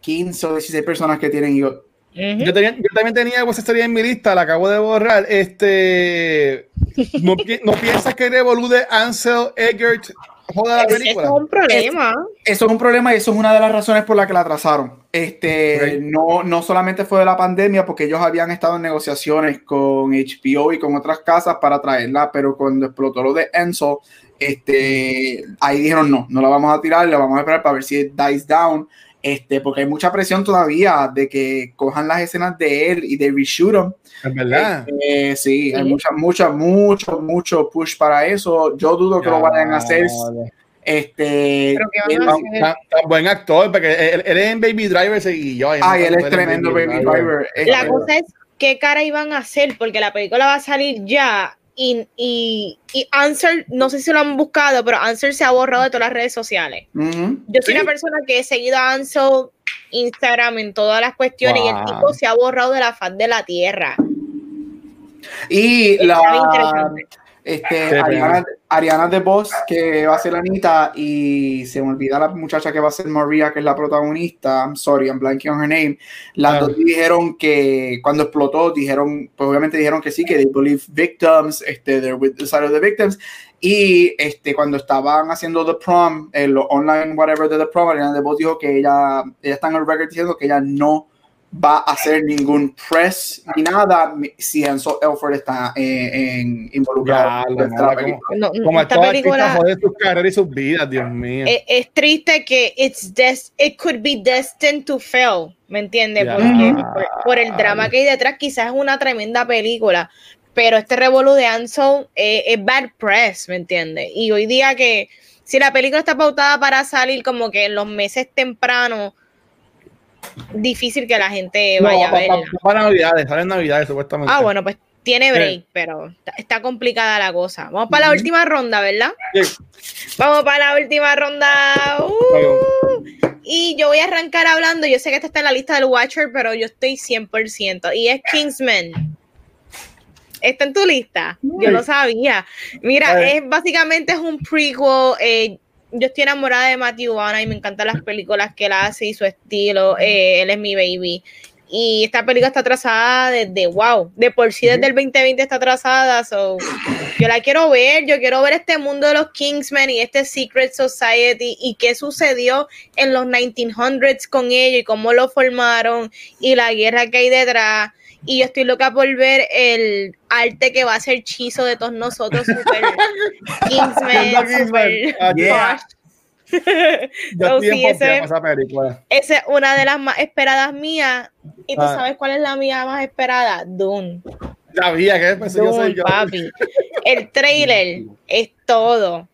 15 o 16 personas que tienen EGOT. yo, tenía, yo, también tenía esa historia en mi lista, la acabo de borrar. Este, ¿no, ¿no piensas que revolude Ansel Eggert joda la película. Eso es un problema. eso es un problema y eso es una de las razones por las que la atrasaron. Este, no, no solamente fue de la pandemia, porque ellos habían estado en negociaciones con HBO y con otras casas para traerla, pero cuando explotó lo de Enzo, este, ahí dijeron no, no la vamos a tirar, la vamos a esperar para ver si dies down. Este, porque hay mucha presión todavía de que cojan las escenas de él y de reshoot them. Es verdad. Este, sí, hay mucha, mucha, mucho, mucho push para eso. Yo dudo que lo vayan a hacer. Este, tan, buen actor, porque él, es en Baby Driver y yo. Ay, él es tremendo Baby, Driver. La cosa es qué cara iban a hacer, porque la película va a salir ya y, y, y, Answer, no sé si lo han buscado, pero Answer se ha borrado de todas las redes sociales. Yo soy una persona que he seguido a Answer Instagram en todas las cuestiones y el tipo se ha borrado de la faz de la tierra. Y la, este, Ariana, Ariana DeBose, que va a ser Anita, y se me olvida la muchacha que va a ser Maria, que es la protagonista. I'm sorry, I'm blanking on her name. Las dos dijeron que cuando explotó, dijeron, pues obviamente dijeron que sí, que they believe victims, este, they're with the side of the victims. Y este, cuando estaban haciendo The Prom, el online whatever de The Prom, Ariana DeBose dijo que ella, ella está en el record diciendo que ella no va a hacer ningún press ni nada si Enzo Elford está eh, en, involucrado. como, como esta película joder sus carreras y sus vidas, Dios mío. Es, es, triste que it's des it could be destined to fail, ¿me entiendes? Porque por, por, el drama que hay detrás quizás es una tremenda película, pero este revolú de Anson eh, es bad press, ¿me entiendes? Y hoy día que si la película está pautada para salir como que en los meses tempranos difícil que la gente vaya a ver. Para, Navidades, salen Navidades supuestamente. Ah, bueno, pues tiene break, pero está, complicada la cosa. Vamos para la última ronda, ¿verdad? Vamos para la última ronda. Uh, y yo voy a arrancar hablando. Yo sé que esta está en la lista del Watcher, pero yo estoy 100%. Y es Kingsman. ¿Está en tu lista? Yo lo sabía. Mira, es básicamente es un prequel. Eh, yo estoy enamorada de Matthew Vaughn y me encantan las películas que él hace y su estilo. Eh, él es mi baby. Y esta película está trazada desde, wow, de por sí desde el 2020 está trazada. So, yo la quiero ver, yo quiero ver este mundo de los Kingsmen y este Secret Society y qué sucedió en los 1900s con ellos y cómo lo formaron y la guerra que hay detrás. Y yo estoy loca por ver el arte que va a ser chizo de todos nosotros, super Kingsman, super yeah. Yo sí, ese, esa película. Esa es una de las más esperadas mías. ¿Y tú ah. sabes cuál es la mía más esperada? Dune. Sabía que pues, Dune, yo papi. El trailer es todo.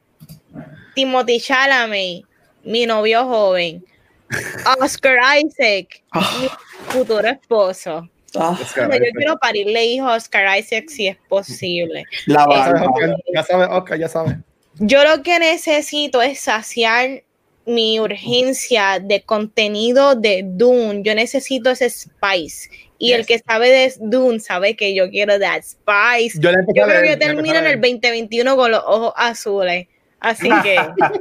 Timothy Chalamet, mi novio joven. Oscar Isaac, mi futuro esposo. Ah, yo quiero parirle hijo a Oscar Isaac si es posible. La eh, ya sabe, Oscar, ya sabe. Yo lo que necesito es saciar mi urgencia de contenido de Dune. Yo necesito ese spice. Y el que sabe de Dune sabe que yo quiero that spice. Yo, creo que yo termino en el 2021 con los ojos azules. Así que.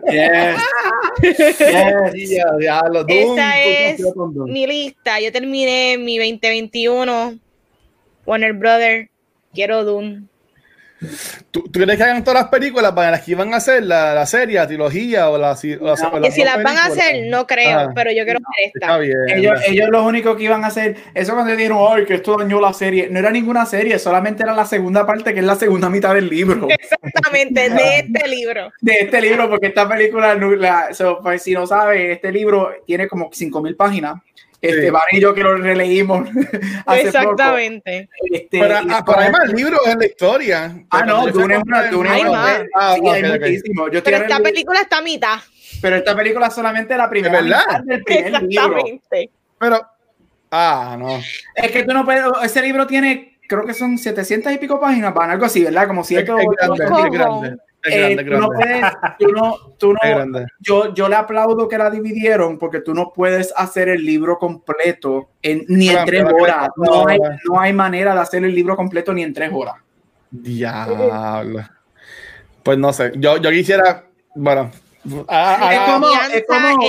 yes. Esa es mi lista. Yo terminé mi 2021. Warner Brother. Quiero Dune. ¿Tú, crees que hagan todas las películas para las que iban a hacer la, la serie, la trilogía o la, si las van a hacer, no creo, ah, pero yo quiero ver esta. ellos, ellos lo único que iban a hacer, eso cuando dijeron, ay, que esto dañó la serie, no era ninguna serie, solamente era la segunda parte, que es la segunda mitad del libro. Exactamente, de este libro. De este libro, porque esta película, la, pues, si no sabes, este libro tiene como 5.000 páginas Este, yo que lo releímos. hace Exactamente. Poco. Este, pero, ah, pero hay más libros en la historia. Ah, no, Dune es una. Dune hay más. Ah, sí, hay muchísimo. Yo pero esta película está a mitad. Pero esta película solamente la primera del primer Exactamente. Libro. Pero. Ah, no. Es que tú no puedes. Ese libro tiene, creo que son 700 y pico páginas, van algo así, ¿verdad? Como siete. Es, es grande. Eh, tú no puedes, tú no, tú no, yo, yo le aplaudo que la dividieron porque tú no puedes hacer el libro completo en, ni en tres horas. No hay, no hay manera de hacer el libro completo ni en tres horas. Diablo. Pues no sé, yo, yo quisiera, bueno, Ah, ah, es ah, como, es como,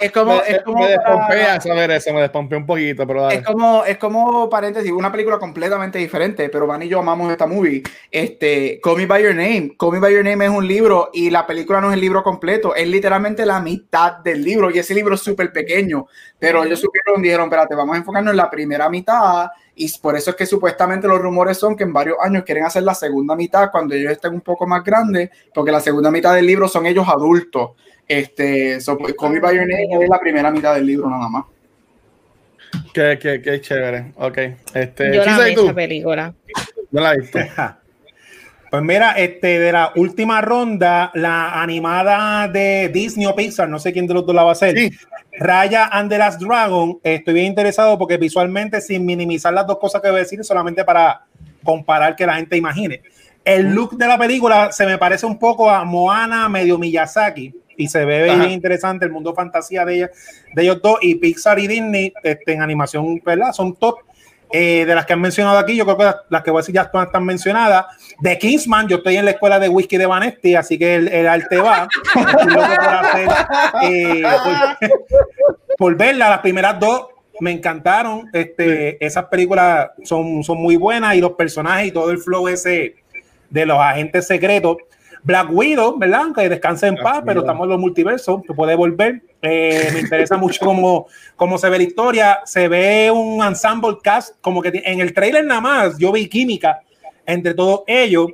es como, es como me despompea saber eso, me despompea un poquito, pero es como, es como paréntesis, una película completamente diferente, pero Van y yo amamos esta movie. Este, Call Me by Your Name, Call Me by Your Name es un libro y la película no es el libro completo, es literalmente la mitad del libro y ese libro es súper pequeño, pero ellos supieron, dijeron, espérate, vamos a enfocarnos en la primera mitad y por eso es que supuestamente los rumores son que en varios años quieren hacer la segunda mitad cuando ellos estén un poco más grandes, porque la segunda mitad del libro son ellos adultos. Este, so, pues, Call Me By Your Name es la primera mitad del libro nada más. Qué, qué, qué chévere. Ok. Este, Yo la vi esa película. No la viste. Pues mira, este, de la última ronda, la animada de Disney o Pixar, no sé quién de los dos la va a hacer. Raya and the Last Dragon, estoy bien interesado porque visualmente, sin minimizar las dos cosas que voy a decir, solamente para comparar que la gente imagine. El look de la película se me parece un poco a Moana, medio Miyazaki, y se ve bien interesante el mundo fantasía de, ella, de ellos dos. Y Pixar y Disney este, en animación, ¿verdad? Son top. Eh, de las que han mencionado aquí, yo creo que las, que voy a decir ya están mencionadas. De Kingsman, yo estoy en la escuela de whisky de Vanesti, así que el, el arte va. Eh, por, verla, las primeras dos me encantaron. Este, esas películas son, son muy buenas y los personajes y todo el flow ese de los agentes secretos. Black Widow, ¿verdad? Que descanse en paz, pero estamos en los multiversos, que puede volver. Eh, me interesa mucho cómo, cómo se ve la historia. Se ve un ensemble cast, como que en el trailer nada más, yo vi química entre todos ellos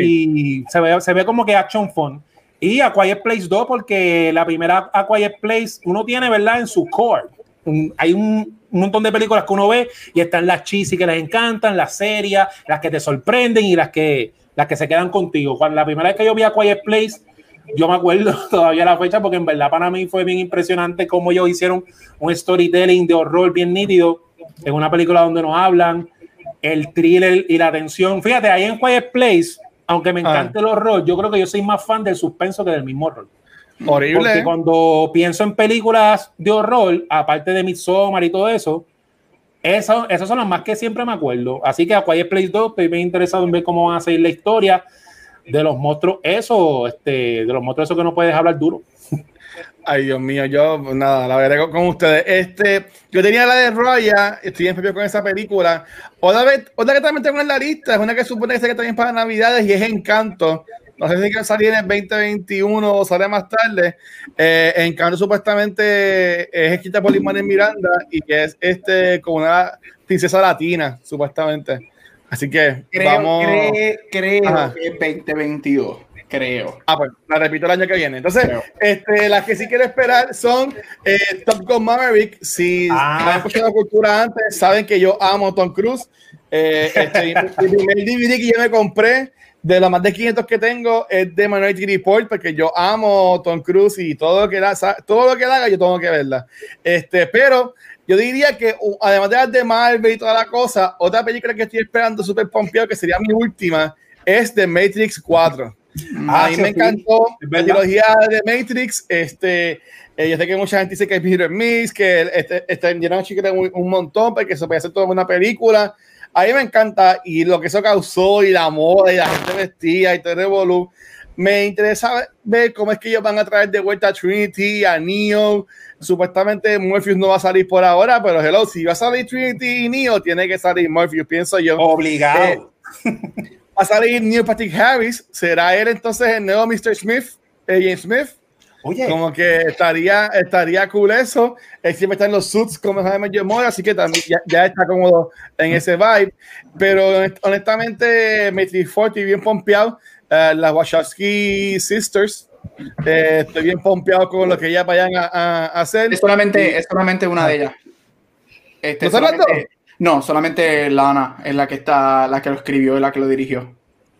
y se ve, se ve como que action fun. Y A Quiet Place 2, porque la primera A Quiet Place uno tiene, ¿verdad? En su core. hay un, un, montón de películas que uno ve y están las cheesy que les encantan, las serias, las que te sorprenden y las que, las que se quedan contigo. Cuando la primera vez que yo vi A Quiet Place, yo me acuerdo todavía la fecha porque en verdad para mí fue bien impresionante cómo ellos hicieron un storytelling de horror bien nítido en una película donde nos hablan el thriller y la tensión. Fíjate, ahí en Quiet Place, aunque me ah. encante el horror, yo creo que yo soy más fan del suspenso que del mismo horror. Horrible. Porque cuando pienso en películas de horror, aparte de Midsommar y todo eso, eso, esas son las más que siempre me acuerdo. Así que a Quiet Place 2 estoy bien interesado en ver cómo van a seguir la historia de los monstruos, eso, este, de los monstruos, eso que no puedes hablar duro. Ay, Dios mío, yo nada, la veré con, ustedes. Este, yo tenía la de Raya, estoy en con esa película. Otra, vez, otra que también tengo en la lista, es una que supone que se también para Navidades y es Encanto. No sé si que salir en el 2021 o sale más tarde. Eh, Encanto supuestamente es escrita por en Miranda y que es este como una princesa latina, supuestamente. Así que creo, vamos. creo que es 2022 creo. Ah, pues la repito el año que viene. Entonces, este, las que sí quiero esperar son eh, Top Gun Maverick. Si ah. han escuchado la cultura antes, saben que yo amo Tom Cruise. Eh, este, el primer DVD que yo me compré de los más de 500 que tengo es de Minority Report porque yo amo Tom Cruise y todo lo que haga, todo lo que haga yo tengo que verla. Este, pero yo diría que además de las de Marvel y toda la cosa, otra película que estoy esperando súper pompeado que sería mi última es The Matrix 4. a mí me encantó la trilogía de Matrix. Este, eh, yo sé que mucha gente dice que es Peter Miss, que este, este, un, un montón, porque se puede hacer toda una película. A mí me encanta y lo que eso causó y la moda y la gente vestida y todo el revolú. Me interesa ver cómo es que ellos van a traer de vuelta a Trinity, a Neo. Supuestamente Morpheus no va a salir por ahora, pero hello, si va a salir Trinity y Neo, tiene que salir Morpheus, pienso yo. Obligado. Eh, va a salir Neil Patrick Harris, será él entonces el nuevo Mr. Smith, eh, James Smith. Oye. Como que estaría, estaría cool eso. Él siempre está en los suits como Jaime Moore, así que también ya, está cómodo en ese vibe. Pero honestamente, Matrix Forty bien pompeado. Uh, las Wachowski Sisters Eh, estoy bien pompeado con lo que ellas vayan a, hacer. Es solamente, es solamente una de ellas. Este, ¿No, no, solamente Lana es la que está, la que lo escribió y la que lo dirigió.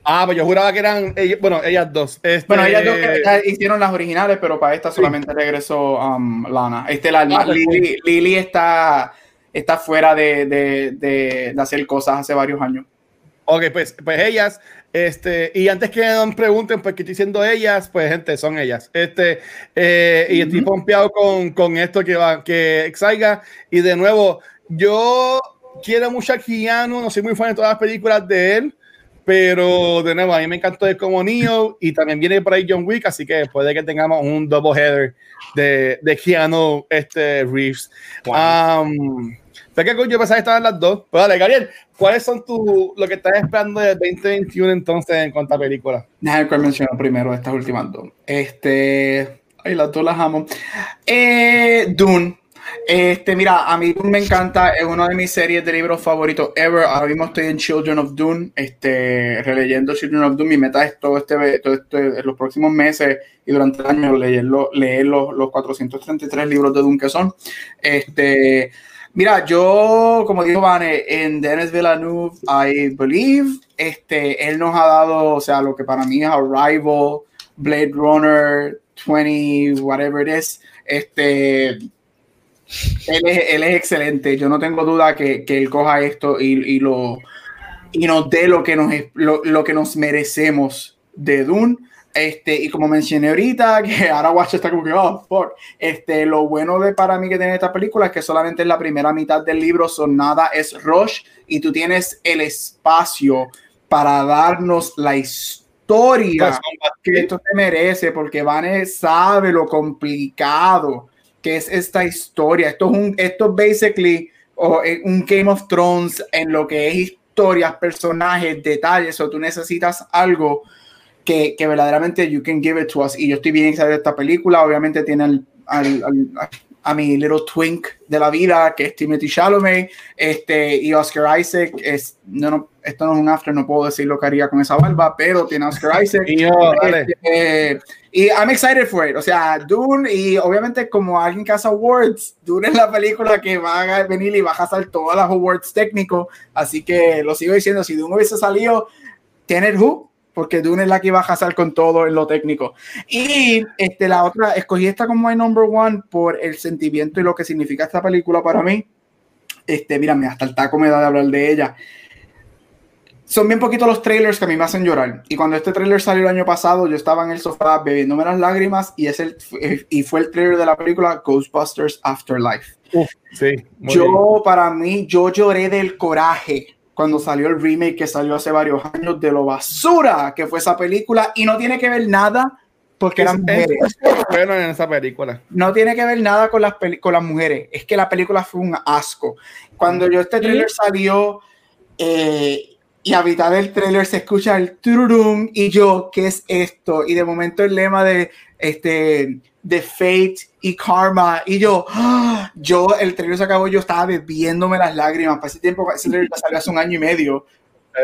Ah, pues yo juraba que eran, bueno, ellas dos. Este... Bueno, ellas dos hicieron las originales, pero para esta solamente regresó um, Lana. Este, la, ah, pues Lily, está, está fuera de, de, de, de, hacer cosas hace varios años. Ok, pues, pues ellas, este, y antes que me pregunten por qué estoy diciendo ellas, pues gente, son ellas. Este, eh, y estoy pompeado con, con, esto que va, que salga. Y de nuevo, yo quiero mucho a Keanu, no soy muy fan de todas las películas de él, pero de nuevo, a mí me encantó de como Neo y también viene por ahí John Wick, así que puede que tengamos un double header de, de Keanu este, Reeves. Um, sé que yo pensaba que estaban las dos. Pero dale, Gabriel, ¿cuáles son tu, lo que estás esperando de 2021 entonces en cuanto a películas? Déjame que menciono primero estas últimas dos. Este. Ay, las dos las amo. Eh, Dune. Este, mira, a mí me encanta, es una de mis series de libros favoritos ever. Ahora mismo estoy en Children of Dune, este, releyendo Children of Dune. Mi meta es todo este, todo este, los próximos meses y durante el año leerlo, leer los, los 433 libros de Dune que son. Este, mira, yo, como dijo Vane, en Dennis Villeneuve, I believe, este, él nos ha dado, o sea, lo que para mí es Arrival, Blade Runner, 20, whatever it is, este él es, excelente. Yo no tengo duda que, él coja esto y, lo, y nos dé lo que nos, lo, que nos merecemos de Dune. Este, y como mencioné ahorita, que ahora Watch está como que, oh, fuck. Este, lo bueno de para mí que tiene esta película es que solamente en la primera mitad del libro son nada es rush y tú tienes el espacio para darnos la historia pues, que esto te merece, porque Vane sabe lo complicado que es esta historia. Esto es un, esto basically eh, un Game of Thrones en lo que es historias, personajes, detalles, o tú necesitas algo que, que, verdaderamente you can give it to us. Y yo estoy bien excited de esta película. Obviamente tiene al, al, a mi little twink de la vida, que es Timothy Chalamet, este, y Oscar Isaac. Es, no, no, esto no es un after, no puedo decir lo que haría con esa barba, pero tiene Oscar Isaac. y este, y I'm excited for it. O sea, Dune, y obviamente como alguien que hace awards, Dune es la película que va a venir y va a hacer todas las awards técnicos. Así que lo sigo diciendo, si Dune hubiese salido, Tenet Who, porque Dune es la que iba a hacer con todo en lo técnico. Y este, la otra, escogí esta como my number one por el sentimiento y lo que significa esta película para mí. Este, mírame, hasta el taco me da de hablar de ella son bien poquitos los trailers que a mí me hacen llorar. Y cuando este trailer salió el año pasado, yo estaba en el sofá bebiéndome las lágrimas y, es el, y fue el trailer de la película Ghostbusters Afterlife. sí, yo, para mí, yo lloré del coraje cuando salió el remake que salió hace varios años de lo basura que fue esa película y no tiene que ver nada porque eran mujeres. bueno en esa película. No tiene que ver nada con las, con las mujeres. Es que la película fue un asco. Cuando yo este trailer salió, eh, y a mitad del trailer se escucha el tururum y yo, ¿qué es esto? Y de momento el lema de este de Fate y Karma y yo, ¡ah! yo el trailer se acabó, yo estaba bebiéndome las lágrimas, para ese tiempo, ese trailer salió hace un año y medio.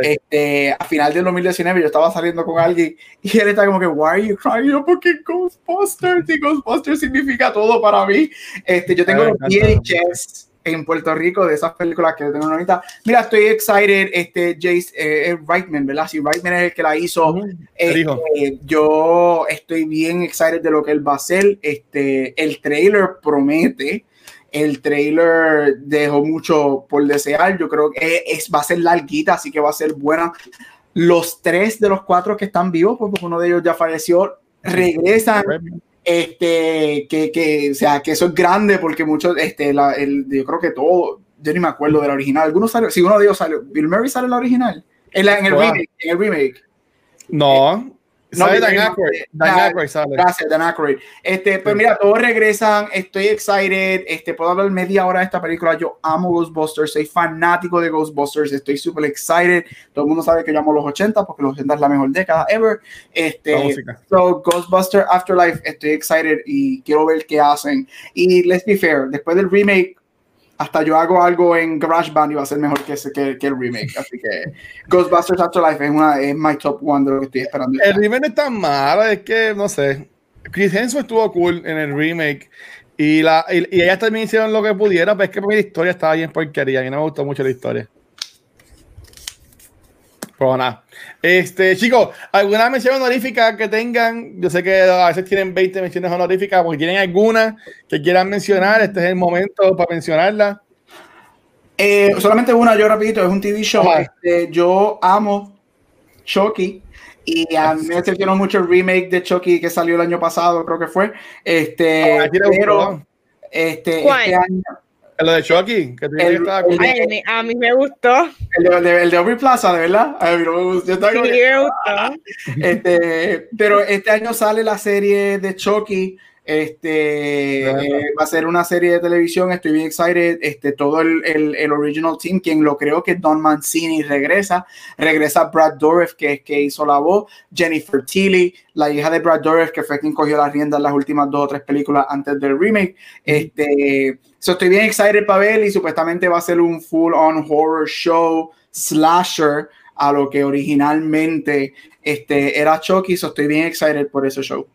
Este, a final del 2019 yo estaba saliendo con alguien y él está como que, why are you crying? Yo, porque Ghostbusters y Ghostbusters significa todo para mí. Este, yo tengo los VHS en Puerto Rico de esas películas que tengo ahorita. Mira, estoy excited. Este Jace eh, Reitman, ¿verdad? Si Reitman es el que la hizo. Este, yo estoy bien excited de lo que él va a hacer. Este, el trailer promete. El trailer dejó mucho por desear. Yo creo que es, va a ser larguita, así que va a ser buena. Los tres de los cuatro que están vivos, pues, porque uno de ellos ya falleció, regresan este, que, que, o sea, que eso es grande porque muchos, este, la, el, yo creo que todo, yo ni me acuerdo de la original. Algunos salió, si uno de ellos salió, Bill Murray sale en la original, en, la, en el remake, en el remake. No, no, Dan Aykroyd. Dan Aykroyd sale. Gracias, Dan Aykroyd. Este, pues mira, todos regresan. Estoy excited. Este, puedo hablar media hora de esta película. Yo amo Ghostbusters. Soy fanático de Ghostbusters. Estoy súper excited. Todo el mundo sabe que yo amo los 80 porque los 80 es la mejor década ever. Este, so, Ghostbusters Afterlife. Estoy excited y quiero ver qué hacen. Y let's be fair, después del remake, hasta yo hago algo en GarageBand y va a ser mejor que, ese, que, el remake. Así que Ghostbusters Afterlife es, una, es my top one de lo que estoy esperando. El remake no es tan malo, es que no sé. Chris Hemsworth estuvo cool en el remake. Y, la, y, ellas también hicieron lo que pudieron, pero es que mi historia estaba bien porquería. Y no me gustó mucho la historia. Pero nada. Este, chicos, ¿alguna mención honorífica que tengan? Yo sé que a veces tienen 20 menciones honoríficas, porque tienen alguna que quieran mencionar. Este es el momento para mencionarla. Eh, solamente una, yo rapidito, es un TV show. Este, yo amo Chucky. Y a mí me decepcionó mucho el remake de Chucky que salió el año pasado, creo que fue. Este, ah, pero, este, este año, lo de Chucky, que el, el, a mí me gustó. El de, el de Aubrey Plaza, de verdad. A mí no me gustó. Yo sí, me gustó. Este, pero este año sale la serie de Chucky este eh, va a ser una serie de televisión, estoy bien excited. Este, todo el, el, el, original team, quien lo creo que Don Mancini regresa, regresa Brad Dourif, que es que hizo la voz, Jennifer Tilly, la hija de Brad Dourif, que fue quien cogió las riendas en las últimas dos o tres películas antes del remake. Este, so estoy bien excited para ver y supuestamente va a ser un full on horror show slasher a lo que originalmente este, era Chucky. So estoy bien excited por ese show.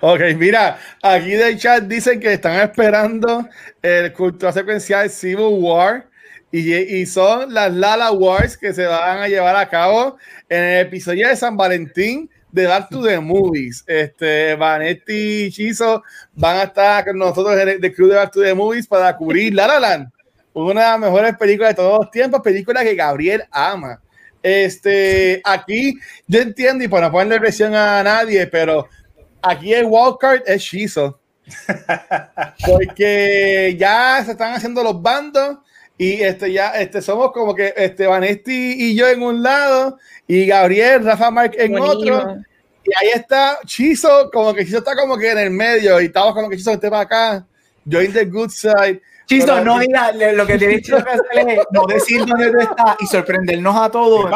Ok, mira, aquí del chat dicen que están esperando el culto secuencial Civil War y, y, son las Lala Wars que se van a llevar a cabo en el episodio de San Valentín de Dark to the Movies. Este, Vanetti y Chizo van a estar con nosotros en el, club de Dark to the Movies para cubrir La La Land, una de las mejores películas de todos los tiempos, película que Gabriel ama. Este, aquí yo entiendo y para no ponerle presión a nadie, pero aquí el wildcard es Shizo. Porque ya se están haciendo los bandos y este ya este somos como que este Vanesti y yo en un lado y Gabriel, Rafa Mark en otro. Y ahí está Chizo, como que Chizo está como que en el medio y estamos como que Chizo esté para acá. Join the good side. Chizo, no diga lo que tienes que hacer es no decir dónde tú estás y sorprendernos a todos.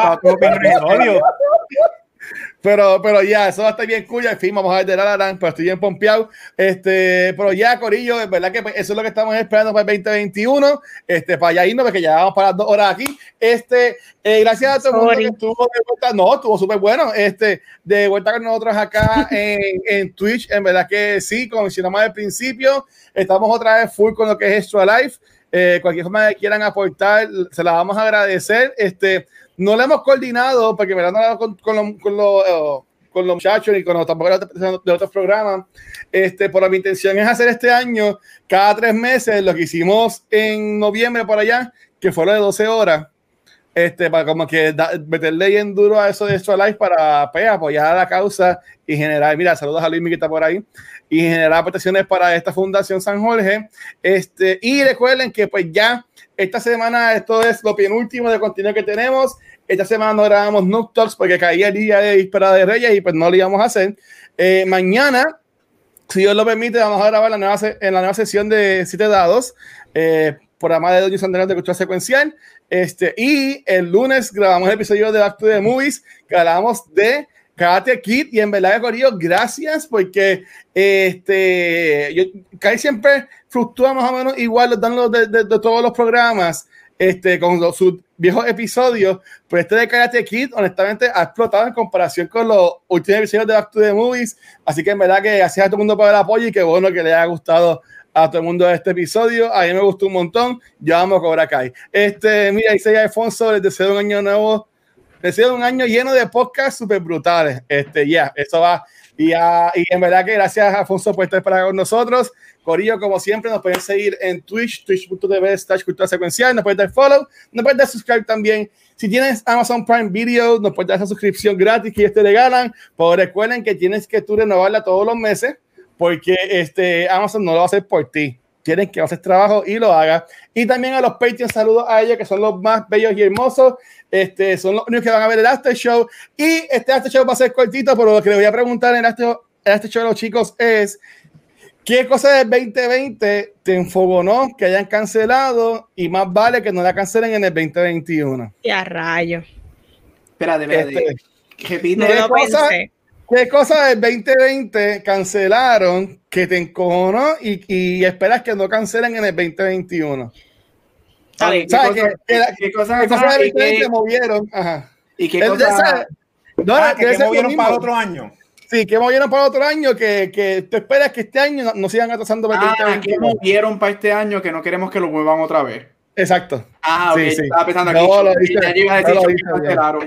Pero, pero ya, eso va a estar bien cool. En fin, vamos a ver de la pero estoy bien pompeado. Este, pero ya, Corillo, es verdad que pues, eso es lo que estamos esperando para el 2021. Este, para allá irnos, porque ya vamos para las dos horas aquí. Este, eh, gracias a todo el mundo que estuvo de vuelta. No, estuvo súper bueno. Este, de vuelta con nosotros acá en, en, Twitch. En verdad que sí, como mencionamos al principio, estamos otra vez full con lo que es Extra Life. Eh, cualquier forma que quieran aportar, se la vamos a agradecer. Este, no lo hemos coordinado porque me lo con, con, con, eh, con los muchachos y con los tampoco de otros programas. Este, por mi intención es hacer este año cada tres meses lo que hicimos en noviembre por allá, que fue lo de 12 horas. Este, para como que meterle en duro a eso de Extra Life para pues, apoyar a la causa y generar, mira, saludos a Luis que está por ahí, y generar aportaciones para esta Fundación San Jorge. Este, y recuerden que pues ya esta semana esto es lo penúltimo de contenido que tenemos. Esta semana no grabamos Nook Talks porque caía el día de Víspera de Reyes y pues no lo íbamos a hacer. Eh, mañana, si Dios lo permite, vamos a grabar la nueva en la nueva sesión de Siete Dados, eh, programa de Doña Andrés de Cultura Secuencial. Este, y el lunes grabamos el episodio de Back to the Movies, que hablamos de Karate Kid y en verdad, Corillo, gracias porque este, yo casi siempre fluctúa más o menos igual los danos de, de, de, todos los programas este, con los, sus viejos episodios, pero este de Karate Kid, honestamente, ha explotado en comparación con los últimos episodios de Back to the Movies. Así que en verdad que gracias a todo el mundo por el apoyo y que bueno que le haya gustado a todo el mundo este episodio. A mí me gustó un montón. Ya vamos a Cobra Kai. Este, mira, dice Alfonso, les deseo un año nuevo. Les deseo un año lleno de podcasts súper brutales. Este, ya, eso va. Y, y en verdad que gracias, Alfonso, por estar para con nosotros. Corillo, como siempre, nos pueden seguir en Twitch, twitch.tv slash cultura secuencial, nos pueden dar follow, nos pueden dar subscribe también. Si tienes Amazon Prime Video, nos pueden dar esa suscripción gratis que ellos te regalan, pero recuerden que tienes que tú renovarla todos los meses, porque este, Amazon no lo va a hacer por ti. Tienen que hacer trabajo y lo haga. Y también a los Patreons, saludos a ellos que son los más bellos y hermosos. Este, son los únicos que van a ver el After Show. Y este After Show va a ser cortito, pero lo que le voy a preguntar en este, en este show a los chicos es ¿Qué cosa del 2020 te enfogonó que hayan cancelado y más vale que no la cancelen en el 2021? Ya rayo. Espérate, espérate. Este, ¿qué, cosa, ¿Qué cosa del 2020 cancelaron que te encojonó y, y esperas que no cancelen en el 2021? ¿Sabes? ¿Qué, cosas del 2020 movieron? Ajá. ¿Y qué cosas? No, ah, que, movieron para otro año. Sí, que movieron para otro año, que, que tú esperas que este año no, sigan atrasando para ah, que movieron para este año que no queremos que lo muevan otra vez. Exacto. Ah, ok, sí, estaba pensando aquí. No, lo dice, ya a decir no,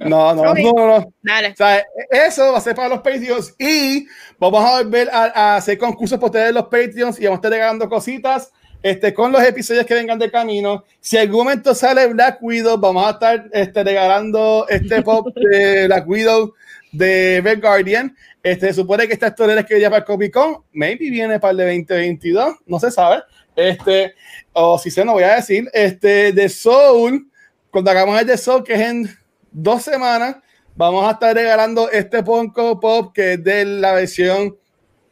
no, no, no, Dale. O sea, eso va a ser para los Patreons y vamos a volver a, hacer concursos por ustedes los Patreons y vamos a estar regalando cositas este, con los episodios que vengan de camino. Si en algún momento sale Black Widow, vamos a estar este, regalando este pop de Black Widow de Red Guardian. Este, se supone que esta historia es que ya para Comic Con, maybe viene para el de 2022, no se sabe. Este, o si se no voy a decir, este, de Soul, cuando hagamos el de Soul, que es en dos semanas vamos a estar regalando este Funko Pop que es de la versión.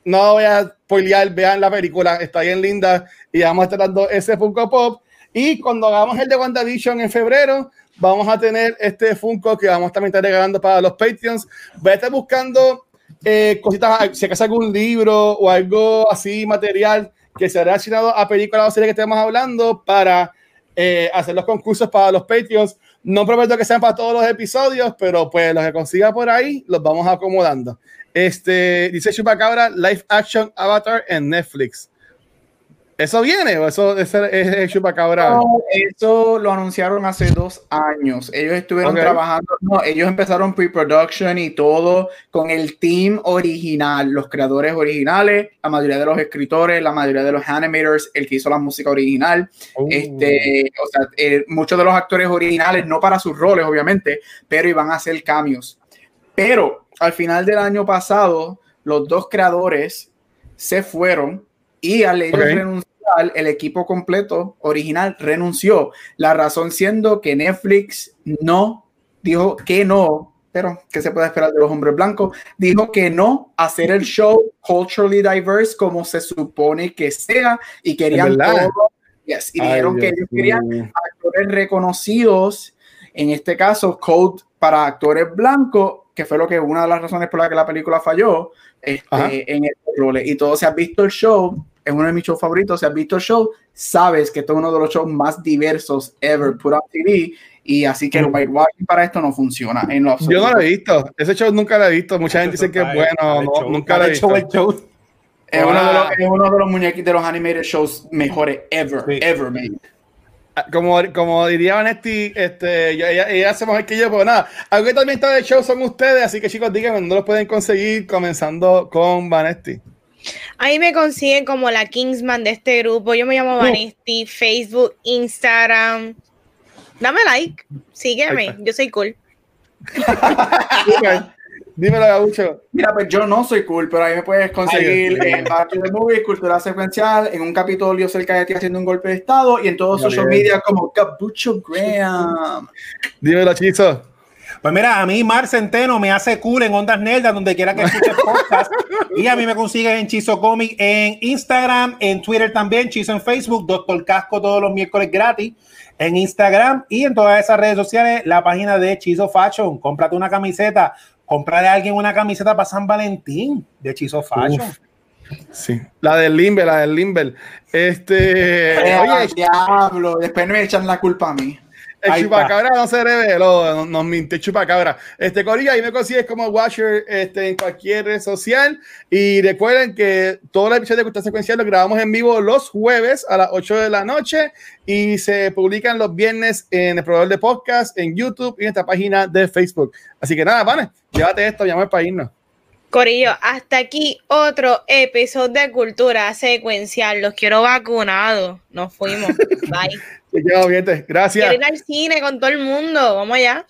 No voy a spoilear, vean la película, está bien linda y vamos a estar dando ese Funko Pop. Y cuando hagamos el de WandaVision en febrero, vamos a tener este Funko que vamos también a estar regalando para los Patreons. Voy a estar buscando eh, cositas, si acaso algún libro o algo así material que se haya asignado a películas o series que estemos hablando para eh, hacer los concursos para los Patreons. No prometo que sean para todos los episodios, pero pues los que consiga por ahí los vamos acomodando. Este dice Chupacabra, live action avatar en Netflix. ¿Eso viene o eso es, es, Chupacabra? eso lo anunciaron hace dos años. Ellos estuvieron trabajando, no, ellos empezaron pre-production y todo con el team original, los creadores originales, la mayoría de los escritores, la mayoría de los animators, el que hizo la música original, oh. este, o sea, eh, muchos de los actores originales, no para sus roles, obviamente, pero iban a hacer cambios. Pero al final del año pasado, los dos creadores se fueron y al ellos renunciar el equipo completo original renunció. La razón siendo que Netflix no dijo que no, pero ¿qué se puede esperar de los hombres blancos? Dijo que no hacer el show culturally diverse como se supone que sea y querían todo. Yes, y dijeron que ellos querían actores reconocidos, en este caso, code para actores blancos, que fue lo que una de las razones por la que la película falló este, en el rol. Y todos se han visto el show es uno de mis shows favoritos. Si has visto el show, sabes que este es uno de los shows más diversos ever put on TV. Y así que el whitewashing para esto no funciona en lo Yo no lo he visto. Ese show nunca lo he visto. Mucha gente dice que es bueno. nunca lo he visto. Es uno, de los, es uno de los muñequitos de los animated shows mejores ever, ever made. Ah, como, como diría Vanetti, este, ella, ella, hace mejor que yo, pero nada, algo que también está de show son ustedes, así que chicos, díganme, ¿dónde los pueden conseguir? Comenzando con Vanetti. Ahí me consiguen como la Kingsman de este grupo. Yo me llamo Vanesti, Facebook, Instagram. Dame like, sígueme, yo soy cool. Dímelo, Gabucho. Mira, pues yo no soy cool, pero ahí me puedes conseguir en Back de Movies, Cultura Secuencial, en un capítulo cerca de ti haciendo un golpe de estado y en todos los social media como Gabucho Graham. Dímelo, Chizo. Pues mira, a mí Mar Centeno me hace cool en Ondas Nerdas, donde quiera que escuches podcast. y a mí me consigues en Chizo Comic en Instagram, en Twitter también, Chizo en Facebook, Doctor Casco todos los miércoles gratis en Instagram y en todas esas redes sociales, la página de Chizo Fashion. Cómprate una camiseta, cómprale a alguien una camiseta para San Valentín de Chizo Fashion. Sí, la del Limber, la del Limber. Este, oye, diablo, después me echan la culpa a mí. El chupacabra no se reveló, nos mintió chupacabra. Este, Corilla, ahí me consigues como Watcher este, en cualquier red social. Y recuerden que todo el episodio de Cultura Secuencial lo grabamos en vivo los jueves a las 8 de la noche y se publican los viernes en el proveedor de podcast, en YouTube y en esta página de Facebook. Así que nada, vale, llévate esto, llame para irnos. Corillo, hasta aquí otro episodio de Cultura Secuencial. Los quiero vacunados. Nos fuimos. Bye. Gracias. Quiero ir al cine con todo el mundo. Vamos allá.